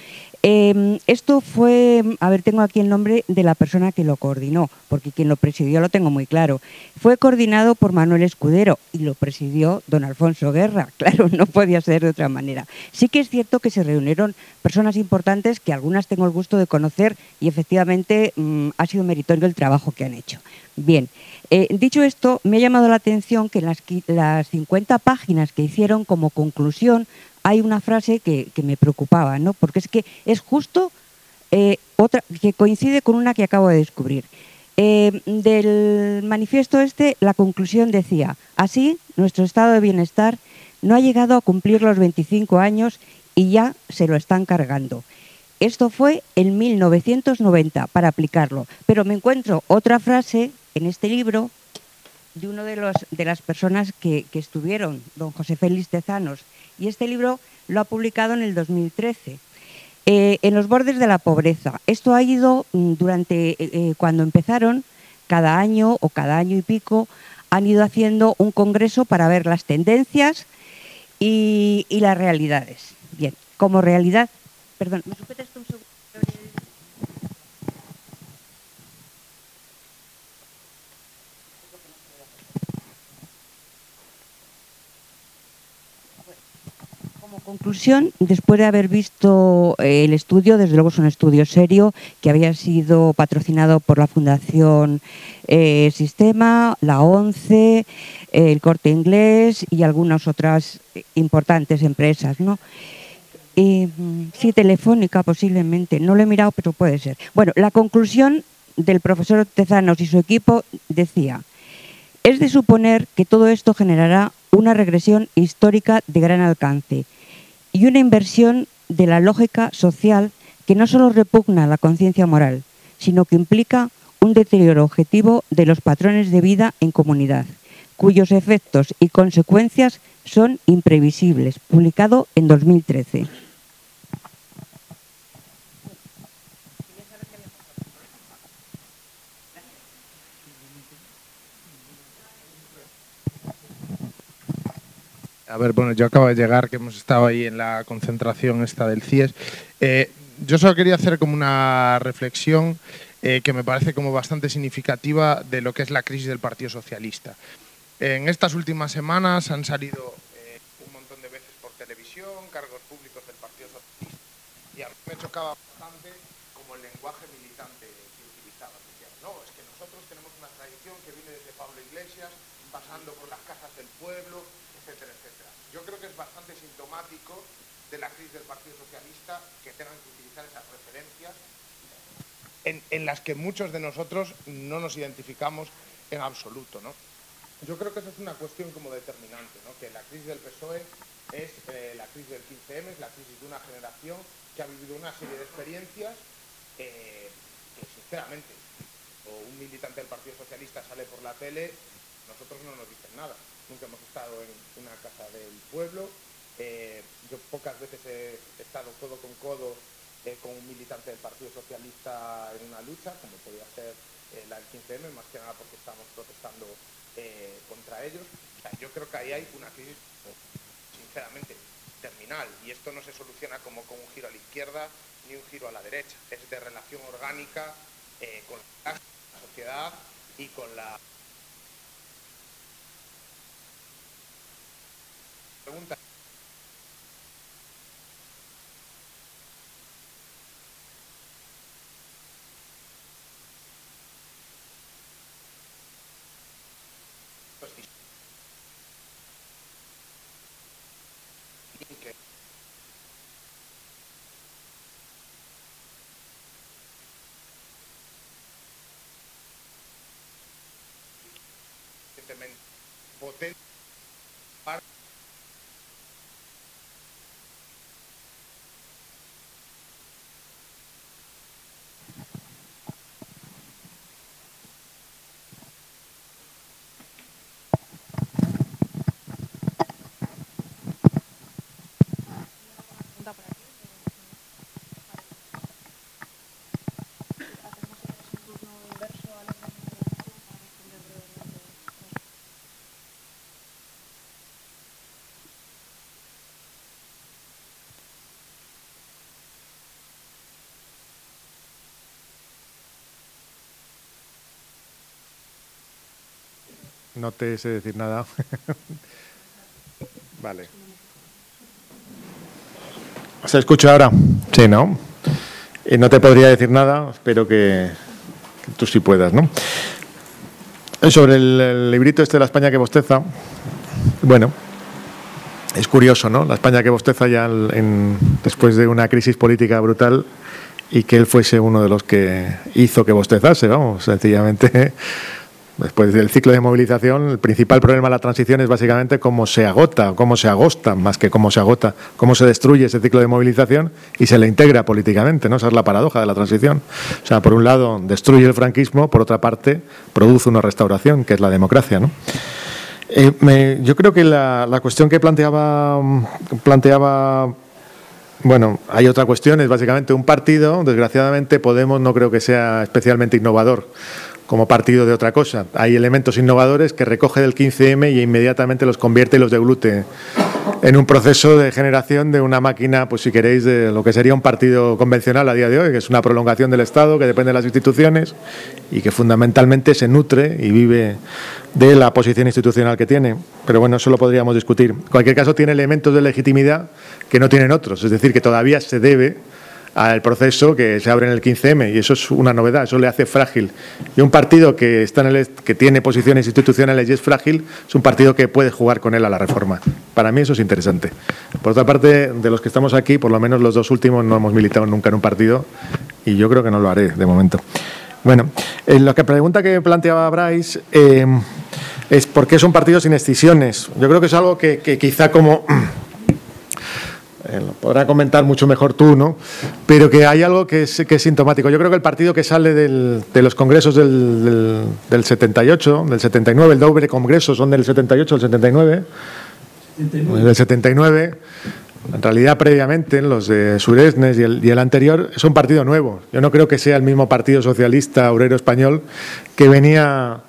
Eh, esto fue, a ver, tengo aquí el nombre de la persona que lo coordinó, porque quien lo presidió lo tengo muy claro. Fue coordinado por Manuel Escudero y lo presidió don Alfonso Guerra. Claro, no podía ser de otra manera. Sí que es cierto que se reunieron personas importantes que algunas tengo el gusto de conocer y efectivamente mmm, ha sido meritorio el trabajo que han hecho. Bien, eh, dicho esto, me ha llamado la atención que en las, las 50 páginas que hicieron como conclusión hay una frase que, que me preocupaba, ¿no? porque es que es justo eh, otra que coincide con una que acabo de descubrir. Eh, del manifiesto este, la conclusión decía, así nuestro estado de bienestar no ha llegado a cumplir los 25 años y ya se lo están cargando. Esto fue en 1990 para aplicarlo, pero me encuentro otra frase en este libro de una de, los, de las personas que, que, estuvieron, don José Félix Tezanos, y este libro lo ha publicado en el 2013. Eh, en los bordes de la pobreza. Esto ha ido mm, durante, eh, eh, cuando empezaron, cada año o cada año y pico, han ido haciendo un congreso para ver las tendencias y, y las realidades. Bien, como realidad, perdón, ¿me sujetas un segundo? Conclusión, después de haber visto eh, el estudio, desde luego es un estudio serio que había sido patrocinado por la Fundación eh, Sistema, la ONCE, eh, el Corte Inglés y algunas otras importantes empresas, ¿no? Y, sí, Telefónica posiblemente, no lo he mirado, pero puede ser. Bueno, la conclusión del profesor Tezanos y su equipo decía, es de suponer que todo esto generará una regresión histórica de gran alcance y una inversión de la lógica social que no solo repugna la conciencia moral, sino que implica un deterioro objetivo de los patrones de vida en comunidad, cuyos efectos y consecuencias son imprevisibles, publicado en 2013. A ver, bueno, yo acabo de llegar, que hemos estado ahí en la concentración esta del CIES. Eh, yo solo quería hacer como una reflexión eh, que me parece como bastante significativa de lo que es la crisis del Partido Socialista. En estas últimas semanas han salido eh, un montón de veces por televisión cargos públicos del Partido Socialista. Y a mí me chocaba bastante como el lenguaje militante que utilizaba. Decían, no, es que nosotros tenemos una tradición que viene desde Pablo Iglesias, pasando por las casas del pueblo, etcétera, etcétera. Yo creo que es bastante sintomático de la crisis del Partido Socialista que tengan que utilizar esas referencias en, las que muchos de nosotros no nos identificamos en absoluto, ¿no? Yo creo que eso es una cuestión como determinante, ¿no? que la crisis del PSOE es eh, la crisis del 15M, es la crisis de una generación que ha vivido una serie de experiencias eh, que, sinceramente, o un militante del Partido Socialista sale por la tele, nosotros no nos dicen nada. Nunca hemos estado en una casa del pueblo. Eh, yo pocas veces he estado codo con codo con un militante del Partido Socialista en una lucha, como podía ser la del 15M, más que nada porque estamos protestando eh, contra ellos. yo creo que ahí hay una crisis, sinceramente, terminal. Y esto no se soluciona como con un giro a la izquierda ni un giro a la derecha. Es de relación orgánica eh, con la sociedad y con la pregunta No te sé decir nada. vale. ¿Se escucha ahora? Sí, ¿no? Y no te podría decir nada, espero que, tú sí puedas, ¿no? Sobre el, librito este de la España que bosteza, bueno, es curioso, ¿no? La España que bosteza ya en, después de una crisis política brutal y que él fuese uno de los que hizo que bostezase, vamos, sencillamente Después del ciclo de movilización, el principal problema de la transición es básicamente cómo se agota, cómo se agosta, más que cómo se agota, cómo se destruye ese ciclo de movilización y se le integra políticamente, ¿no? Esa es la paradoja de la transición. O sea, por un lado destruye el franquismo, por otra parte produce una restauración, que es la democracia, ¿no? Eh, yo creo que la, la, cuestión que planteaba, planteaba bueno, hay otra cuestión, es básicamente un partido, desgraciadamente Podemos no creo que sea especialmente innovador como partido de otra cosa. Hay elementos innovadores que recoge del 15M y inmediatamente los convierte y los deglute en un proceso de generación de una máquina, pues si queréis, de lo que sería un partido convencional a día de hoy, que es una prolongación del Estado, que depende de las instituciones y que fundamentalmente se nutre y vive de la posición institucional que tiene. Pero bueno, eso lo podríamos discutir. En cualquier caso, tiene elementos de legitimidad que no tienen otros, es decir, que todavía se debe al proceso que se abre en el 15M y eso es una novedad, eso le hace frágil. Y un partido que está en el, que tiene posiciones institucionales y es frágil es un partido que puede jugar con él a la reforma. Para mí eso es interesante. Por otra parte, de los que estamos aquí, por lo menos los dos últimos no hemos militado nunca en un partido y yo creo que no lo haré de momento. Bueno, en lo que pregunta que planteaba Bryce eh, es por qué son partidos sin excisiones. Yo creo que es algo que quizá como eh, lo podrá comentar mucho mejor tú, ¿no? Pero que hay algo que es, que es sintomático. Yo creo que el partido que sale del, de los congresos del, del, 78, del 79, el doble congreso son del 78 al 79, 79. del 79, en realidad previamente los de Suresnes y el, y el, anterior es un partido nuevo. Yo no creo que sea el mismo Partido Socialista Obrero Español que venía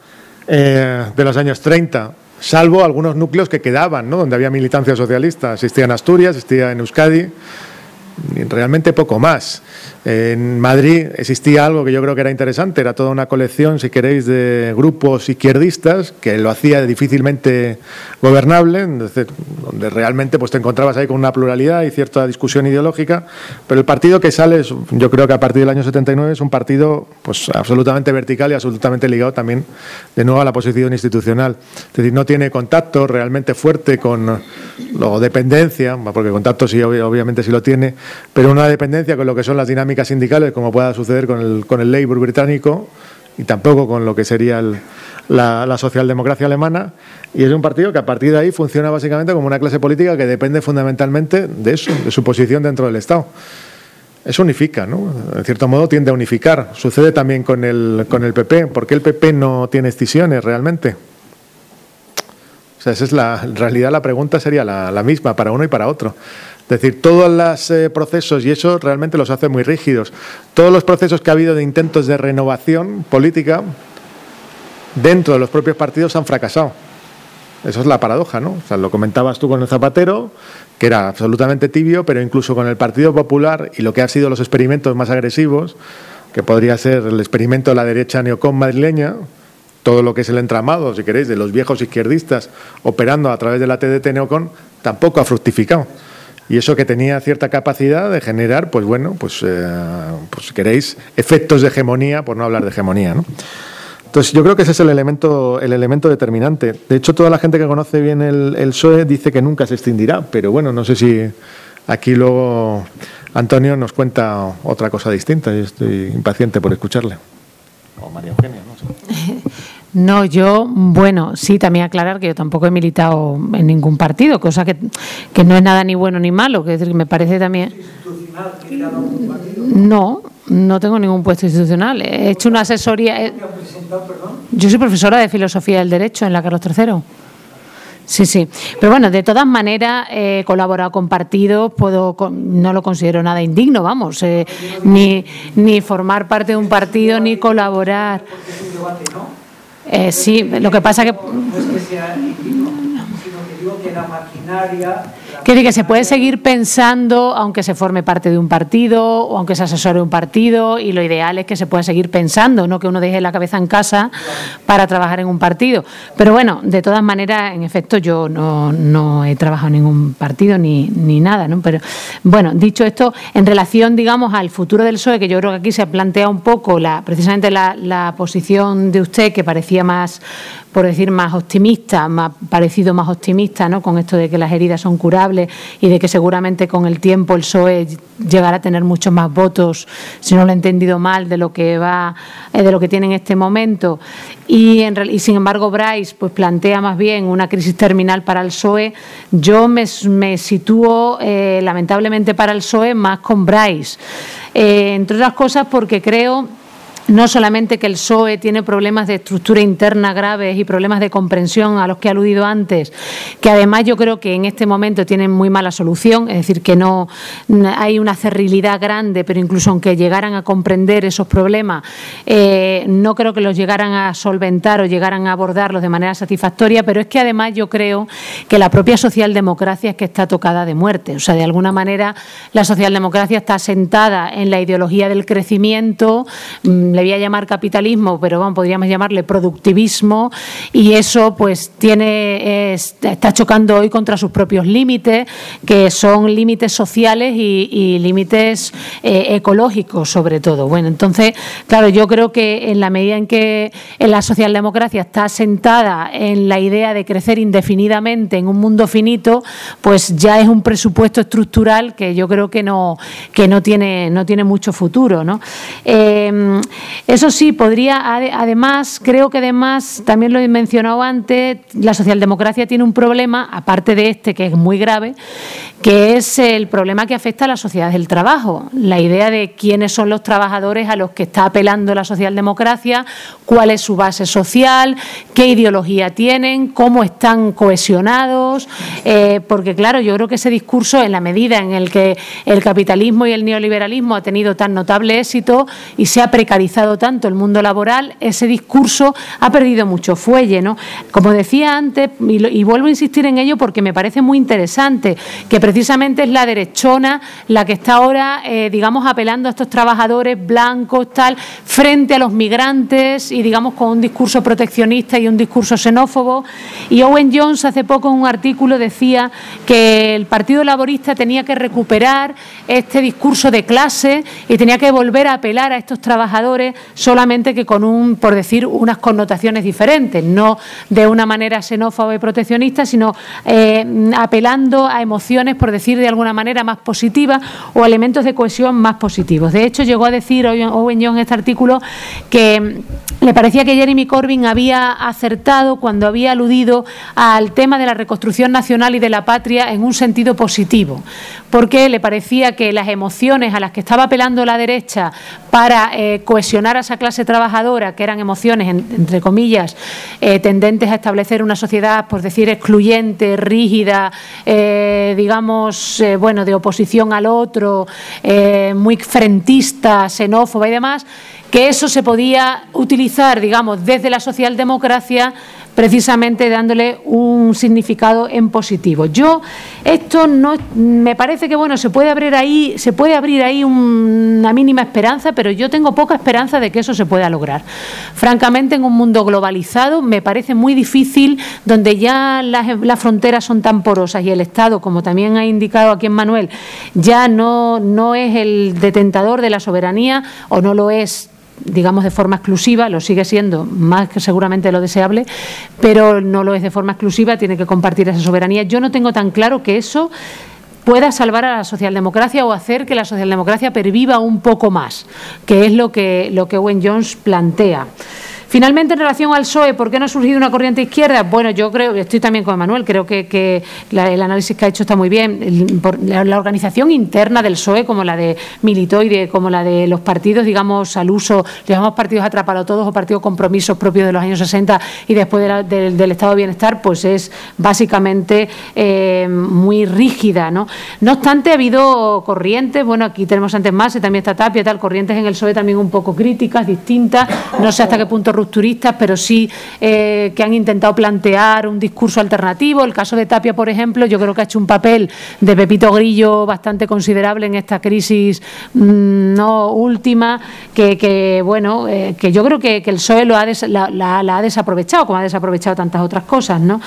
eh, de los años 30 salvo algunos núcleos que quedaban, ¿no? donde había militancia socialista. Existía en Asturias, existía en Euskadi. realmente poco más. En Madrid existía algo que yo creo que era interesante, era toda una colección, si queréis, de grupos izquierdistas que lo hacía difícilmente gobernable, donde realmente pues, te encontrabas ahí con una pluralidad y cierta discusión ideológica, pero el partido que sale, yo creo que a partir del año 79 es un partido pues, absolutamente vertical y absolutamente ligado también de nuevo a la posición institucional. Es decir, no tiene contacto realmente fuerte con lo dependencia, porque contacto sí, obviamente sí lo tiene, pero una dependencia con lo que son las dinámicas sindicales, como pueda suceder con el, con el Labour británico y tampoco con lo que sería la, socialdemocracia alemana. Y es un partido que a partir de ahí funciona básicamente como una clase política que depende fundamentalmente de eso, de su posición dentro del Estado. Eso unifica, ¿no? En cierto modo tiende a unificar. Sucede también con el, con el PP. ¿Por qué el PP no tiene excisiones realmente? Esa es la, en realidad la pregunta sería la misma para uno y para otro. Es decir, todos los eh, procesos, y eso realmente los hace muy rígidos, todos los procesos que ha habido de intentos de renovación política dentro de los propios partidos han fracasado. Eso es la paradoja, ¿no? O sea, lo comentabas tú con el Zapatero, que era absolutamente tibio, pero incluso con el Partido Popular y lo que han sido los experimentos más agresivos, que podría ser el experimento de la derecha neocon madrileña, todo lo que es el entramado, si queréis, de los viejos izquierdistas operando a través de la TDT neocon, tampoco ha fructificado y eso que tenía cierta capacidad de generar, pues bueno, pues, eh, pues si queréis, efectos de hegemonía, por no hablar de hegemonía, ¿no? Entonces yo creo que ese es el elemento, el elemento determinante. De hecho, toda la gente que conoce bien el, el PSOE dice que nunca se extinguirá, pero bueno, no sé si aquí luego Antonio nos cuenta otra cosa distinta y estoy impaciente por escucharle. O María Eugenia, no sé. No, yo, bueno, sí, también aclarar que yo tampoco he militado en ningún partido, cosa que, que no es nada ni bueno ni malo, que decir, me parece también... No, no tengo ningún puesto institucional. He hecho una asesoría... Yo soy profesora de Filosofía del Derecho en la Carlos III. Sí, sí. Pero bueno, de todas maneras, he colaborado con partidos, puedo, no lo considero nada indigno, vamos, eh, ni, ni formar parte de un partido, ni colaborar. Eh, sí, lo que pasa que... No es que sea sino que digo que la maquinaria Quiere que se puede seguir pensando, aunque se forme parte de un partido o aunque se asesore un partido, y lo ideal es que se pueda seguir pensando, no que uno deje la cabeza en casa para trabajar en un partido. Pero bueno, de todas maneras, en efecto, yo no, he trabajado en ningún partido ni, ni nada, ¿no? Pero bueno, dicho esto, en relación, digamos, al futuro del PSOE, que yo creo que aquí se plantea un poco la, precisamente la, la posición de usted, que parecía más por decir, más optimista, más parecido más optimista, ¿no? Con esto de que las heridas son curables y de que seguramente con el tiempo el PSOE llegará a tener muchos más votos, si no lo he entendido mal, de lo que va, eh, de lo que tiene en este momento. Y, en, y sin embargo, Bryce pues plantea más bien una crisis terminal para el PSOE. Yo me, sitúo, eh, lamentablemente para el PSOE, más con Bryce. Eh, entre otras cosas porque creo no solamente que el PSOE tiene problemas de estructura interna graves y problemas de comprensión a los que he aludido antes, que además yo creo que en este momento tienen muy mala solución, es decir, que no hay una cerrilidad grande, pero incluso aunque llegaran a comprender esos problemas, eh, no creo que los llegaran a solventar o llegaran a abordarlos de manera satisfactoria, pero es que además yo creo que la propia socialdemocracia es que está tocada de muerte. O sea, de alguna manera la socialdemocracia está sentada en la ideología del crecimiento, mm, le llamar capitalismo, pero bueno, podríamos llamarle productivismo, y eso pues tiene, está chocando hoy contra sus propios límites, que son límites sociales y, límites eh, ecológicos sobre todo. Bueno, entonces, claro, yo creo que en la medida en que la socialdemocracia está sentada en la idea de crecer indefinidamente en un mundo finito, pues ya es un presupuesto estructural que yo creo que no, que no tiene, no tiene mucho futuro. ¿no? Eh, eso sí, podría, además, creo que además, también lo he mencionado antes, la socialdemocracia tiene un problema, aparte de este, que es muy grave, que es el problema que afecta a la sociedad del trabajo. La idea de quiénes son los trabajadores a los que está apelando la socialdemocracia, cuál es su base social, qué ideología tienen, cómo están cohesionados, eh, porque claro, yo creo que ese discurso, en la medida en el que el capitalismo y el neoliberalismo ha tenido tan notable éxito y se ha precarizado, tanto el mundo laboral, ese discurso ha perdido mucho fuelle. ¿no? Como decía antes, y, vuelvo a insistir en ello porque me parece muy interesante, que precisamente es la derechona la que está ahora, eh, digamos, apelando a estos trabajadores blancos, tal, frente a los migrantes y, digamos, con un discurso proteccionista y un discurso xenófobo. Y Owen Jones hace poco en un artículo decía que el Partido Laborista tenía que recuperar este discurso de clase y tenía que volver a apelar a estos trabajadores solamente que con un, por decir, unas connotaciones diferentes, no de una manera xenófoba y proteccionista, sino eh, apelando a emociones, por decir de alguna manera, más positivas o elementos de cohesión más positivos. De hecho, llegó a decir Owen Young en este artículo que le parecía que Jeremy Corbyn había acertado cuando había aludido al tema de la reconstrucción nacional y de la patria en un sentido positivo, porque le parecía que las emociones a las que estaba apelando la derecha para eh, a esa clase trabajadora, que eran emociones, entre comillas, eh, tendentes a establecer una sociedad, por decir, excluyente, rígida, eh, digamos, bueno, de oposición al otro, muy frentista, xenófoba y demás, que eso se podía utilizar, digamos, desde la socialdemocracia precisamente dándole un significado en positivo. Yo esto no me parece que bueno, se puede abrir ahí, se puede abrir ahí una mínima esperanza, pero yo tengo poca esperanza de que eso se pueda lograr. Francamente, en un mundo globalizado me parece muy difícil donde ya las, las fronteras son tan porosas y el Estado, como también ha indicado aquí en Manuel, ya no no es el detentador de la soberanía o no lo es digamos, de forma exclusiva, lo sigue siendo más que seguramente lo deseable, pero no lo es de forma exclusiva, tiene que compartir esa soberanía. Yo no tengo tan claro que eso pueda salvar a la socialdemocracia o hacer que la socialdemocracia perviva un poco más, que es lo que, lo que Owen Jones plantea. Finalmente, en relación al PSOE, ¿por qué no ha surgido una corriente izquierda? Bueno, yo creo, estoy también con Manuel, creo que, el análisis que ha hecho está muy bien. la, organización interna del PSOE, como la de Militoide, como la de los partidos, digamos, al uso, llamamos partidos atrapalo todos o partidos compromisos propios de los años 60 y después del Estado de Bienestar, pues es básicamente eh, muy rígida. ¿no? no obstante, ha habido corrientes, bueno, aquí tenemos antes más, y también está Tapia, tal, corrientes en el PSOE también un poco críticas, distintas, no sé hasta qué punto rupturistas, pero sí eh, que han intentado plantear un discurso alternativo. El caso de Tapia, por ejemplo, yo creo que ha hecho un papel de Pepito Grillo bastante considerable en esta crisis mm, no última, que, bueno, eh, que yo creo que, el PSOE lo la, ha desaprovechado, como ha desaprovechado tantas otras cosas, ¿no?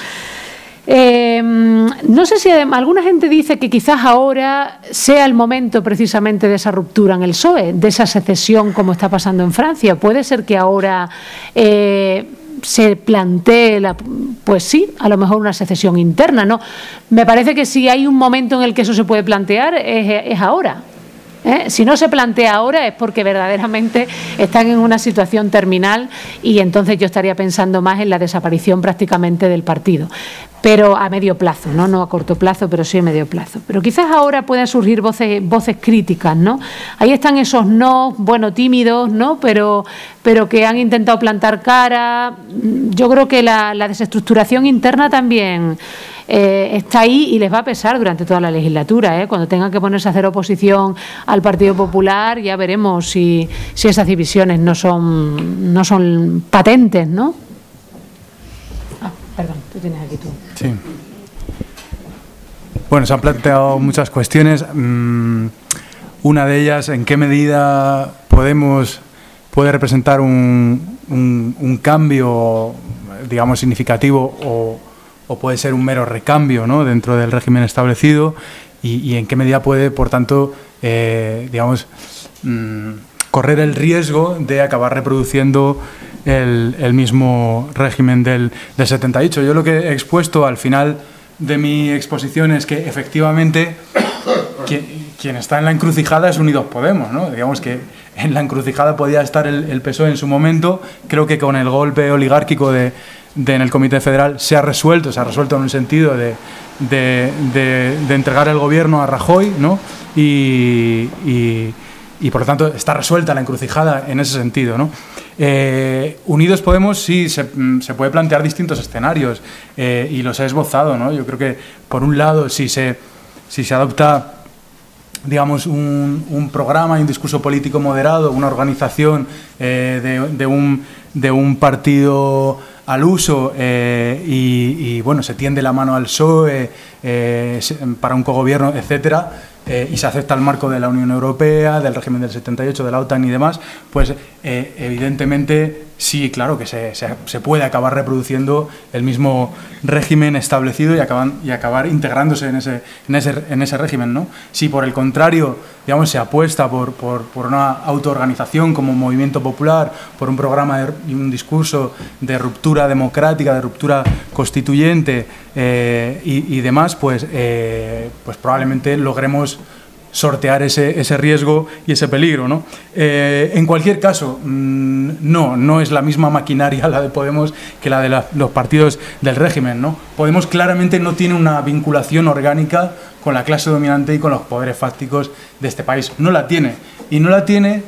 Eh, no sé si alguna gente dice que quizás ahora sea el momento precisamente de esa ruptura en el PSOE, de esa secesión como está pasando en Francia. Puede ser que ahora eh, se plantee, la, pues sí, a lo mejor una secesión interna. ¿no? Me parece que si hay un momento en el que eso se puede plantear es ahora. ¿eh? Si no se plantea ahora es porque verdaderamente están en una situación terminal y entonces yo estaría pensando más en la desaparición prácticamente del partido pero a medio plazo, ¿no? no a corto plazo, pero sí a medio plazo. Pero quizás ahora puedan surgir voces, voces críticas, ¿no? Ahí están esos no, bueno, tímidos, ¿no? Pero, pero que han intentado plantar cara. Yo creo que la, desestructuración interna también eh, está ahí y les va a pesar durante toda la legislatura. ¿eh? Cuando tengan que ponerse a hacer oposición al Partido Popular, ya veremos si, si esas divisiones no son, no son patentes, ¿no? Perdón, tú tienes aquí tú. Sí. Bueno, se han planteado muchas cuestiones. Mm, una de ellas, ¿en qué medida podemos puede representar un, un, cambio, digamos, significativo o, puede ser un mero recambio ¿no? dentro del régimen establecido y, en qué medida puede, por tanto, eh, digamos, mm, correr el riesgo de acabar reproduciendo el, mismo régimen del, del 78. Yo lo que he expuesto al final de mi exposición es que efectivamente quien, está en la encrucijada es Unidos Podemos, ¿no? Digamos que en la encrucijada podía estar el, el PSOE en su momento, creo que con el golpe oligárquico de, en el Comité Federal se ha resuelto, se ha resuelto en el sentido de, de, entregar el gobierno a Rajoy, ¿no? y y por lo tanto está resuelta la encrucijada en ese sentido. ¿no? Eh, Unidos Podemos sí se, mm, se, puede plantear distintos escenarios eh, y los he esbozado. ¿no? Yo creo que, por un lado, si se, si se adopta digamos, un, programa y un discurso político moderado, una organización de, de, un, de un partido al uso eh, y, bueno, se tiende la mano al PSOE eh, para un cogobierno, etcétera, eh, y se acepta el marco de la Unión Europea, del régimen del 78, de la OTAN y demás, pues evidentemente sí, claro que se, se, puede acabar reproduciendo el mismo régimen establecido y, acaban, y acabar integrándose en ese, en ese, en ese régimen. ¿no? Si por el contrario digamos, se apuesta por, por, por una autoorganización como movimiento popular, por un programa y un discurso de ruptura democrática, de ruptura constituyente eh, y, demás, pues, eh, pues probablemente logremos sortear ese, ese riesgo y ese peligro. ¿no? Eh, en cualquier caso, mm, no, no es la misma maquinaria la de Podemos que la de los partidos del régimen. ¿no? Podemos claramente no tiene una vinculación orgánica con la clase dominante y con los poderes fácticos de este país. No la tiene. Y no la tiene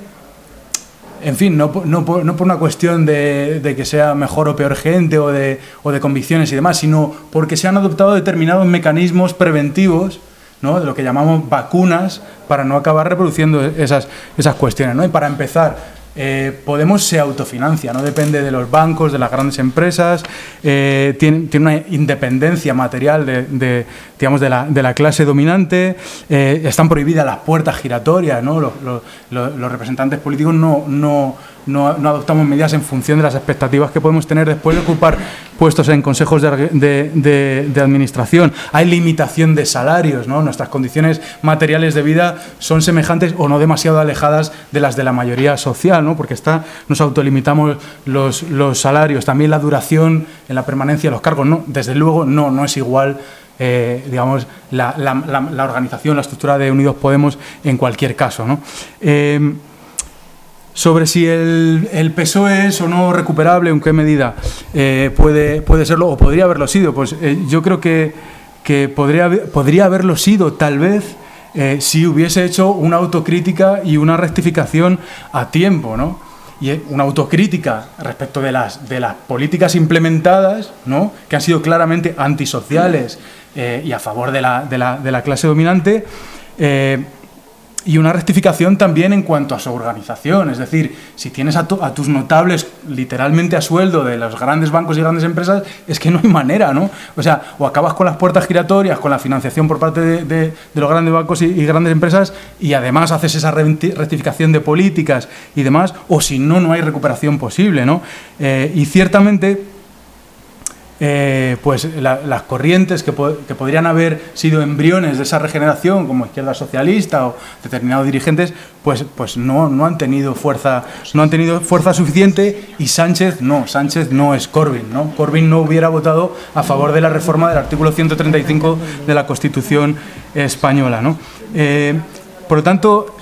en fin, no, no, no, por una cuestión de, de, que sea mejor o peor gente o de, o de convicciones y demás, sino porque se han adoptado determinados mecanismos preventivos ¿no? de lo que llamamos vacunas para no acabar reproduciendo esas, esas cuestiones. ¿no? Y para empezar, eh, Podemos se autofinancia, no depende de los bancos, de las grandes empresas, eh, tiene, tiene, una independencia material de, digamos, de, la, de la clase dominante, eh, están prohibidas las puertas giratorias, ¿no? los, los, los representantes políticos no, no no, adoptamos medidas en función de las expectativas que podemos tener después de ocupar puestos en consejos de, administración. Hay limitación de salarios, ¿no? Nuestras condiciones materiales de vida son semejantes o no demasiado alejadas de las de la mayoría social, ¿no? Porque está, nos autolimitamos los, salarios. También la duración en la permanencia de los cargos, ¿no? Desde luego, no, no es igual eh, digamos, la, la, organización, la estructura de Unidos Podemos en cualquier caso. ¿no? Eh, sobre si el, el, PSOE es o no recuperable, en qué medida eh, puede, puede serlo o podría haberlo sido. Pues eh, yo creo que, que podría, podría haberlo sido tal vez eh, si hubiese hecho una autocrítica y una rectificación a tiempo, ¿no? Y una autocrítica respecto de las, de las políticas implementadas, ¿no? que han sido claramente antisociales y a favor de la, de la, de la clase dominante, y una rectificación también en cuanto a su organización. Es decir, si tienes a, tus notables literalmente a sueldo de los grandes bancos y grandes empresas, es que no hay manera, ¿no? O sea, o acabas con las puertas giratorias, con la financiación por parte de, los grandes bancos y, grandes empresas, y además haces esa rectificación de políticas y demás, o si no, no hay recuperación posible, ¿no? Eh, y ciertamente eh, pues las corrientes que, podrían haber sido embriones de esa regeneración, como izquierda socialista o determinados dirigentes, pues, pues no, no, han tenido fuerza, no han tenido fuerza suficiente y Sánchez no, Sánchez no es Corbyn, ¿no? Corbyn no hubiera votado a favor de la reforma del artículo 135 de la Constitución española, ¿no? Eh, por lo tanto,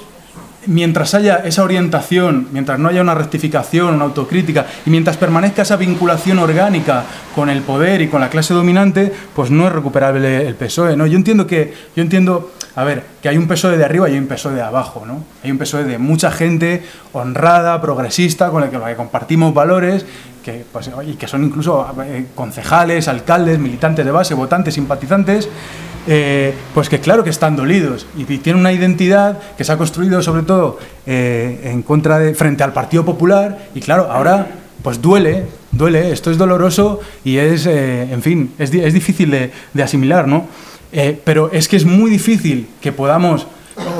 mientras haya esa orientación, mientras no haya una rectificación, una autocrítica, y mientras permanezca esa vinculación orgánica con el poder y con la clase dominante, pues no es recuperable el PSOE. ¿no? Yo entiendo que, yo entiendo, a ver, que hay un PSOE de arriba y hay un PSOE de abajo, ¿no? Hay un PSOE de mucha gente honrada, progresista, con el que, compartimos valores, que, pues, y que son incluso eh, concejales, alcaldes, militantes de base, votantes, simpatizantes, eh, pues que claro que están dolidos y tienen una identidad que se ha construido sobre todo eh, en contra de frente al Partido Popular y claro ahora pues duele duele esto es doloroso y es eh, en fin es, es difícil de, de, asimilar no pero es que es muy difícil que podamos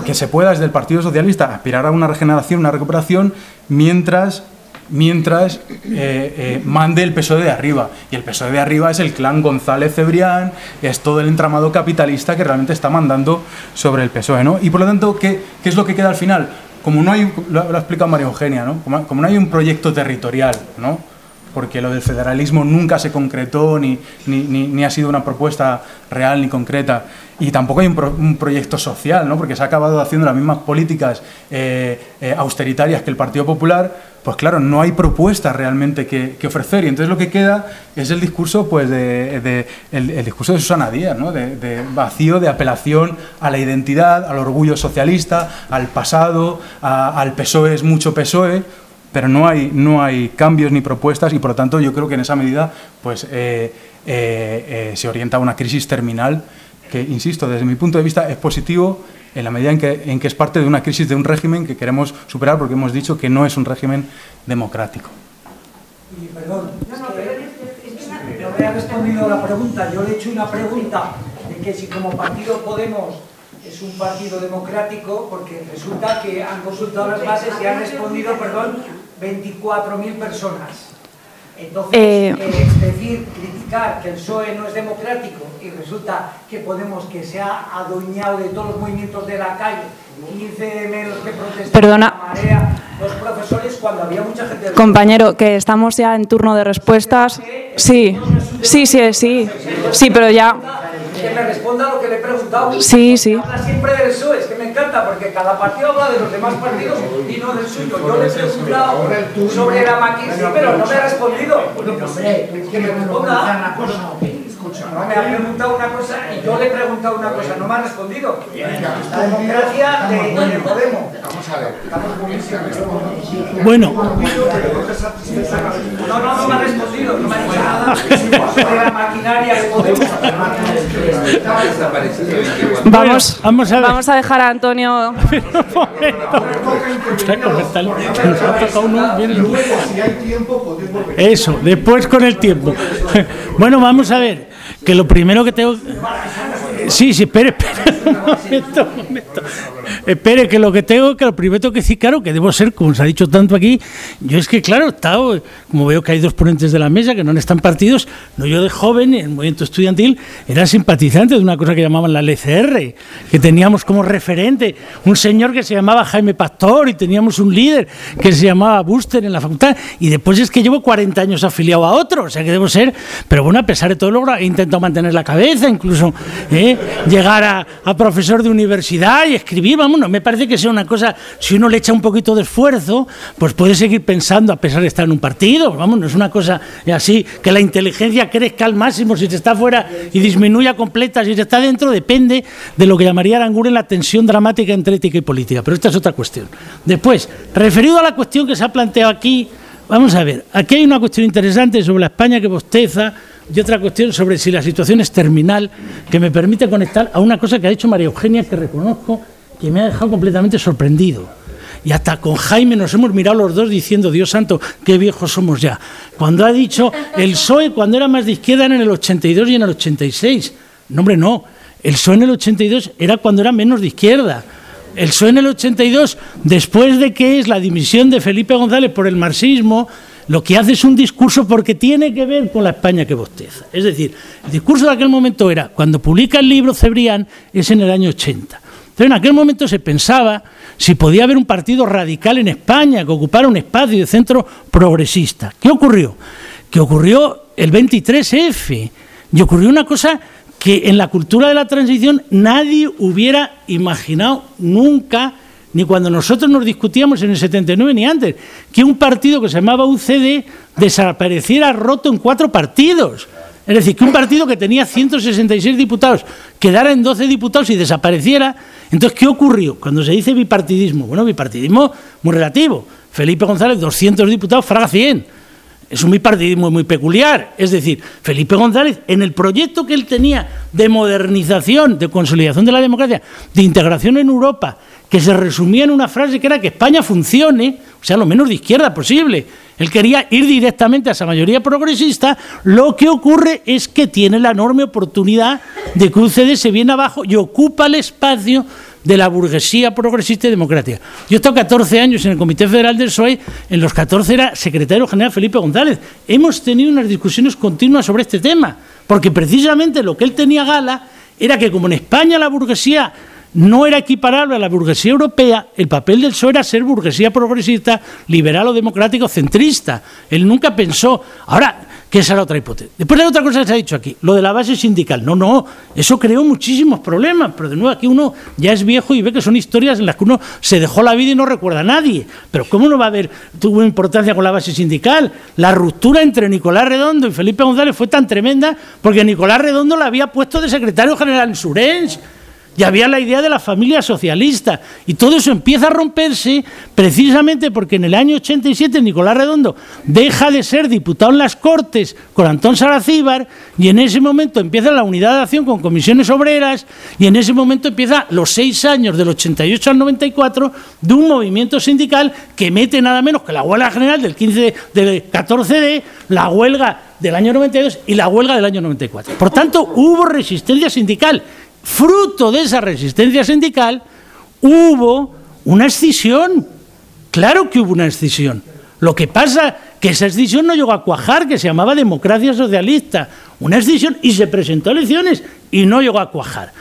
que se pueda desde el Partido Socialista aspirar a una regeneración una recuperación mientras mientras eh, eh, mande el PSOE de arriba. Y el PSOE de arriba es el clan González Cebrián, es todo el entramado capitalista que realmente está mandando sobre el PSOE. ¿no? Y por lo tanto, ¿qué, ¿qué, es lo que queda al final? Como no hay, lo, ha explicado María Eugenia, ¿no? Como, como, no hay un proyecto territorial, ¿no? Porque lo del federalismo nunca se concretó ni, ni, ni, ha sido una propuesta real ni concreta. Y tampoco hay un, proyecto social, ¿no? porque se ha acabado haciendo las mismas políticas eh, austeritarias que el Partido Popular, pues claro, no hay propuestas realmente que, ofrecer y entonces lo que queda es el discurso pues de, el, discurso de Susana Díaz, ¿no? de, vacío, de apelación a la identidad, al orgullo socialista, al pasado, al PSOE es mucho PSOE, pero no hay, no hay cambios ni propuestas y por lo tanto yo creo que en esa medida pues eh, eh, eh, se orienta a una crisis terminal que, insisto, desde mi punto de vista es positivo en la medida en que, en que es parte de una crisis de un régimen que queremos superar porque hemos dicho que no es un régimen democrático. Y perdón, no me ha respondido la pregunta. Yo le he hecho una pregunta de que si como partido Podemos es un partido democrático, porque resulta que han consultado las bases y han respondido, perdón, 24.000 personas. Entonces, Eh. eh, es decir, criticar que el PSOE no es democrático y resulta que Podemos, que se ha adueñado de todos los movimientos de la calle, 15 menos que protestan, Perdona. la marea, los profesores, cuando había mucha gente... Compañero, que estamos ya en turno de respuestas. Sí, sí, sí, sí. Sí, pero ya. Que me responda lo que le he preguntado. Sí, sí. Habla siempre del PSOE, es que me encanta, porque cada partido habla de los demás partidos y no del suyo. Yo le he preguntado sobre la maquinaria, pero no me ha respondido. Que me responda. No me ha preguntado una cosa y yo le he preguntado una cosa, no me ha respondido. La democracia de, de Podemos. Vamos a ver. Bueno, No, no, no me ha respondido, no me ha dicho nada sobre la maquinaria de Podemos. Vamos, vamos a ver. vamos a dejar a Antonio. Eso, después con el tiempo. Bueno, vamos a ver, que lo primero que tengo... Sí, sí, espere, espere un momento, un momento. Espere, que lo que tengo, que lo primero que decir, claro, que debo ser, como se ha dicho tanto aquí, yo es que, claro, estado, como veo que hay dos ponentes de la mesa que no están partidos, no yo de joven, en el movimiento estudiantil, era simpatizante de una cosa que llamaban la LCR, que teníamos como referente un señor que se llamaba Jaime Pastor y teníamos un líder que se llamaba Buster en la facultad, y después es que llevo 40 años afiliado a otro, o sea que debo ser, pero bueno, a pesar de todo, logro, he intentado mantener la cabeza, incluso ¿eh? Llegar a, profesor de universidad y escribir, vamos, no me parece que sea una cosa, si uno le echa un poquito de esfuerzo, pues puede seguir pensando a pesar de estar en un partido, vamos, no es una cosa así, que la inteligencia crezca al máximo si se está fuera y disminuya completa si se está dentro, depende de lo que llamaría Aranguren la tensión dramática entre ética y política, pero esta es otra cuestión. Después, referido a la cuestión que se ha planteado aquí, vamos a ver, aquí hay una cuestión interesante sobre la España que bosteza, y otra cuestión sobre si la situación es terminal, que me permite conectar a una cosa que ha dicho María Eugenia, que reconozco que me ha dejado completamente sorprendido. Y hasta con Jaime nos hemos mirado los dos diciendo, Dios santo, qué viejos somos ya. Cuando ha dicho el PSOE, cuando era más de izquierda, era en el 82 y en el 86. No, hombre, no. El PSOE en el 82 era cuando era menos de izquierda. El PSOE en el 82, después de que es la dimisión de Felipe González por el marxismo, lo que hace es un discurso porque tiene que ver con la España que bosteza. Es decir, el discurso de aquel momento era, cuando publica el libro Cebrián, es en el año 80. Entonces, en aquel momento se pensaba si podía haber un partido radical en España que ocupara un espacio de centro progresista. ¿Qué ocurrió? Que ocurrió el 23F y ocurrió una cosa que en la cultura de la transición nadie hubiera imaginado nunca, ni cuando nosotros nos discutíamos en el 79 ni antes, que un partido que se llamaba UCD desapareciera roto en cuatro partidos. Es decir, que un partido que tenía 166 diputados quedara en 12 diputados y desapareciera. Entonces, ¿qué ocurrió? Cuando se dice bipartidismo, bueno, bipartidismo muy relativo. Felipe González, 200 diputados, Fraga 100. Es un bipartidismo muy peculiar. Es decir, Felipe González, en el proyecto que él tenía de modernización, de consolidación de la democracia, de integración en Europa, que se resumía en una frase que era que España funcione, o sea, lo menos de izquierda posible. Él quería ir directamente a esa mayoría progresista. Lo que ocurre es que tiene la enorme oportunidad de que UCD se viene abajo y ocupa el espacio de la burguesía progresista y democrática. Yo he estado 14 años en el Comité Federal del PSOE, en los 14 era secretario general Felipe González. Hemos tenido unas discusiones continuas sobre este tema, porque precisamente lo que él tenía gala era que como en España la burguesía no era equiparable a la burguesía europea, el papel del PSOE era ser burguesía progresista, liberal o democrático centrista. Él nunca pensó, ahora, que esa era otra hipótesis. Después hay otra cosa que se ha dicho aquí, lo de la base sindical. No, no, eso creó muchísimos problemas, pero de nuevo aquí uno ya es viejo y ve que son historias en las que uno se dejó la vida y no recuerda a nadie. Pero ¿cómo no va a haber, tuvo importancia con la base sindical? La ruptura entre Nicolás Redondo y Felipe González fue tan tremenda porque Nicolás Redondo la había puesto de secretario general en Surens. Y había la idea de la familia socialista. Y todo eso empieza a romperse precisamente porque en el año 87 Nicolás Redondo deja de ser diputado en las Cortes con Antón Saracíbar y en ese momento empieza la unidad de acción con comisiones obreras y en ese momento empieza los seis años del 88 al 94 de un movimiento sindical que mete nada menos que la huelga general del, 15 del 14D, la huelga del año 92 y la huelga del año 94. Por tanto, hubo resistencia sindical fruto de esa resistencia sindical, hubo una escisión. Claro que hubo una escisión. Lo que pasa que esa escisión no llegó a cuajar, que se llamaba democracia socialista. Una escisión y se presentó a elecciones y no llegó a cuajar.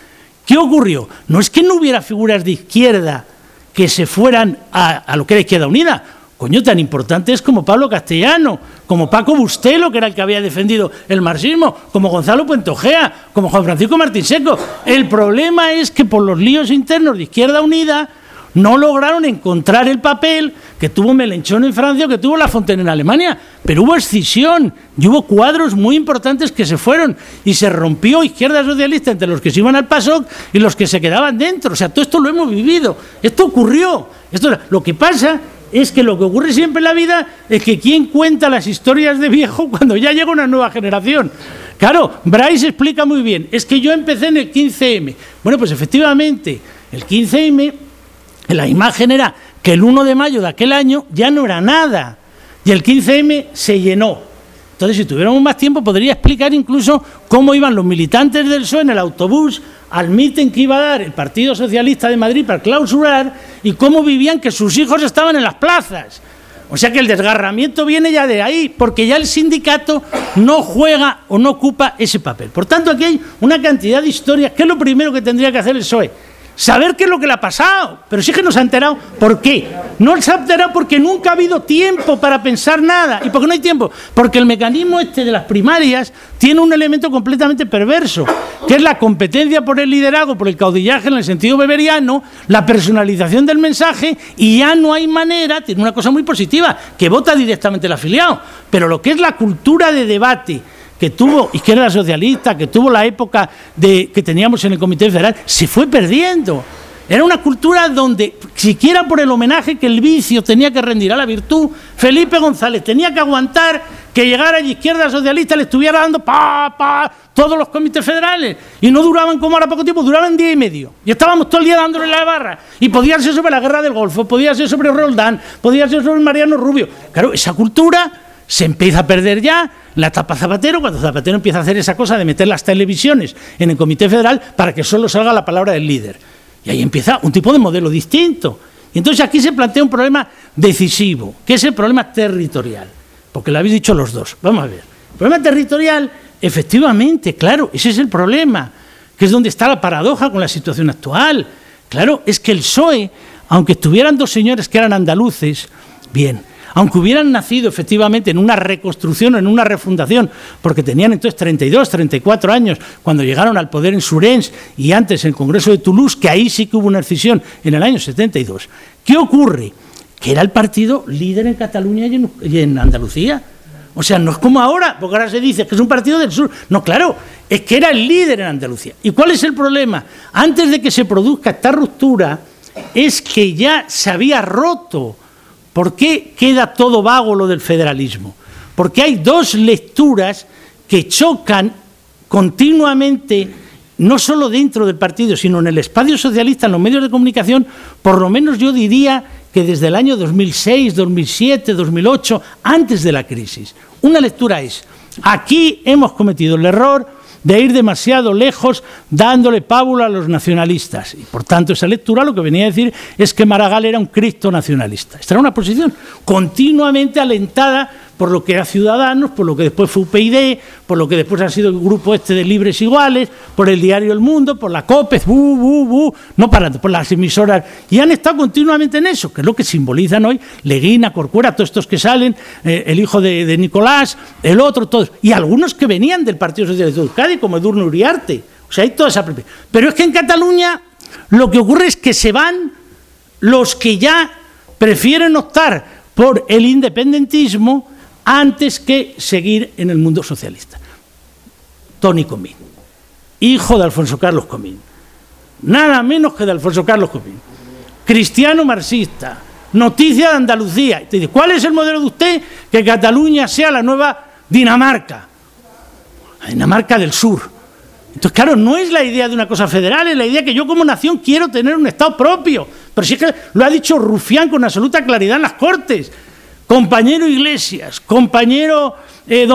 ¿Qué ocurrió? No es que no hubiera figuras de izquierda que se fueran a, a lo que era Izquierda Unida, coño, tan importantes como Pablo Castellano, como Paco Bustelo, que era el que había defendido el marxismo, como Gonzalo Puentojea, como Juan Francisco Martín Seco. El problema es que por los líos internos de Izquierda Unida no lograron encontrar el papel que tuvo Melenchón en Francia que tuvo La Fontaine en Alemania. Pero hubo escisión y hubo cuadros muy importantes que se fueron y se rompió izquierda socialista entre los que se iban al PASOK y los que se quedaban dentro. O sea, todo esto lo hemos vivido. Esto ocurrió. Esto, lo que pasa es que lo que ocurre siempre en la vida es que quien cuenta las historias de viejo cuando ya llega una nueva generación. Claro, Bryce explica muy bien, es que yo empecé en el 15M. Bueno, pues efectivamente, el 15M, la imagen era que el 1 de mayo de aquel año ya no era nada y el 15M se llenó. Entonces, si tuviéramos más tiempo, podría explicar incluso cómo iban los militantes del PSOE en el autobús al mitin que iba a dar el Partido Socialista de Madrid para clausurar y cómo vivían que sus hijos estaban en las plazas. O sea que el desgarramiento viene ya de ahí, porque ya el sindicato no juega o no ocupa ese papel. Por tanto, aquí hay una cantidad de historias. ¿Qué es lo primero que tendría que hacer el PSOE? Saber qué es lo que le ha pasado. Pero sí que no se ha enterado. ¿Por qué? No se ha enterado porque nunca ha habido tiempo para pensar nada. ¿Y por qué no hay tiempo? Porque el mecanismo este de las primarias tiene un elemento completamente perverso, que es la competencia por el liderazgo, por el caudillaje en el sentido beberiano, la personalización del mensaje, y ya no hay manera, tiene una cosa muy positiva, que vota directamente el afiliado. Pero lo que es la cultura de debate, que tuvo Izquierda Socialista, que tuvo la época de, que teníamos en el Comité Federal, se fue perdiendo. Era una cultura donde, siquiera por el homenaje que el vicio tenía que rendir a la virtud, Felipe González tenía que aguantar que llegara la izquierda socialista le estuviera dando pa, pa, todos los comités federales. Y no duraban como ahora poco tiempo, duraban día y medio. Y estábamos todo el día dándole la barra. Y podía ser sobre la guerra del Golfo, podía ser sobre Roldán, podía ser sobre Mariano Rubio. Claro, esa cultura se empieza a perder ya la etapa Zapatero, cuando Zapatero empieza a hacer esa cosa de meter las televisiones en el Comité Federal para que solo salga la palabra del líder. Y ahí empieza un tipo de modelo distinto. Y entonces aquí se plantea un problema decisivo, que es el problema territorial, porque lo habéis dicho los dos. Vamos a ver. El problema territorial, efectivamente, claro, ese es el problema, que es donde está la paradoja con la situación actual. Claro, es que el PSOE, aunque estuvieran dos señores que eran andaluces, bien, aunque hubieran nacido efectivamente en una reconstrucción o en una refundación, porque tenían entonces 32, 34 años cuando llegaron al poder en Surens y antes en el Congreso de Toulouse, que ahí sí que hubo una decisión en el año 72. ¿Qué ocurre? Que era el partido líder en Cataluña y en, y en Andalucía. O sea, no es como ahora, porque ahora se dice que es un partido del sur. No, claro, es que era el líder en Andalucía. ¿Y cuál es el problema? Antes de que se produzca esta ruptura, es que ya se había roto ¿Por qué queda todo vago lo del federalismo? Porque hay dos lecturas que chocan continuamente, no solo dentro del partido, sino en el espacio socialista, en los medios de comunicación, por lo menos yo diría que desde el año 2006, 2007, 2008, antes de la crisis. Una lectura es, aquí hemos cometido el error de ir demasiado lejos dándole pábula a los nacionalistas. Y por tanto, esa lectura lo que venía a decir es que Maragall era un Cristo nacionalista. Esta era una posición continuamente alentada por lo que era Ciudadanos, por lo que después fue UPyD, por lo que después ha sido el grupo este de Libres Iguales, por el diario El Mundo, por la COPES, bu, bu, bu, no parando, por las emisoras. Y han estado continuamente en eso, que es lo que simbolizan hoy Leguina, Corcuera, todos estos que salen, eh, el hijo de, Nicolás, el otro, todos. Y algunos que venían del Partido Socialista de Euskadi, como Edurne Uriarte. O sea, hay toda esa... Pero es que en Cataluña lo que ocurre es que se van los que ya prefieren optar por el independentismo antes que seguir en el mundo socialista. Tony Comín, hijo de Alfonso Carlos Comín. nada menos que de Alfonso Carlos Jobim. Cristiano marxista, noticia de Andalucía. ¿cuál es el modelo de usted? Que Cataluña sea la nueva Dinamarca, la Dinamarca del Sur. Entonces, claro, no es la idea de una cosa federal, es la idea que yo como nación quiero tener un Estado propio. Pero si es que lo ha dicho Rufián con absoluta claridad en las Cortes. Compañero Iglesias, compañero eh,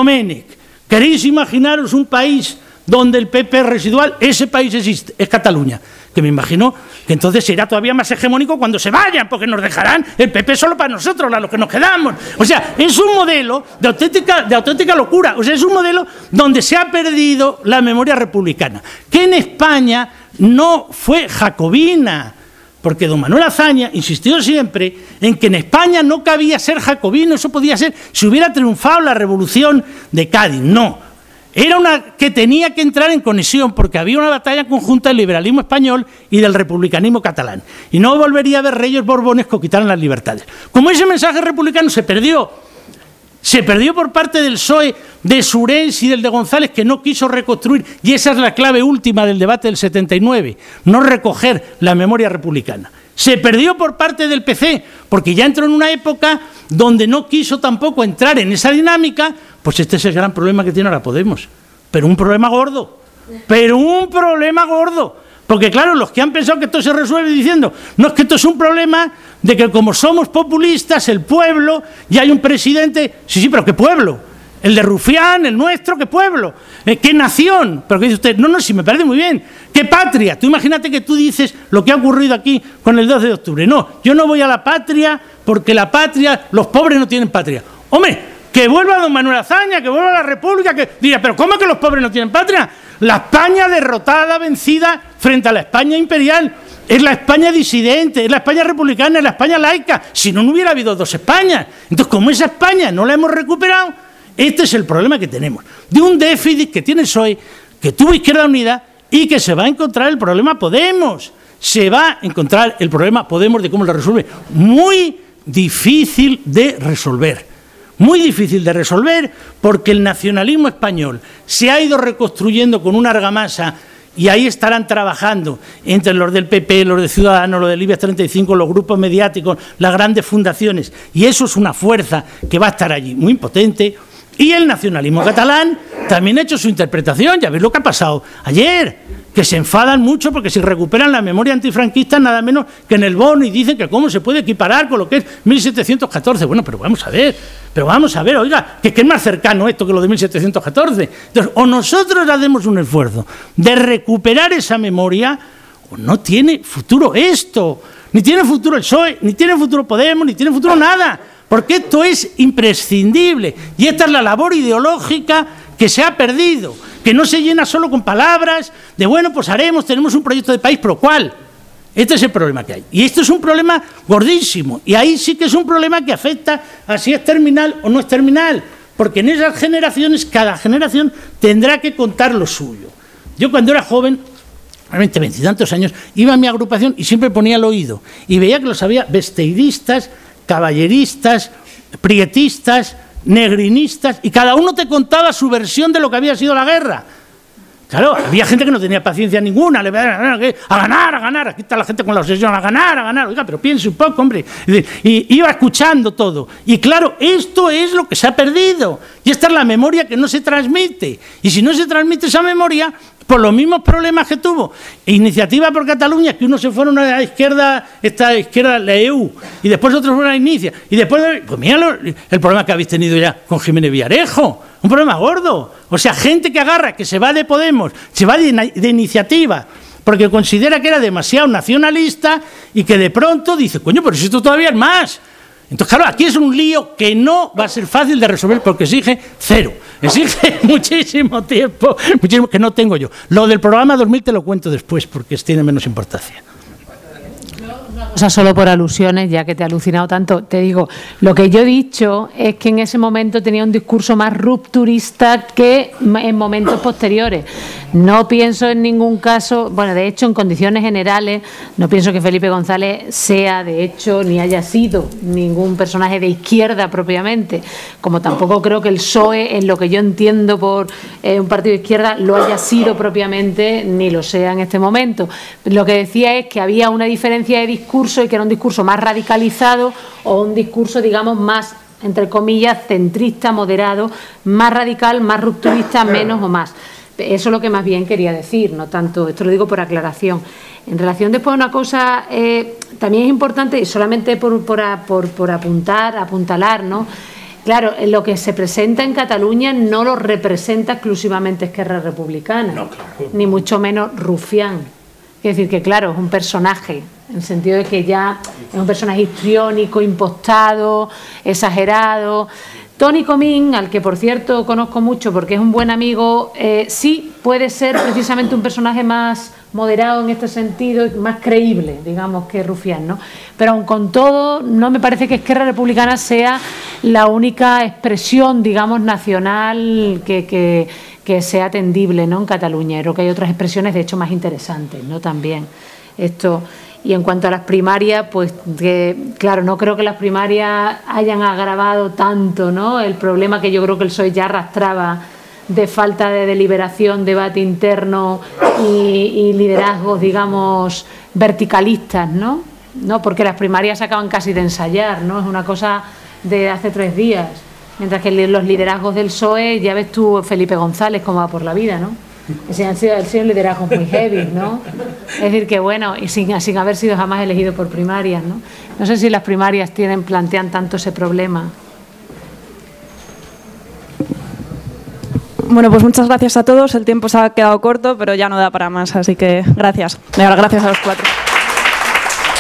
¿queréis imaginaros un país donde el PP es residual? Ese país existe, es Cataluña que me imagino que entonces será todavía más hegemónico cuando se vayan, porque nos dejarán el PP solo para nosotros, a los que nos quedamos. O sea, es un modelo de auténtica, de auténtica locura, o sea, es un modelo donde se ha perdido la memoria republicana, que en España no fue jacobina, porque don Manuel Azaña insistió siempre en que en España no cabía ser jacobino, eso podía ser si hubiera triunfado la revolución de Cádiz. No, era una que tenía que entrar en conexión porque había una batalla conjunta del liberalismo español y del republicanismo catalán. Y no volvería a haber reyes borbones que quitaran las libertades. Como ese mensaje republicano se perdió, se perdió por parte del PSOE de Surens y del de González que no quiso reconstruir, y esa es la clave última del debate del 79, no recoger la memoria republicana. Se perdió por parte del PC, porque ya entró en una época donde no quiso tampoco entrar en esa dinámica, pues este es el gran problema que tiene ahora Podemos. Pero un problema gordo, pero un problema gordo. Porque claro, los que han pensado que esto se resuelve diciendo, no es que esto es un problema de que como somos populistas, el pueblo, ya hay un presidente, sí, sí, pero ¿qué pueblo? El de Rufián, el nuestro, ¿qué pueblo? Eh, ¿Qué nación? Pero que dice usted, no, no, si me parece muy bien. ¿Qué patria? Tú imagínate que tú dices lo que ha ocurrido aquí con el 12 de octubre. No, yo no voy a la patria porque la patria, los pobres no tienen patria. Hombre, que vuelva don Manuel Azaña, que vuelva la República, que diga, pero ¿cómo que los pobres no tienen patria? La España derrotada, vencida frente a la España imperial. Es la España disidente, es la España republicana, es la España laica. Si no, no hubiera habido dos Españas. Entonces, como esa España no la hemos recuperado, este es el problema que tenemos, de un déficit que tiene PSOE, que tuvo Izquierda Unida y que se va a encontrar el problema Podemos. Se va a encontrar el problema Podemos de cómo lo resuelve. Muy difícil de resolver. Muy difícil de resolver porque el nacionalismo español se ha ido reconstruyendo con una argamasa y ahí estarán trabajando entre los del PP, los de Ciudadanos, los del IBEX 35, los grupos mediáticos, las grandes fundaciones. Y eso es una fuerza que va a estar allí, muy potente, y el nacionalismo catalán también ha hecho su interpretación. Ya veis lo que ha pasado ayer, que se enfadan mucho porque si recuperan la memoria antifranquista nada menos que en el bono y dicen que cómo se puede equiparar con lo que es 1714. Bueno, pero vamos a ver, pero vamos a ver, oiga, que, es más cercano esto que lo de 1714. Entonces, o nosotros hacemos un esfuerzo de recuperar esa memoria, o no tiene futuro esto. Ni tiene futuro el PSOE, ni tiene futuro Podemos, ni tiene futuro nada porque esto es imprescindible y esta es la labor ideológica que se ha perdido, que no se llena solo con palabras de, bueno, pues haremos, tenemos un proyecto de país, pero ¿cuál? Este es el problema que hay. Y esto es un problema gordísimo. Y ahí sí que es un problema que afecta a si es terminal o no es terminal. Porque en esas generaciones, cada generación tendrá que contar lo suyo. Yo cuando era joven, realmente veintitantos años, iba a mi agrupación y siempre ponía el oído. Y veía que los había vesteiristas, caballeristas, prietistas, negrinistas, y cada uno te contaba su versión de lo que había sido la guerra. Claro, había gente que no tenía paciencia ninguna, le a ganar, a ganar, aquí está la gente con la obsesión, a ganar, a ganar, oiga, pero piense un poco, hombre. Y iba escuchando todo. Y claro, esto es lo que se ha perdido. Y esta es la memoria que no se transmite. Y si no se transmite esa memoria, por los mismos problemas que tuvo Iniciativa por Cataluña, que unos se fueron a la izquierda, esta izquierda, la EU, y después otros fueron a Inicia, y después, pues mira el problema que habéis tenido ya con Jiménez Villarejo, un problema gordo. O sea, gente que agarra, que se va de Podemos, se va de, de iniciativa, porque considera que era demasiado nacionalista y que de pronto dice, coño, pero si esto todavía es más. Entonces, claro, aquí es un lío que no va a ser fácil de resolver porque exige cero. Exige muchísimo tiempo, muchísimo que no tengo yo. Lo del programa 2000 te lo cuento después porque tiene menos importancia. O sea, solo por alusiones, ya que te he alucinado tanto, te digo, lo que yo he dicho es que en ese momento tenía un discurso más rupturista que en momentos posteriores. No pienso en ningún caso, bueno, de hecho, en condiciones generales, no pienso que Felipe González sea, de hecho, ni haya sido ningún personaje de izquierda propiamente, como tampoco creo que el PSOE, en lo que yo entiendo por eh, un partido de izquierda, lo haya sido propiamente, ni lo sea en este momento. Lo que decía es que había una diferencia de discurso y que era un discurso más radicalizado o un discurso, digamos, más, entre comillas, centrista, moderado, más radical, más rupturista, menos o más. Eso es lo que más bien quería decir, no tanto, esto lo digo por aclaración. En relación después a una cosa, eh, también es importante, y solamente por, por, por, apuntar, apuntalar, ¿no? Claro, lo que se presenta en Cataluña no lo representa exclusivamente Esquerra Republicana, ni mucho menos Rufián. Es decir, que claro, es un personaje en el sentido de que ya es un personaje histriónico, impostado, exagerado. Tony Comín, al que por cierto conozco mucho porque es un buen amigo, eh, sí puede ser precisamente un personaje más moderado en este sentido, más creíble, digamos, que Rufián, ¿no? Pero aun con todo, no me parece que Esquerra Republicana sea la única expresión, digamos, nacional que, que, que sea atendible, ¿no? En Cataluña. Creo que hay otras expresiones, de hecho, más interesantes, ¿no? También. Esto. Y en cuanto a las primarias, pues que, claro, no creo que las primarias hayan agravado tanto ¿no? el problema que yo creo que el PSOE ya arrastraba de falta de deliberación, debate interno y, liderazgos, digamos, verticalistas, ¿no? ¿no? Porque las primarias acaban casi de ensayar, ¿no? Es una cosa de hace tres días. Mientras que los liderazgos del PSOE, ya ves tú, Felipe González, cómo va por la vida, ¿no? Ese han sido, sido liderazgos muy heavy, ¿no? Es decir, que bueno, y sin, sin haber sido jamás elegido por primarias, ¿no? No sé si las primarias tienen, plantean tanto ese problema. Bueno, pues muchas gracias a todos. El tiempo se ha quedado corto, pero ya no da para más, así que gracias. Gracias a los cuatro.